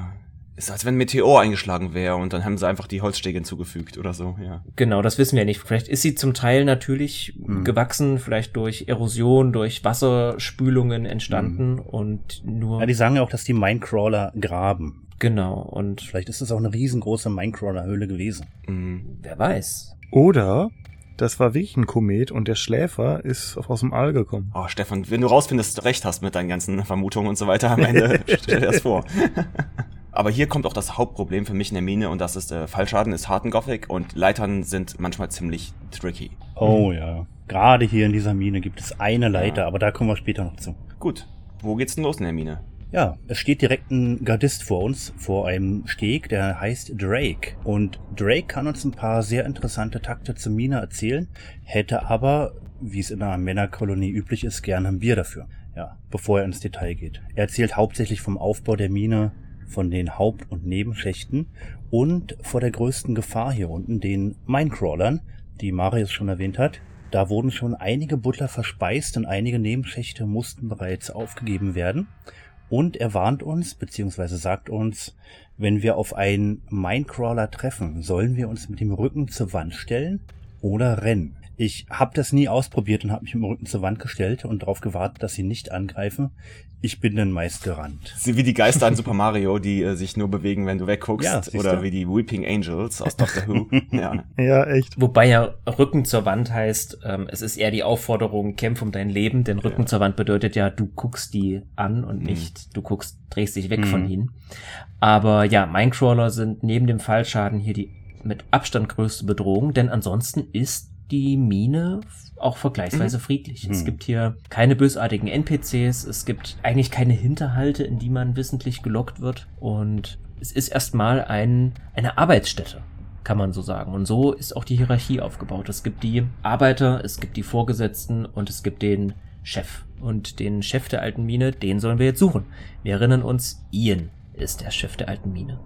Ist als wenn ein Meteor eingeschlagen wäre und dann haben sie einfach die Holzstege hinzugefügt oder so, ja. Genau, das wissen wir nicht. Vielleicht ist sie zum Teil natürlich hm. gewachsen, vielleicht durch Erosion, durch Wasserspülungen entstanden hm. und nur. Ja, die sagen ja auch, dass die Minecrawler graben. Genau, und vielleicht ist es auch eine riesengroße Minecrawler-Höhle gewesen. Mhm. Wer weiß. Oder das war wirklich ein Komet und der Schläfer ist aus dem All gekommen. Oh, Stefan, wenn du rausfindest, dass du recht hast mit deinen ganzen Vermutungen und so weiter am Ende, stell dir das vor. Aber hier kommt auch das Hauptproblem für mich in der Mine und das ist, äh, Fallschaden ist harten Gothic und Leitern sind manchmal ziemlich tricky. Oh mhm. ja. Gerade hier in dieser Mine gibt es eine Leiter, ja. aber da kommen wir später noch zu. Gut. Wo geht's denn los in der Mine? Ja, es steht direkt ein Gardist vor uns, vor einem Steg, der heißt Drake. Und Drake kann uns ein paar sehr interessante Takte zur Mine erzählen, hätte aber, wie es in einer Männerkolonie üblich ist, gerne ein Bier dafür. Ja, bevor er ins Detail geht. Er erzählt hauptsächlich vom Aufbau der Mine, von den Haupt- und Nebenschächten und vor der größten Gefahr hier unten, den Minecrawlern, die Marius schon erwähnt hat. Da wurden schon einige Butler verspeist und einige Nebenschächte mussten bereits aufgegeben werden. Und er warnt uns, beziehungsweise sagt uns, wenn wir auf einen Minecrawler treffen, sollen wir uns mit dem Rücken zur Wand stellen oder rennen. Ich habe das nie ausprobiert und habe mich mit dem Rücken zur Wand gestellt und darauf gewartet, dass sie nicht angreifen. Ich bin dann meist gerannt. Wie die Geister an Super Mario, die äh, sich nur bewegen, wenn du wegguckst. Ja, oder du? wie die Weeping Angels aus Doctor Who. ja. ja, echt. Wobei ja Rücken zur Wand heißt, ähm, es ist eher die Aufforderung, kämpf um dein Leben, denn Rücken ja. zur Wand bedeutet ja, du guckst die an und mhm. nicht, du guckst, drehst dich weg mhm. von ihnen. Aber ja, Minecrawler sind neben dem Fallschaden hier die mit Abstand größte Bedrohung, denn ansonsten ist die Mine auch vergleichsweise mhm. friedlich. Mhm. Es gibt hier keine bösartigen NPCs, es gibt eigentlich keine Hinterhalte, in die man wissentlich gelockt wird und es ist erstmal ein, eine Arbeitsstätte kann man so sagen. Und so ist auch die Hierarchie aufgebaut. Es gibt die Arbeiter, es gibt die Vorgesetzten und es gibt den Chef. Und den Chef der alten Mine, den sollen wir jetzt suchen. Wir erinnern uns, Ian ist der Chef der alten Mine.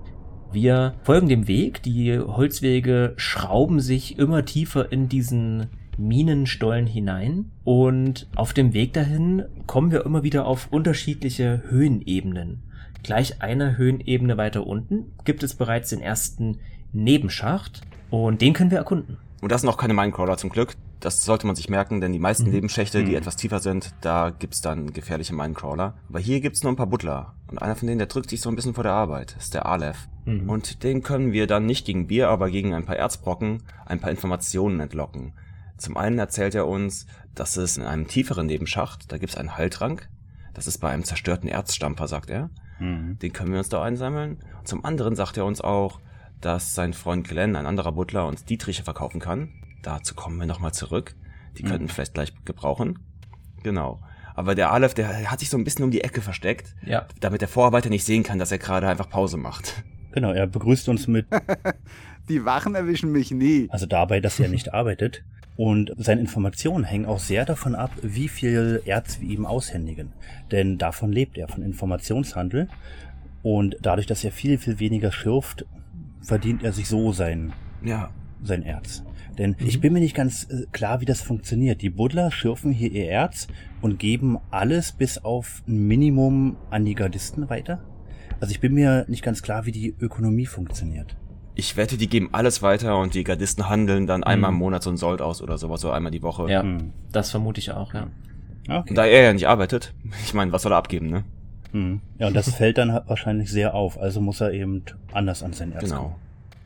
Wir folgen dem Weg, die Holzwege schrauben sich immer tiefer in diesen Minenstollen hinein und auf dem Weg dahin kommen wir immer wieder auf unterschiedliche Höhenebenen. Gleich einer Höhenebene weiter unten gibt es bereits den ersten Nebenschacht und den können wir erkunden. Und das sind noch keine Minecrawler zum Glück. Das sollte man sich merken, denn die meisten mhm. Nebenschächte, die mhm. etwas tiefer sind, da gibt's dann gefährliche Minecrawler. Aber hier gibt's nur ein paar Butler. Und einer von denen, der drückt sich so ein bisschen vor der Arbeit, ist der Aleph. Mhm. Und den können wir dann nicht gegen Bier, aber gegen ein paar Erzbrocken ein paar Informationen entlocken. Zum einen erzählt er uns, dass es in einem tieferen Nebenschacht, da gibt's einen Heiltrank. Das ist bei einem zerstörten Erzstampfer, sagt er. Mhm. Den können wir uns da einsammeln. Und zum anderen sagt er uns auch, dass sein Freund Glenn, ein anderer Butler, uns Dietriche verkaufen kann. Dazu kommen wir nochmal zurück. Die mhm. könnten vielleicht gleich gebrauchen. Genau. Aber der Aleph, der hat sich so ein bisschen um die Ecke versteckt, ja. damit der Vorarbeiter nicht sehen kann, dass er gerade einfach Pause macht. Genau, er begrüßt uns mit. die Wachen erwischen mich nie. Also dabei, dass er nicht arbeitet. Und seine Informationen hängen auch sehr davon ab, wie viel Erz wir ihm aushändigen. Denn davon lebt er, von Informationshandel. Und dadurch, dass er viel, viel weniger schürft, verdient er sich so sein, ja. sein Erz. Denn mhm. ich bin mir nicht ganz äh, klar, wie das funktioniert. Die Buddler schürfen hier ihr Erz und geben alles bis auf ein Minimum an die Gardisten weiter. Also ich bin mir nicht ganz klar, wie die Ökonomie funktioniert. Ich wette, die geben alles weiter und die Gardisten handeln dann einmal im mhm. Monat so ein Sold aus oder sowas, so einmal die Woche. Ja, mhm. das vermute ich auch, ja. Okay. Und da er ja nicht arbeitet, ich meine, was soll er abgeben, ne? Mhm. Ja, und das fällt dann wahrscheinlich sehr auf, also muss er eben anders an sein Erz genau. kommen.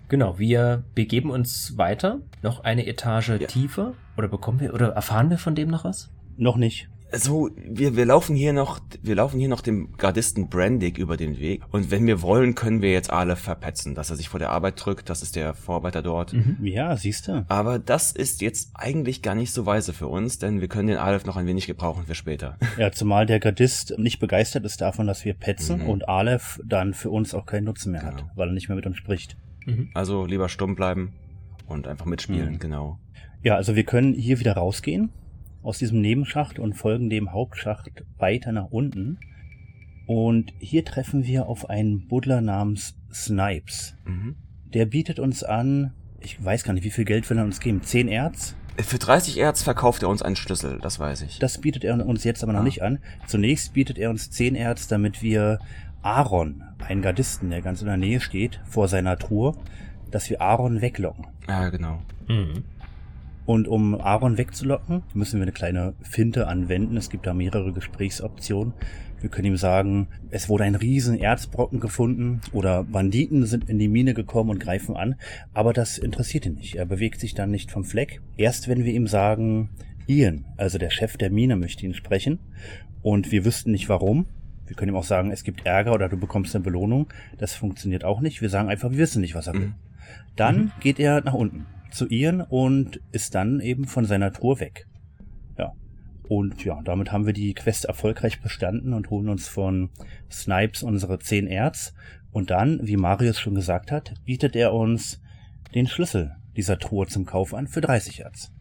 Genau, wir begeben uns weiter, noch eine Etage ja. tiefer. Oder bekommen wir, oder erfahren wir von dem noch was? Noch nicht. Also, wir, wir laufen hier noch, wir laufen hier noch dem Gardisten Brandig über den Weg. Und wenn wir wollen, können wir jetzt alle verpetzen, dass er sich vor der Arbeit drückt. Das ist der Vorarbeiter dort. Mhm. Ja, siehst du. Aber das ist jetzt eigentlich gar nicht so weise für uns, denn wir können den Aleph noch ein wenig gebrauchen für später. Ja, zumal der Gardist nicht begeistert ist davon, dass wir petzen mhm. und Aleph dann für uns auch keinen Nutzen mehr genau. hat, weil er nicht mehr mit uns spricht. Mhm. Also lieber stumm bleiben und einfach mitspielen, mhm. genau. Ja, also wir können hier wieder rausgehen aus diesem Nebenschacht und folgen dem Hauptschacht weiter nach unten. Und hier treffen wir auf einen Buddler namens Snipes. Mhm. Der bietet uns an, ich weiß gar nicht, wie viel Geld will er uns geben? 10 Erz? Für 30 Erz verkauft er uns einen Schlüssel, das weiß ich. Das bietet er uns jetzt aber noch ah. nicht an. Zunächst bietet er uns 10 Erz, damit wir Aaron, einen Gardisten, der ganz in der Nähe steht, vor seiner Truhe, dass wir Aaron weglocken. Ja, genau. Mhm. Und um Aaron wegzulocken, müssen wir eine kleine Finte anwenden. Es gibt da mehrere Gesprächsoptionen. Wir können ihm sagen, es wurde ein riesen Erzbrocken gefunden oder Banditen sind in die Mine gekommen und greifen an. Aber das interessiert ihn nicht. Er bewegt sich dann nicht vom Fleck. Erst wenn wir ihm sagen, Ian, also der Chef der Mine, möchte ihn sprechen und wir wüssten nicht warum. Wir können ihm auch sagen, es gibt Ärger oder du bekommst eine Belohnung. Das funktioniert auch nicht. Wir sagen einfach, wir wissen nicht, was er will. Mhm. Dann mhm. geht er nach unten zu Ian und ist dann eben von seiner Tour weg. Ja. Und ja, damit haben wir die Quest erfolgreich bestanden und holen uns von Snipes unsere 10 Erz. Und dann, wie Marius schon gesagt hat, bietet er uns den Schlüssel dieser Truhe zum Kauf an für 30 Erz.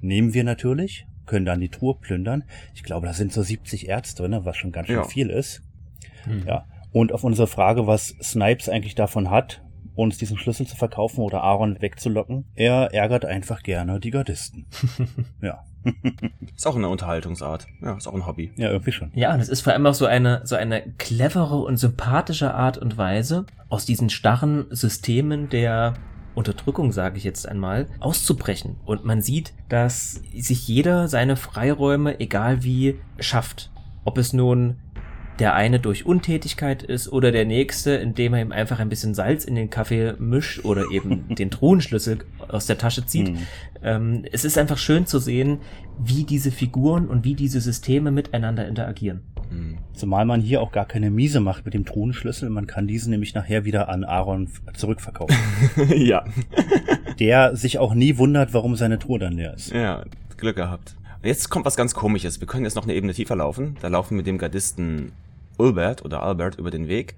Nehmen wir natürlich, können dann die Truhe plündern. Ich glaube, da sind so 70 Erz drin, was schon ganz schön ja. viel ist. Mhm. Ja. Und auf unsere Frage, was Snipes eigentlich davon hat, uns diesen Schlüssel zu verkaufen oder Aaron wegzulocken, er ärgert einfach gerne die Gardisten. ja. ist auch eine Unterhaltungsart. Ja, ist auch ein Hobby. Ja, irgendwie schon. Ja, und es ist vor allem auch so eine, so eine clevere und sympathische Art und Weise, aus diesen starren Systemen der Unterdrückung, sage ich jetzt einmal, auszubrechen. Und man sieht, dass sich jeder seine Freiräume, egal wie, schafft. Ob es nun der eine durch Untätigkeit ist oder der nächste, indem er ihm einfach ein bisschen Salz in den Kaffee mischt oder eben den Truhenschlüssel aus der Tasche zieht. Mhm. Ähm, es ist einfach schön zu sehen, wie diese Figuren und wie diese Systeme miteinander interagieren. Mhm. Zumal man hier auch gar keine Miese macht mit dem Truhenschlüssel. Man kann diesen nämlich nachher wieder an Aaron zurückverkaufen. ja. Der sich auch nie wundert, warum seine Truhe dann leer ist. Ja, Glück gehabt. Jetzt kommt was ganz komisches. Wir können jetzt noch eine Ebene tiefer laufen. Da laufen wir mit dem Gardisten Ulbert oder Albert über den Weg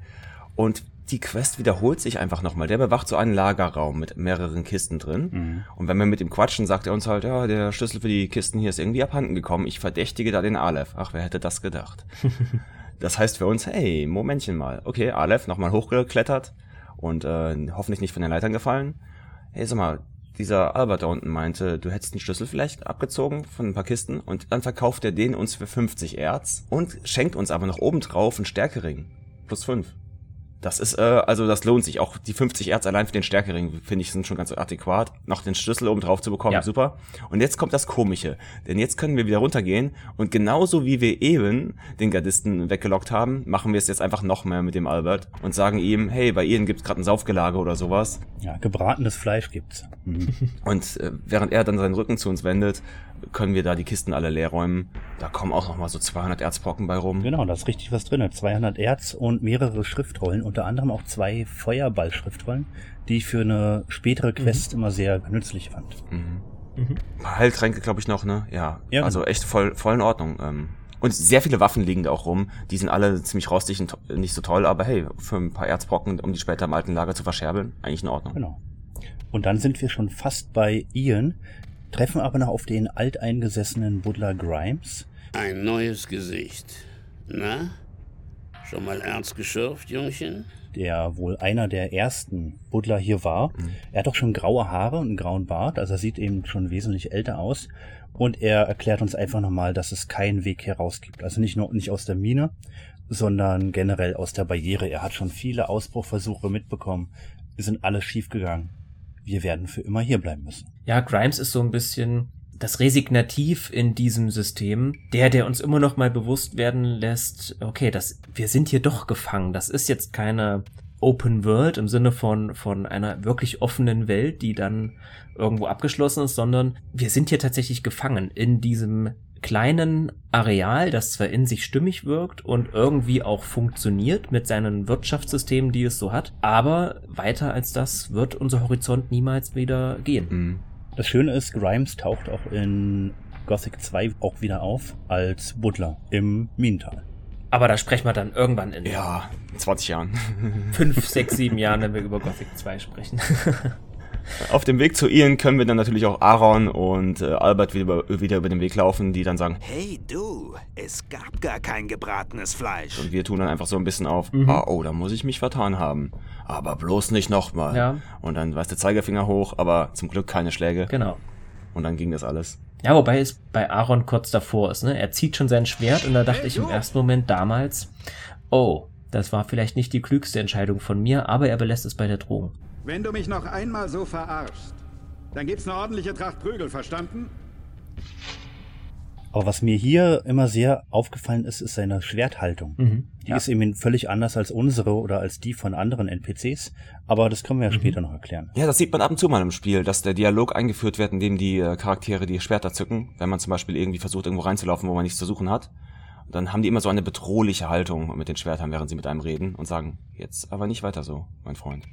und die Quest wiederholt sich einfach nochmal. Der bewacht so einen Lagerraum mit mehreren Kisten drin. Mhm. Und wenn wir mit ihm quatschen, sagt er uns halt, ja, der Schlüssel für die Kisten hier ist irgendwie abhanden gekommen. Ich verdächtige da den Aleph. Ach, wer hätte das gedacht? das heißt für uns, hey, Momentchen mal. Okay, Aleph nochmal hochgeklettert und äh, hoffentlich nicht von den Leitern gefallen. Hey, sag mal, dieser Albert da unten meinte, du hättest einen Schlüssel vielleicht abgezogen von ein paar Kisten und dann verkauft er den uns für 50 Erz und schenkt uns aber noch obendrauf einen Stärkering. Plus 5. Das ist, äh, also das lohnt sich. Auch die 50 Erz allein für den Stärkering, finde ich, sind schon ganz adäquat. Noch den Schlüssel oben drauf zu bekommen, ja. super. Und jetzt kommt das Komische. Denn jetzt können wir wieder runtergehen und genauso wie wir eben den Gardisten weggelockt haben, machen wir es jetzt einfach noch mehr mit dem Albert und sagen ihm, hey, bei Ihnen gibt's gerade ein Saufgelage oder sowas. Ja, gebratenes Fleisch gibt's. Mhm. und äh, während er dann seinen Rücken zu uns wendet, können wir da die Kisten alle leer räumen. Da kommen auch noch mal so 200 Erzbrocken bei rum. Genau, da ist richtig was drin. 200 Erz und mehrere Schriftrollen, unter anderem auch zwei Feuerball-Schriftrollen, die ich für eine spätere Quest mhm. immer sehr nützlich fand. Mhm. Mhm. Ein paar Heiltränke, glaube ich, noch, ne? Ja. ja also genau. echt voll, voll in Ordnung. Ähm. Und sehr viele Waffen liegen da auch rum. Die sind alle ziemlich rostig und nicht so toll, aber hey, für ein paar Erzbrocken, um die später im alten Lager zu verscherbeln, eigentlich in Ordnung. Genau. Und dann sind wir schon fast bei Ian, treffen aber noch auf den alteingesessenen Buddler Grimes. Ein neues Gesicht. Na? Schon mal ernst geschürft, Jungchen? Der wohl einer der ersten Buddler hier war. Mhm. Er hat doch schon graue Haare und einen grauen Bart, also er sieht eben schon wesentlich älter aus. Und er erklärt uns einfach nochmal, dass es keinen Weg heraus gibt. Also nicht nur nicht aus der Mine, sondern generell aus der Barriere. Er hat schon viele Ausbruchversuche mitbekommen. Wir sind alle schiefgegangen wir werden für immer hier bleiben müssen. Ja, Grimes ist so ein bisschen das Resignativ in diesem System, der, der uns immer noch mal bewusst werden lässt, okay, das, wir sind hier doch gefangen. Das ist jetzt keine Open World im Sinne von, von einer wirklich offenen Welt, die dann irgendwo abgeschlossen ist, sondern wir sind hier tatsächlich gefangen in diesem kleinen Areal, das zwar in sich stimmig wirkt und irgendwie auch funktioniert mit seinen Wirtschaftssystemen, die es so hat, aber weiter als das wird unser Horizont niemals wieder gehen. Mhm. Das Schöne ist, Grimes taucht auch in Gothic 2 auch wieder auf als Butler im Minental. Aber da sprechen wir dann irgendwann in ja, 20 Jahren. 5, 6, 7 Jahren, wenn wir über Gothic 2 sprechen. Auf dem Weg zu Ian können wir dann natürlich auch Aaron und äh, Albert wieder, wieder über den Weg laufen, die dann sagen, hey du, es gab gar kein gebratenes Fleisch. Und wir tun dann einfach so ein bisschen auf, mhm. ah, oh, da muss ich mich vertan haben. Aber bloß nicht nochmal. Ja. Und dann war der Zeigefinger hoch, aber zum Glück keine Schläge. Genau. Und dann ging das alles. Ja, wobei es bei Aaron kurz davor ist, ne? Er zieht schon sein Schwert und da dachte hey, ich im ersten Moment damals, oh, das war vielleicht nicht die klügste Entscheidung von mir, aber er belässt es bei der Drohung. Wenn du mich noch einmal so verarschst, dann gibt's eine ordentliche Tracht Prügel, verstanden? Aber was mir hier immer sehr aufgefallen ist, ist seine Schwerthaltung. Mhm, die ja. ist eben völlig anders als unsere oder als die von anderen NPCs. Aber das können wir ja mhm. später noch erklären. Ja, das sieht man ab und zu mal im Spiel, dass der Dialog eingeführt wird, in dem die äh, Charaktere die Schwerter zücken. Wenn man zum Beispiel irgendwie versucht, irgendwo reinzulaufen, wo man nichts zu suchen hat. Dann haben die immer so eine bedrohliche Haltung mit den Schwertern, während sie mit einem reden und sagen, jetzt aber nicht weiter so, mein Freund.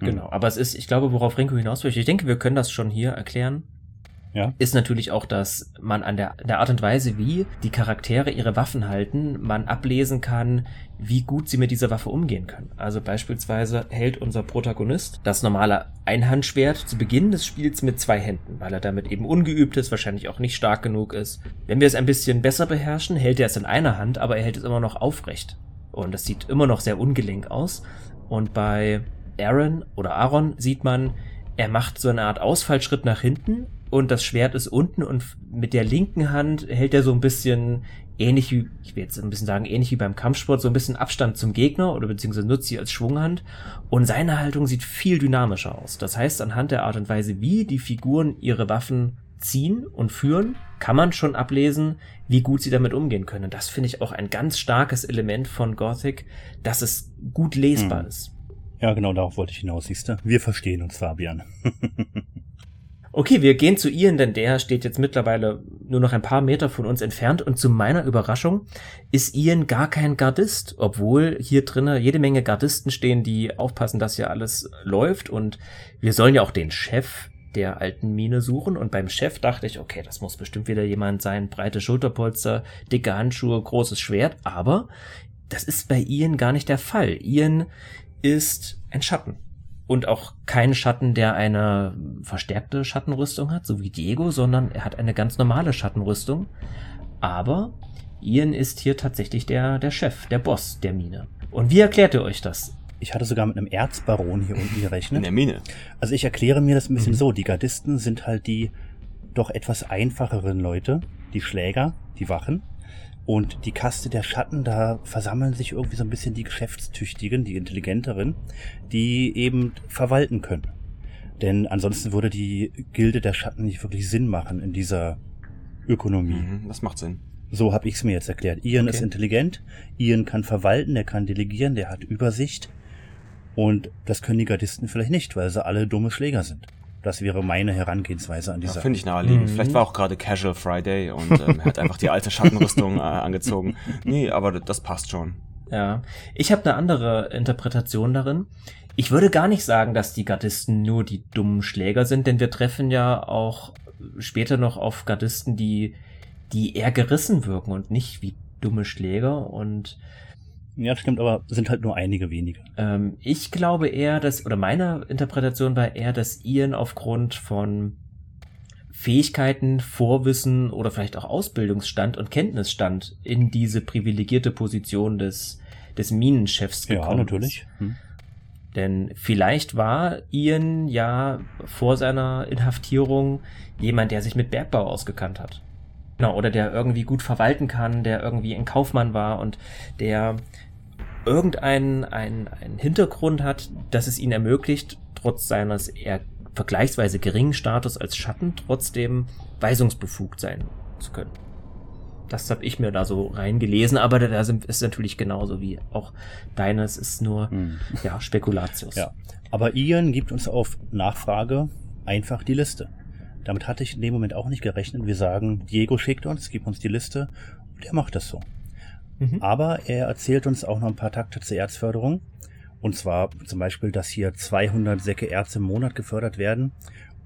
Genau, aber es ist, ich glaube, worauf Renko hinaus möchte, ich denke, wir können das schon hier erklären. ja. ist natürlich auch, dass man an der, der Art und Weise, wie die Charaktere ihre Waffen halten, man ablesen kann, wie gut sie mit dieser Waffe umgehen können. Also beispielsweise hält unser Protagonist das normale Einhandschwert zu Beginn des Spiels mit zwei Händen, weil er damit eben ungeübt ist, wahrscheinlich auch nicht stark genug ist. Wenn wir es ein bisschen besser beherrschen, hält er es in einer Hand, aber er hält es immer noch aufrecht. Und es sieht immer noch sehr ungelenk aus. Und bei Aaron oder Aaron sieht man, er macht so eine Art Ausfallschritt nach hinten und das Schwert ist unten und mit der linken Hand hält er so ein bisschen ähnlich wie, ich will jetzt ein bisschen sagen, ähnlich wie beim Kampfsport, so ein bisschen Abstand zum Gegner oder beziehungsweise nutzt sie als Schwunghand und seine Haltung sieht viel dynamischer aus. Das heißt, anhand der Art und Weise, wie die Figuren ihre Waffen ziehen und führen, kann man schon ablesen, wie gut sie damit umgehen können. Das finde ich auch ein ganz starkes Element von Gothic, dass es gut lesbar hm. ist. Ja, genau, darauf wollte ich hinaus, siehst du? Wir verstehen uns, Fabian. Okay, wir gehen zu Ian, denn der steht jetzt mittlerweile nur noch ein paar Meter von uns entfernt und zu meiner Überraschung ist Ian gar kein Gardist, obwohl hier drinnen jede Menge Gardisten stehen, die aufpassen, dass hier alles läuft und wir sollen ja auch den Chef der alten Mine suchen und beim Chef dachte ich, okay, das muss bestimmt wieder jemand sein, breite Schulterpolster, dicke Handschuhe, großes Schwert, aber das ist bei Ian gar nicht der Fall. Ian ist ein Schatten und auch kein Schatten, der eine verstärkte Schattenrüstung hat, so wie Diego, sondern er hat eine ganz normale Schattenrüstung. Aber Ian ist hier tatsächlich der, der Chef, der Boss der Mine. Und wie erklärt ihr euch das? Ich hatte sogar mit einem Erzbaron hier unten gerechnet. In der Mine. Also ich erkläre mir das ein bisschen mhm. so. Die Gardisten sind halt die doch etwas einfacheren Leute, die Schläger, die Wachen. Und die Kaste der Schatten, da versammeln sich irgendwie so ein bisschen die Geschäftstüchtigen, die Intelligenteren, die eben verwalten können. Denn ansonsten würde die Gilde der Schatten nicht wirklich Sinn machen in dieser Ökonomie. Mhm, das macht Sinn. So habe ich es mir jetzt erklärt. Ian okay. ist intelligent, Ian kann verwalten, der kann delegieren, der hat Übersicht. Und das können die Gardisten vielleicht nicht, weil sie alle dumme Schläger sind. Das wäre meine Herangehensweise an dieser. Ja, Finde ich naheliegend. Mhm. Vielleicht war auch gerade Casual Friday und ähm, er hat einfach die alte Schattenrüstung äh, angezogen. Nee, aber das passt schon. Ja, ich habe eine andere Interpretation darin. Ich würde gar nicht sagen, dass die Gardisten nur die dummen Schläger sind, denn wir treffen ja auch später noch auf Gardisten, die, die eher gerissen wirken und nicht wie dumme Schläger und ja, das stimmt, aber sind halt nur einige wenige. Ähm, ich glaube eher, dass, oder meine Interpretation war eher, dass Ian aufgrund von Fähigkeiten, Vorwissen oder vielleicht auch Ausbildungsstand und Kenntnisstand in diese privilegierte Position des, des Minenchefs gekommen Ja, natürlich. Hm. Denn vielleicht war Ian ja vor seiner Inhaftierung jemand, der sich mit Bergbau ausgekannt hat. Genau, oder der irgendwie gut verwalten kann, der irgendwie ein Kaufmann war und der irgendeinen einen, einen Hintergrund hat, dass es ihn ermöglicht, trotz seines eher vergleichsweise geringen Status als Schatten trotzdem weisungsbefugt sein zu können. Das habe ich mir da so reingelesen, aber da ist natürlich genauso wie auch deines ist nur hm. ja Spekulatius. Ja, aber Ian gibt uns auf Nachfrage einfach die Liste. Damit hatte ich in dem Moment auch nicht gerechnet. Wir sagen, Diego schickt uns, gibt uns die Liste und er macht das so. Mhm. Aber er erzählt uns auch noch ein paar Takte zur Erzförderung. Und zwar zum Beispiel, dass hier 200 Säcke Erz im Monat gefördert werden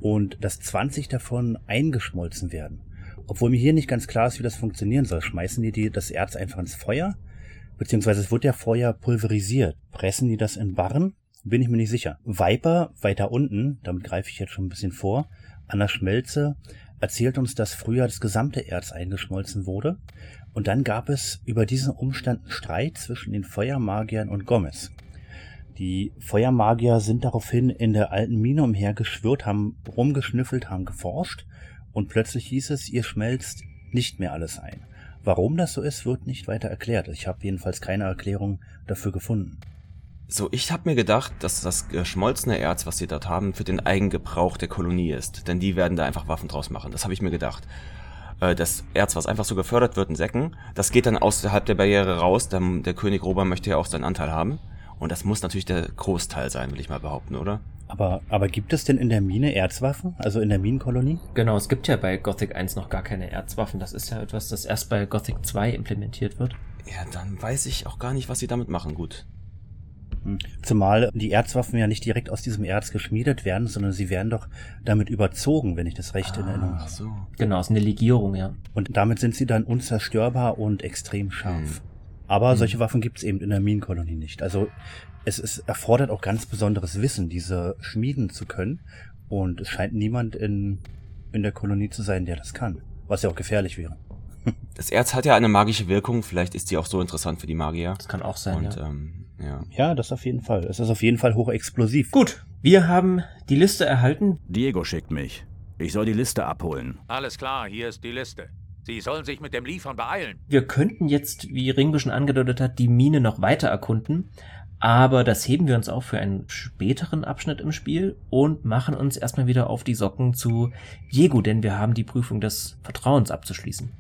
und dass 20 davon eingeschmolzen werden. Obwohl mir hier nicht ganz klar ist, wie das funktionieren soll. Schmeißen die, das Erz einfach ins Feuer? Beziehungsweise es wird ja Feuer pulverisiert. Pressen die das in Barren? Bin ich mir nicht sicher. Viper, weiter unten, damit greife ich jetzt schon ein bisschen vor, an der Schmelze, erzählt uns, dass früher das gesamte Erz eingeschmolzen wurde und dann gab es über diesen Umstand einen Streit zwischen den Feuermagiern und Gomez. Die Feuermagier sind daraufhin in der alten Mine umhergeschwört, haben rumgeschnüffelt, haben geforscht und plötzlich hieß es, ihr schmelzt nicht mehr alles ein. Warum das so ist, wird nicht weiter erklärt. Ich habe jedenfalls keine Erklärung dafür gefunden. So, ich habe mir gedacht, dass das geschmolzene Erz, was sie dort haben, für den Eigengebrauch der Kolonie ist. Denn die werden da einfach Waffen draus machen. Das habe ich mir gedacht äh, das Erz, was einfach so gefördert wird in Säcken, das geht dann außerhalb der Barriere raus. Der, der König Rober möchte ja auch seinen Anteil haben. Und das muss natürlich der Großteil sein, will ich mal behaupten, oder? Aber, aber gibt es denn in der Mine Erzwaffen? Also in der Minenkolonie? Genau, es gibt ja bei Gothic 1 noch gar keine Erzwaffen. Das ist ja etwas, das erst bei Gothic 2 implementiert wird. Ja, dann weiß ich auch gar nicht, was sie damit machen. Gut. Hm. Zumal die Erzwaffen ja nicht direkt aus diesem Erz geschmiedet werden, sondern sie werden doch damit überzogen, wenn ich das recht ah, in Erinnerung habe. so. Genau, es ist eine Legierung, ja. Und damit sind sie dann unzerstörbar und extrem scharf. Hm. Aber hm. solche Waffen gibt es eben in der Minenkolonie nicht. Also es, es erfordert auch ganz besonderes Wissen, diese schmieden zu können. Und es scheint niemand in, in der Kolonie zu sein, der das kann. Was ja auch gefährlich wäre. Das Erz hat ja eine magische Wirkung, vielleicht ist die auch so interessant für die Magier. Das kann auch sein. Und, ja. Ähm, ja. ja, das auf jeden Fall. Es ist auf jeden Fall hochexplosiv. Gut, wir haben die Liste erhalten. Diego schickt mich. Ich soll die Liste abholen. Alles klar, hier ist die Liste. Sie sollen sich mit dem Liefern beeilen. Wir könnten jetzt, wie Ringo schon angedeutet hat, die Mine noch weiter erkunden, aber das heben wir uns auch für einen späteren Abschnitt im Spiel und machen uns erstmal wieder auf die Socken zu Diego, denn wir haben die Prüfung des Vertrauens abzuschließen.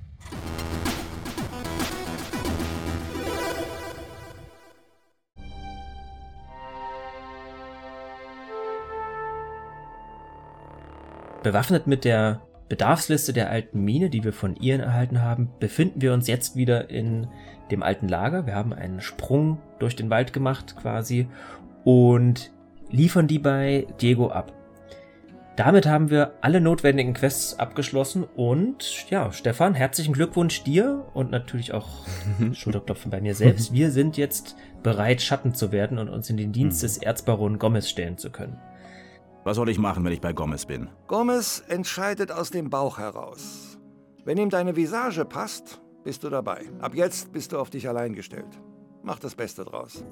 Bewaffnet mit der Bedarfsliste der alten Mine, die wir von Ian erhalten haben, befinden wir uns jetzt wieder in dem alten Lager. Wir haben einen Sprung durch den Wald gemacht quasi und liefern die bei Diego ab. Damit haben wir alle notwendigen Quests abgeschlossen und ja, Stefan, herzlichen Glückwunsch dir und natürlich auch Schulterklopfen bei mir selbst. Wir sind jetzt bereit, Schatten zu werden und uns in den Dienst hm. des Erzbaron Gomez stellen zu können. Was soll ich machen, wenn ich bei Gomez bin? Gomez entscheidet aus dem Bauch heraus. Wenn ihm deine Visage passt, bist du dabei. Ab jetzt bist du auf dich allein gestellt. Mach das Beste draus.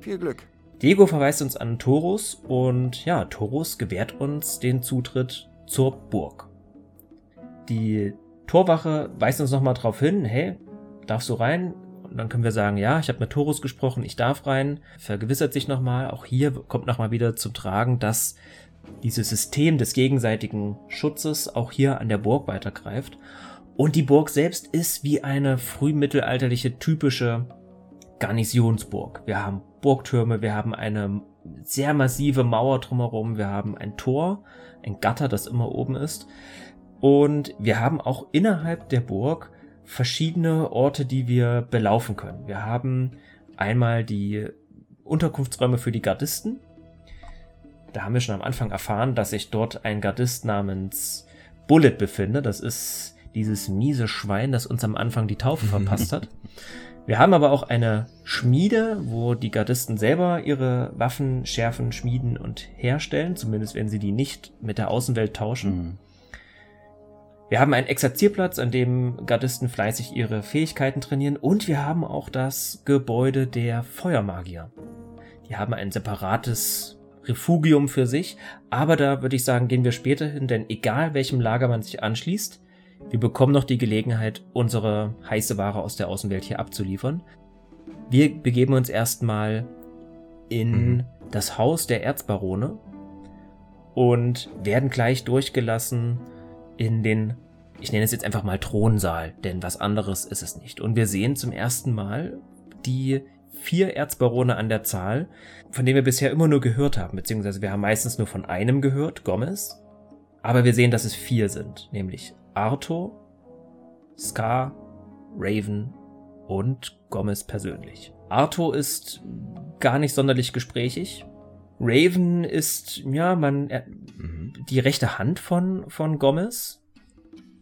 Viel Glück. Diego verweist uns an Torus und ja, Torus gewährt uns den Zutritt zur Burg. Die Torwache weist uns nochmal drauf hin, hey, darfst du rein? Und dann können wir sagen, ja, ich habe mit Torus gesprochen, ich darf rein. Vergewissert sich nochmal, auch hier kommt nochmal wieder zum Tragen, dass dieses System des gegenseitigen Schutzes auch hier an der Burg weitergreift. Und die Burg selbst ist wie eine frühmittelalterliche typische Garnisonsburg. Wir haben Burgtürme, wir haben eine sehr massive Mauer drumherum, wir haben ein Tor, ein Gatter, das immer oben ist. Und wir haben auch innerhalb der Burg verschiedene Orte, die wir belaufen können. Wir haben einmal die Unterkunftsräume für die Gardisten. Da haben wir schon am Anfang erfahren, dass sich dort ein Gardist namens Bullet befindet. Das ist dieses miese Schwein, das uns am Anfang die Taufe verpasst hat. Wir haben aber auch eine Schmiede, wo die Gardisten selber ihre Waffen schärfen, schmieden und herstellen, zumindest wenn sie die nicht mit der Außenwelt tauschen. Mhm. Wir haben einen Exerzierplatz, an dem Gardisten fleißig ihre Fähigkeiten trainieren und wir haben auch das Gebäude der Feuermagier. Die haben ein separates Refugium für sich, aber da würde ich sagen, gehen wir später hin, denn egal welchem Lager man sich anschließt, wir bekommen noch die Gelegenheit, unsere heiße Ware aus der Außenwelt hier abzuliefern. Wir begeben uns erstmal in mhm. das Haus der Erzbarone und werden gleich durchgelassen in den, ich nenne es jetzt einfach mal Thronsaal, denn was anderes ist es nicht. Und wir sehen zum ersten Mal die vier Erzbarone an der Zahl, von denen wir bisher immer nur gehört haben, beziehungsweise wir haben meistens nur von einem gehört, Gomez. Aber wir sehen, dass es vier sind, nämlich Arthur, Scar, Raven und Gomez persönlich. Arthur ist gar nicht sonderlich gesprächig. Raven ist, ja, man, er, mhm. die rechte Hand von, von Gomez.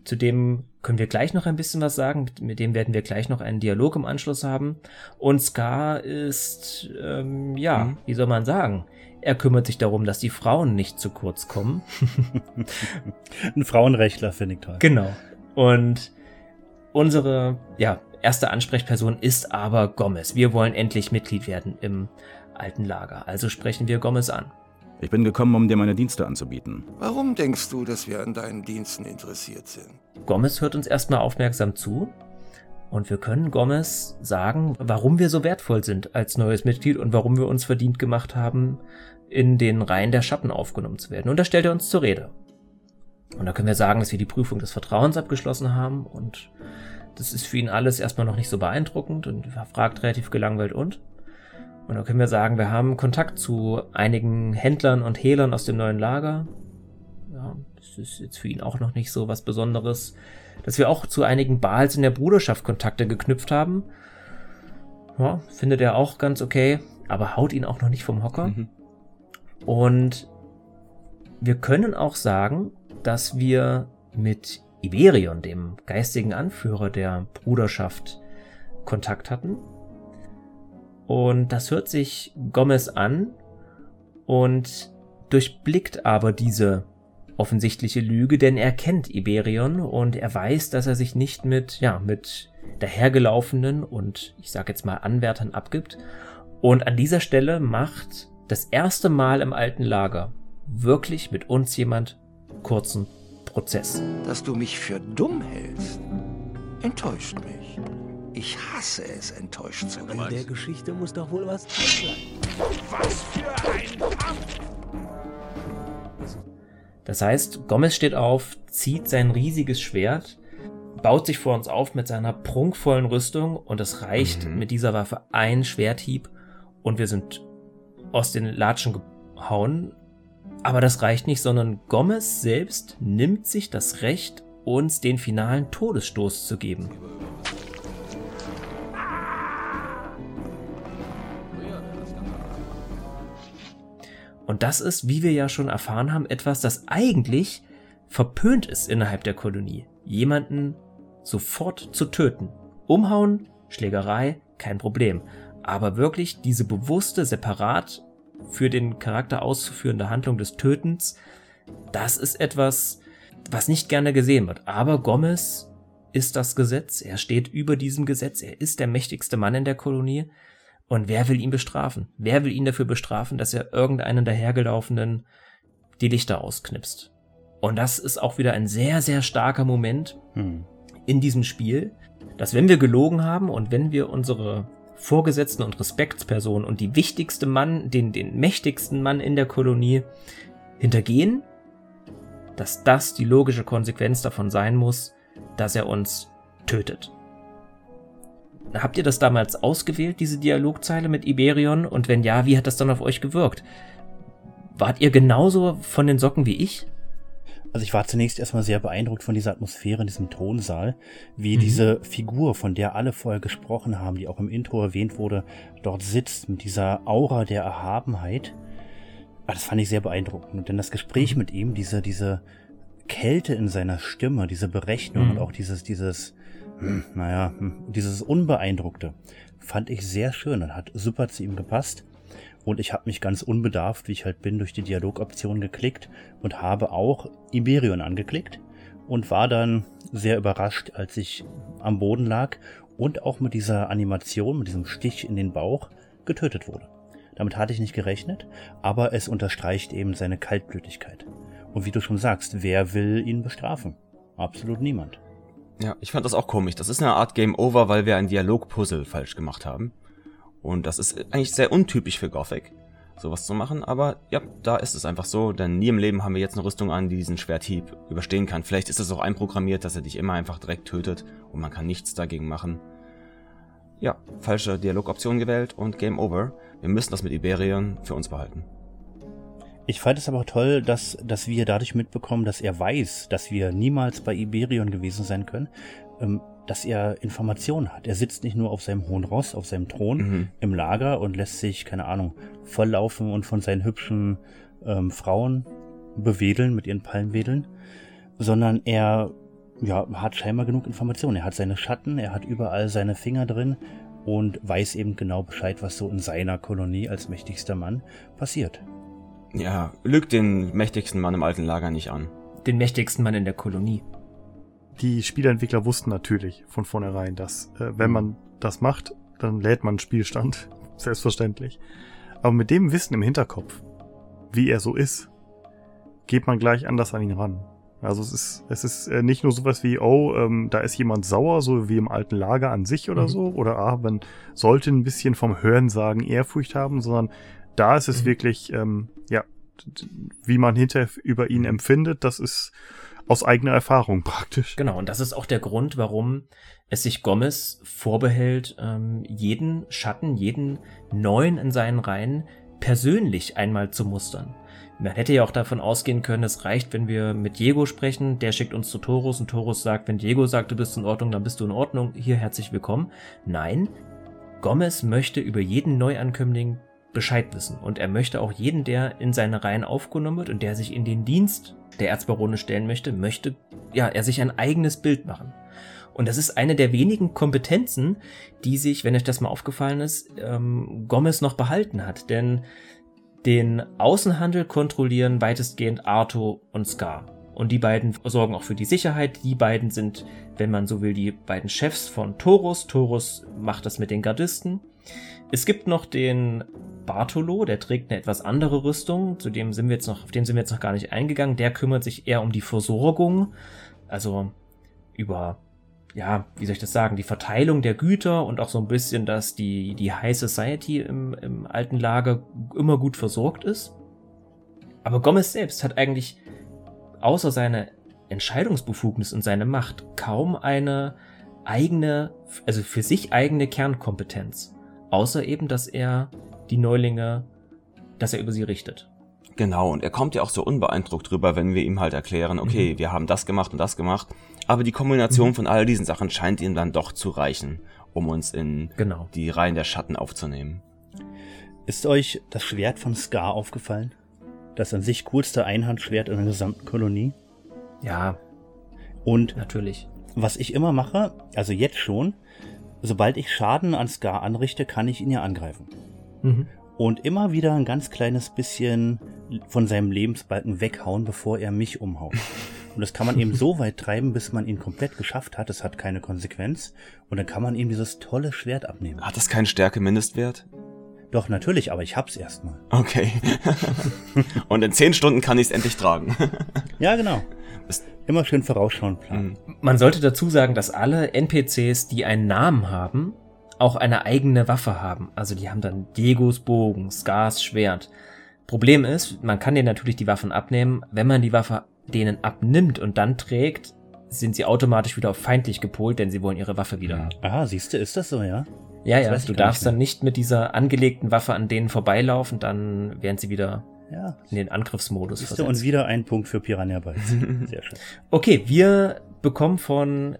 Zu dem können wir gleich noch ein bisschen was sagen. Mit, mit dem werden wir gleich noch einen Dialog im Anschluss haben. Und Scar ist, ähm, ja, mhm. wie soll man sagen? Er kümmert sich darum, dass die Frauen nicht zu kurz kommen. Ein Frauenrechtler finde ich toll. Genau. Und unsere, ja, erste Ansprechperson ist aber Gomez. Wir wollen endlich Mitglied werden im alten Lager. Also sprechen wir Gomez an. Ich bin gekommen, um dir meine Dienste anzubieten. Warum denkst du, dass wir an deinen Diensten interessiert sind? Gomez hört uns erstmal aufmerksam zu. Und wir können Gomez sagen, warum wir so wertvoll sind als neues Mitglied und warum wir uns verdient gemacht haben, in den Reihen der Schatten aufgenommen zu werden. Und da stellt er uns zur Rede. Und da können wir sagen, dass wir die Prüfung des Vertrauens abgeschlossen haben und das ist für ihn alles erstmal noch nicht so beeindruckend und er fragt relativ gelangweilt und. Und dann können wir sagen, wir haben Kontakt zu einigen Händlern und Hehlern aus dem neuen Lager. Ja, das ist jetzt für ihn auch noch nicht so was Besonderes. Dass wir auch zu einigen Bals in der Bruderschaft Kontakte geknüpft haben. Ja, findet er auch ganz okay. aber haut ihn auch noch nicht vom Hocker. Mhm. Und wir können auch sagen, dass wir mit Iberion, dem geistigen Anführer der Bruderschaft, Kontakt hatten. Und das hört sich Gomez an und durchblickt aber diese offensichtliche Lüge, denn er kennt Iberion und er weiß, dass er sich nicht mit, ja, mit dahergelaufenen und ich sag jetzt mal Anwärtern abgibt. Und an dieser Stelle macht das erste Mal im alten Lager wirklich mit uns jemand kurzen Prozess. Dass du mich für dumm hältst, enttäuscht mich. Ich hasse es, enttäuscht zu werden. In der Geschichte muss doch wohl was drin sein. Was für ein Kampf! Das heißt, Gomez steht auf, zieht sein riesiges Schwert, baut sich vor uns auf mit seiner prunkvollen Rüstung und es reicht mhm. mit dieser Waffe ein Schwerthieb und wir sind aus den Latschen gehauen. Aber das reicht nicht, sondern Gomez selbst nimmt sich das Recht, uns den finalen Todesstoß zu geben. Und das ist, wie wir ja schon erfahren haben, etwas, das eigentlich verpönt ist innerhalb der Kolonie. Jemanden sofort zu töten. Umhauen, Schlägerei, kein Problem. Aber wirklich diese bewusste, separat für den Charakter auszuführende Handlung des Tötens, das ist etwas, was nicht gerne gesehen wird. Aber Gomez ist das Gesetz, er steht über diesem Gesetz, er ist der mächtigste Mann in der Kolonie. Und wer will ihn bestrafen? Wer will ihn dafür bestrafen, dass er irgendeinen dahergelaufenen die Lichter ausknipst? Und das ist auch wieder ein sehr, sehr starker Moment hm. in diesem Spiel, dass wenn wir gelogen haben und wenn wir unsere Vorgesetzten und Respektspersonen und die wichtigste Mann, den, den mächtigsten Mann in der Kolonie hintergehen, dass das die logische Konsequenz davon sein muss, dass er uns tötet. Habt ihr das damals ausgewählt, diese Dialogzeile mit Iberion? Und wenn ja, wie hat das dann auf euch gewirkt? Wart ihr genauso von den Socken wie ich? Also ich war zunächst erstmal sehr beeindruckt von dieser Atmosphäre in diesem Thronsaal, wie mhm. diese Figur, von der alle vorher gesprochen haben, die auch im Intro erwähnt wurde, dort sitzt mit dieser Aura der Erhabenheit. Ah, das fand ich sehr beeindruckend. Und denn das Gespräch mhm. mit ihm, diese, diese Kälte in seiner Stimme, diese Berechnung mhm. und auch dieses, dieses, hm, naja, hm, dieses Unbeeindruckte, fand ich sehr schön und hat super zu ihm gepasst. Und ich habe mich ganz unbedarft, wie ich halt bin, durch die Dialogoption geklickt und habe auch Iberion angeklickt und war dann sehr überrascht, als ich am Boden lag und auch mit dieser Animation, mit diesem Stich in den Bauch getötet wurde. Damit hatte ich nicht gerechnet, aber es unterstreicht eben seine Kaltblütigkeit. Und wie du schon sagst, wer will ihn bestrafen? Absolut niemand. Ja, ich fand das auch komisch. Das ist eine Art Game Over, weil wir ein Dialogpuzzle falsch gemacht haben. Und das ist eigentlich sehr untypisch für Gothic, sowas zu machen. Aber ja, da ist es einfach so, denn nie im Leben haben wir jetzt eine Rüstung an, die diesen Schwerthieb überstehen kann. Vielleicht ist es auch einprogrammiert, dass er dich immer einfach direkt tötet und man kann nichts dagegen machen. Ja, falsche Dialogoption gewählt und Game Over. Wir müssen das mit Iberion für uns behalten. Ich fand es aber toll, dass, dass wir dadurch mitbekommen, dass er weiß, dass wir niemals bei Iberion gewesen sein können. Ähm, dass er Informationen hat. Er sitzt nicht nur auf seinem hohen Ross, auf seinem Thron mhm. im Lager und lässt sich, keine Ahnung, volllaufen und von seinen hübschen ähm, Frauen bewedeln mit ihren Palmwedeln, sondern er ja, hat scheinbar genug Informationen. Er hat seine Schatten, er hat überall seine Finger drin und weiß eben genau Bescheid, was so in seiner Kolonie als mächtigster Mann passiert. Ja, lügt den mächtigsten Mann im alten Lager nicht an. Den mächtigsten Mann in der Kolonie die Spieleentwickler wussten natürlich von vornherein, dass äh, wenn man das macht, dann lädt man einen Spielstand. Selbstverständlich. Aber mit dem Wissen im Hinterkopf, wie er so ist, geht man gleich anders an ihn ran. Also es ist, es ist äh, nicht nur sowas wie, oh, ähm, da ist jemand sauer, so wie im alten Lager an sich oder mhm. so, oder ah, man sollte ein bisschen vom Hörensagen Ehrfurcht haben, sondern da ist es mhm. wirklich, ähm, ja, wie man hinterher über ihn empfindet, das ist aus eigener Erfahrung praktisch. Genau, und das ist auch der Grund, warum es sich Gomez vorbehält, ähm, jeden Schatten, jeden Neuen in seinen Reihen persönlich einmal zu mustern. Man hätte ja auch davon ausgehen können, es reicht, wenn wir mit Diego sprechen, der schickt uns zu Torus und Torus sagt, wenn Diego sagt, du bist in Ordnung, dann bist du in Ordnung, hier herzlich willkommen. Nein, Gomez möchte über jeden Neuankömmling Bescheid wissen. Und er möchte auch jeden, der in seine Reihen aufgenommen wird und der sich in den Dienst der Erzbarone stellen möchte, möchte ja er sich ein eigenes Bild machen. Und das ist eine der wenigen Kompetenzen, die sich, wenn euch das mal aufgefallen ist, ähm, Gomez noch behalten hat. Denn den Außenhandel kontrollieren weitestgehend Arto und Scar. Und die beiden sorgen auch für die Sicherheit. Die beiden sind, wenn man so will, die beiden Chefs von Torus. Torus macht das mit den Gardisten. Es gibt noch den Bartolo, der trägt eine etwas andere Rüstung, zu dem sind wir jetzt noch, auf den sind wir jetzt noch gar nicht eingegangen. Der kümmert sich eher um die Versorgung, also über, ja, wie soll ich das sagen, die Verteilung der Güter und auch so ein bisschen, dass die, die High Society im, im alten Lager immer gut versorgt ist. Aber Gomez selbst hat eigentlich außer seine Entscheidungsbefugnis und seine Macht kaum eine eigene, also für sich eigene Kernkompetenz. Außer eben, dass er die Neulinge, dass er über sie richtet. Genau, und er kommt ja auch so unbeeindruckt drüber, wenn wir ihm halt erklären, okay, mhm. wir haben das gemacht und das gemacht, aber die Kombination mhm. von all diesen Sachen scheint ihm dann doch zu reichen, um uns in genau. die Reihen der Schatten aufzunehmen. Ist euch das Schwert von Scar aufgefallen? Das an sich coolste Einhandschwert in der gesamten Kolonie? Ja. Und natürlich. Was ich immer mache, also jetzt schon, sobald ich Schaden an Scar anrichte, kann ich ihn ja angreifen. Mhm. Und immer wieder ein ganz kleines bisschen von seinem Lebensbalken weghauen, bevor er mich umhaut. Und das kann man eben so weit treiben, bis man ihn komplett geschafft hat. Das hat keine Konsequenz. Und dann kann man ihm dieses tolle Schwert abnehmen. Hat das keinen Stärke-Mindestwert? Doch, natürlich, aber ich hab's erstmal. Okay. Und in zehn Stunden kann ich es endlich tragen. ja, genau. Immer schön vorausschauend planen. Mhm. Man sollte dazu sagen, dass alle NPCs, die einen Namen haben, auch eine eigene Waffe haben. Also die haben dann Diegos Bogen, Scars Schwert. Problem ist, man kann denen natürlich die Waffen abnehmen. Wenn man die Waffe denen abnimmt und dann trägt, sind sie automatisch wieder auf feindlich gepolt, denn sie wollen ihre Waffe wieder haben. Ah, siehst du, ist das so, ja? Ja, das ja, du darfst nicht dann nicht mit dieser angelegten Waffe an denen vorbeilaufen, dann werden sie wieder ja. in den Angriffsmodus versetzt. Und wieder ein Punkt für Piranha Bytes. Sehr schön. Okay, wir bekommen von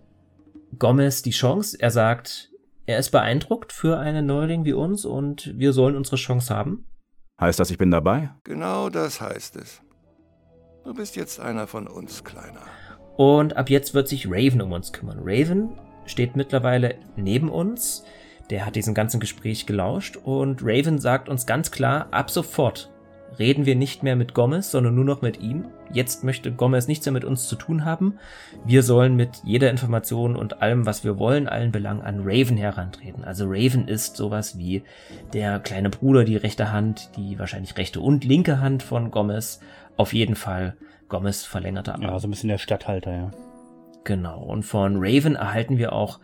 Gomez die Chance. Er sagt, er ist beeindruckt für einen Neuling wie uns und wir sollen unsere Chance haben. Heißt das, ich bin dabei? Genau das heißt es. Du bist jetzt einer von uns, Kleiner. Und ab jetzt wird sich Raven um uns kümmern. Raven steht mittlerweile neben uns. Der hat diesem ganzen Gespräch gelauscht und Raven sagt uns ganz klar, ab sofort reden wir nicht mehr mit Gomez, sondern nur noch mit ihm. Jetzt möchte Gomez nichts mehr mit uns zu tun haben. Wir sollen mit jeder Information und allem, was wir wollen, allen Belangen an Raven herantreten. Also Raven ist sowas wie der kleine Bruder, die rechte Hand, die wahrscheinlich rechte und linke Hand von Gomez. Auf jeden Fall Gomez verlängerte Arm. Ja, so ein bisschen der Stadthalter, ja. Genau. Und von Raven erhalten wir auch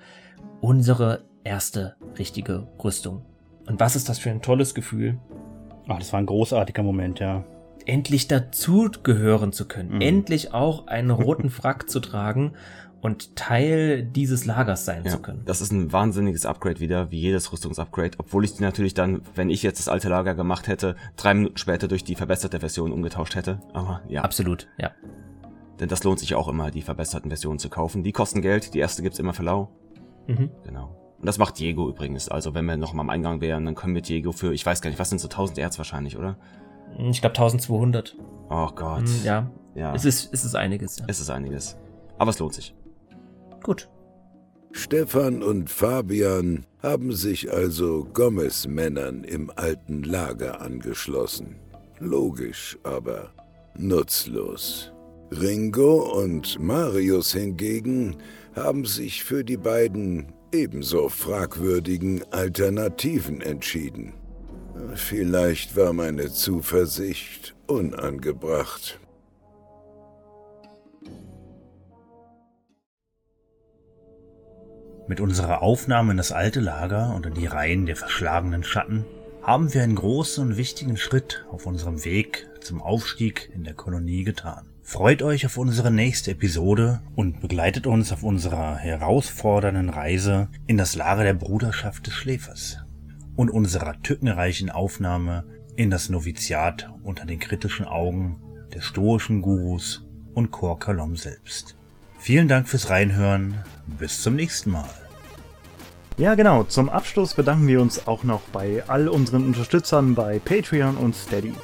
unsere erste richtige Rüstung. Und was ist das für ein tolles Gefühl? Ach, das war ein großartiger Moment, ja. Endlich dazugehören zu können. Mhm. Endlich auch einen roten Frack zu tragen und Teil dieses Lagers sein ja, zu können. Das ist ein wahnsinniges Upgrade wieder, wie jedes Rüstungsupgrade, obwohl ich die natürlich dann, wenn ich jetzt das alte Lager gemacht hätte, drei Minuten später durch die verbesserte Version umgetauscht hätte. Aber ja. Absolut, ja. Denn das lohnt sich auch immer, die verbesserten Versionen zu kaufen. Die kosten Geld, die erste gibt's immer für lau. Mhm. Genau. Und das macht Diego übrigens. Also wenn wir noch mal am Eingang wären, dann können wir Diego für, ich weiß gar nicht, was sind so 1000 Erz wahrscheinlich, oder? Ich glaube 1200. Oh Gott. Hm, ja. ja. Es ist, es ist einiges. Ja. Es ist einiges. Aber es lohnt sich. Gut. Stefan und Fabian haben sich also Gomez-Männern im alten Lager angeschlossen. Logisch, aber nutzlos. Ringo und Marius hingegen haben sich für die beiden ebenso fragwürdigen Alternativen entschieden. Vielleicht war meine Zuversicht unangebracht. Mit unserer Aufnahme in das alte Lager und in die Reihen der verschlagenen Schatten haben wir einen großen und wichtigen Schritt auf unserem Weg zum Aufstieg in der Kolonie getan. Freut euch auf unsere nächste Episode und begleitet uns auf unserer herausfordernden Reise in das Lager der Bruderschaft des Schläfers und unserer tückenreichen Aufnahme in das Noviziat unter den kritischen Augen des stoischen Gurus und Kor Kalom selbst. Vielen Dank fürs Reinhören. Bis zum nächsten Mal. Ja, genau. Zum Abschluss bedanken wir uns auch noch bei all unseren Unterstützern bei Patreon und Steady.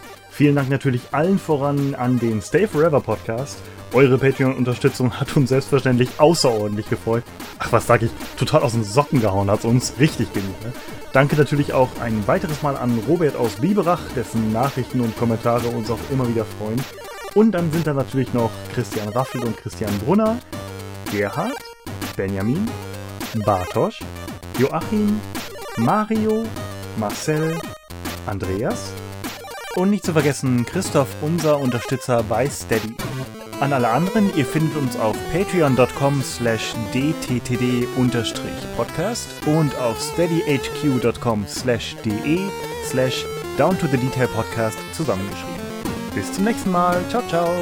Vielen Dank natürlich allen voran an den Stay Forever Podcast. Eure Patreon-Unterstützung hat uns selbstverständlich außerordentlich gefreut. Ach, was sag ich, total aus den Socken gehauen hat uns. Richtig genug, ne? Danke natürlich auch ein weiteres Mal an Robert aus Biberach, dessen Nachrichten und Kommentare uns auch immer wieder freuen. Und dann sind da natürlich noch Christian Raffel und Christian Brunner, Gerhard, Benjamin, Bartosch, Joachim, Mario, Marcel, Andreas und nicht zu vergessen Christoph, unser Unterstützer bei Steady. An alle anderen, ihr findet uns auf patreon.com slash dttd-podcast und auf steadyhq.com slash de slash down to the detail podcast zusammengeschrieben. Bis zum nächsten Mal. Ciao, ciao.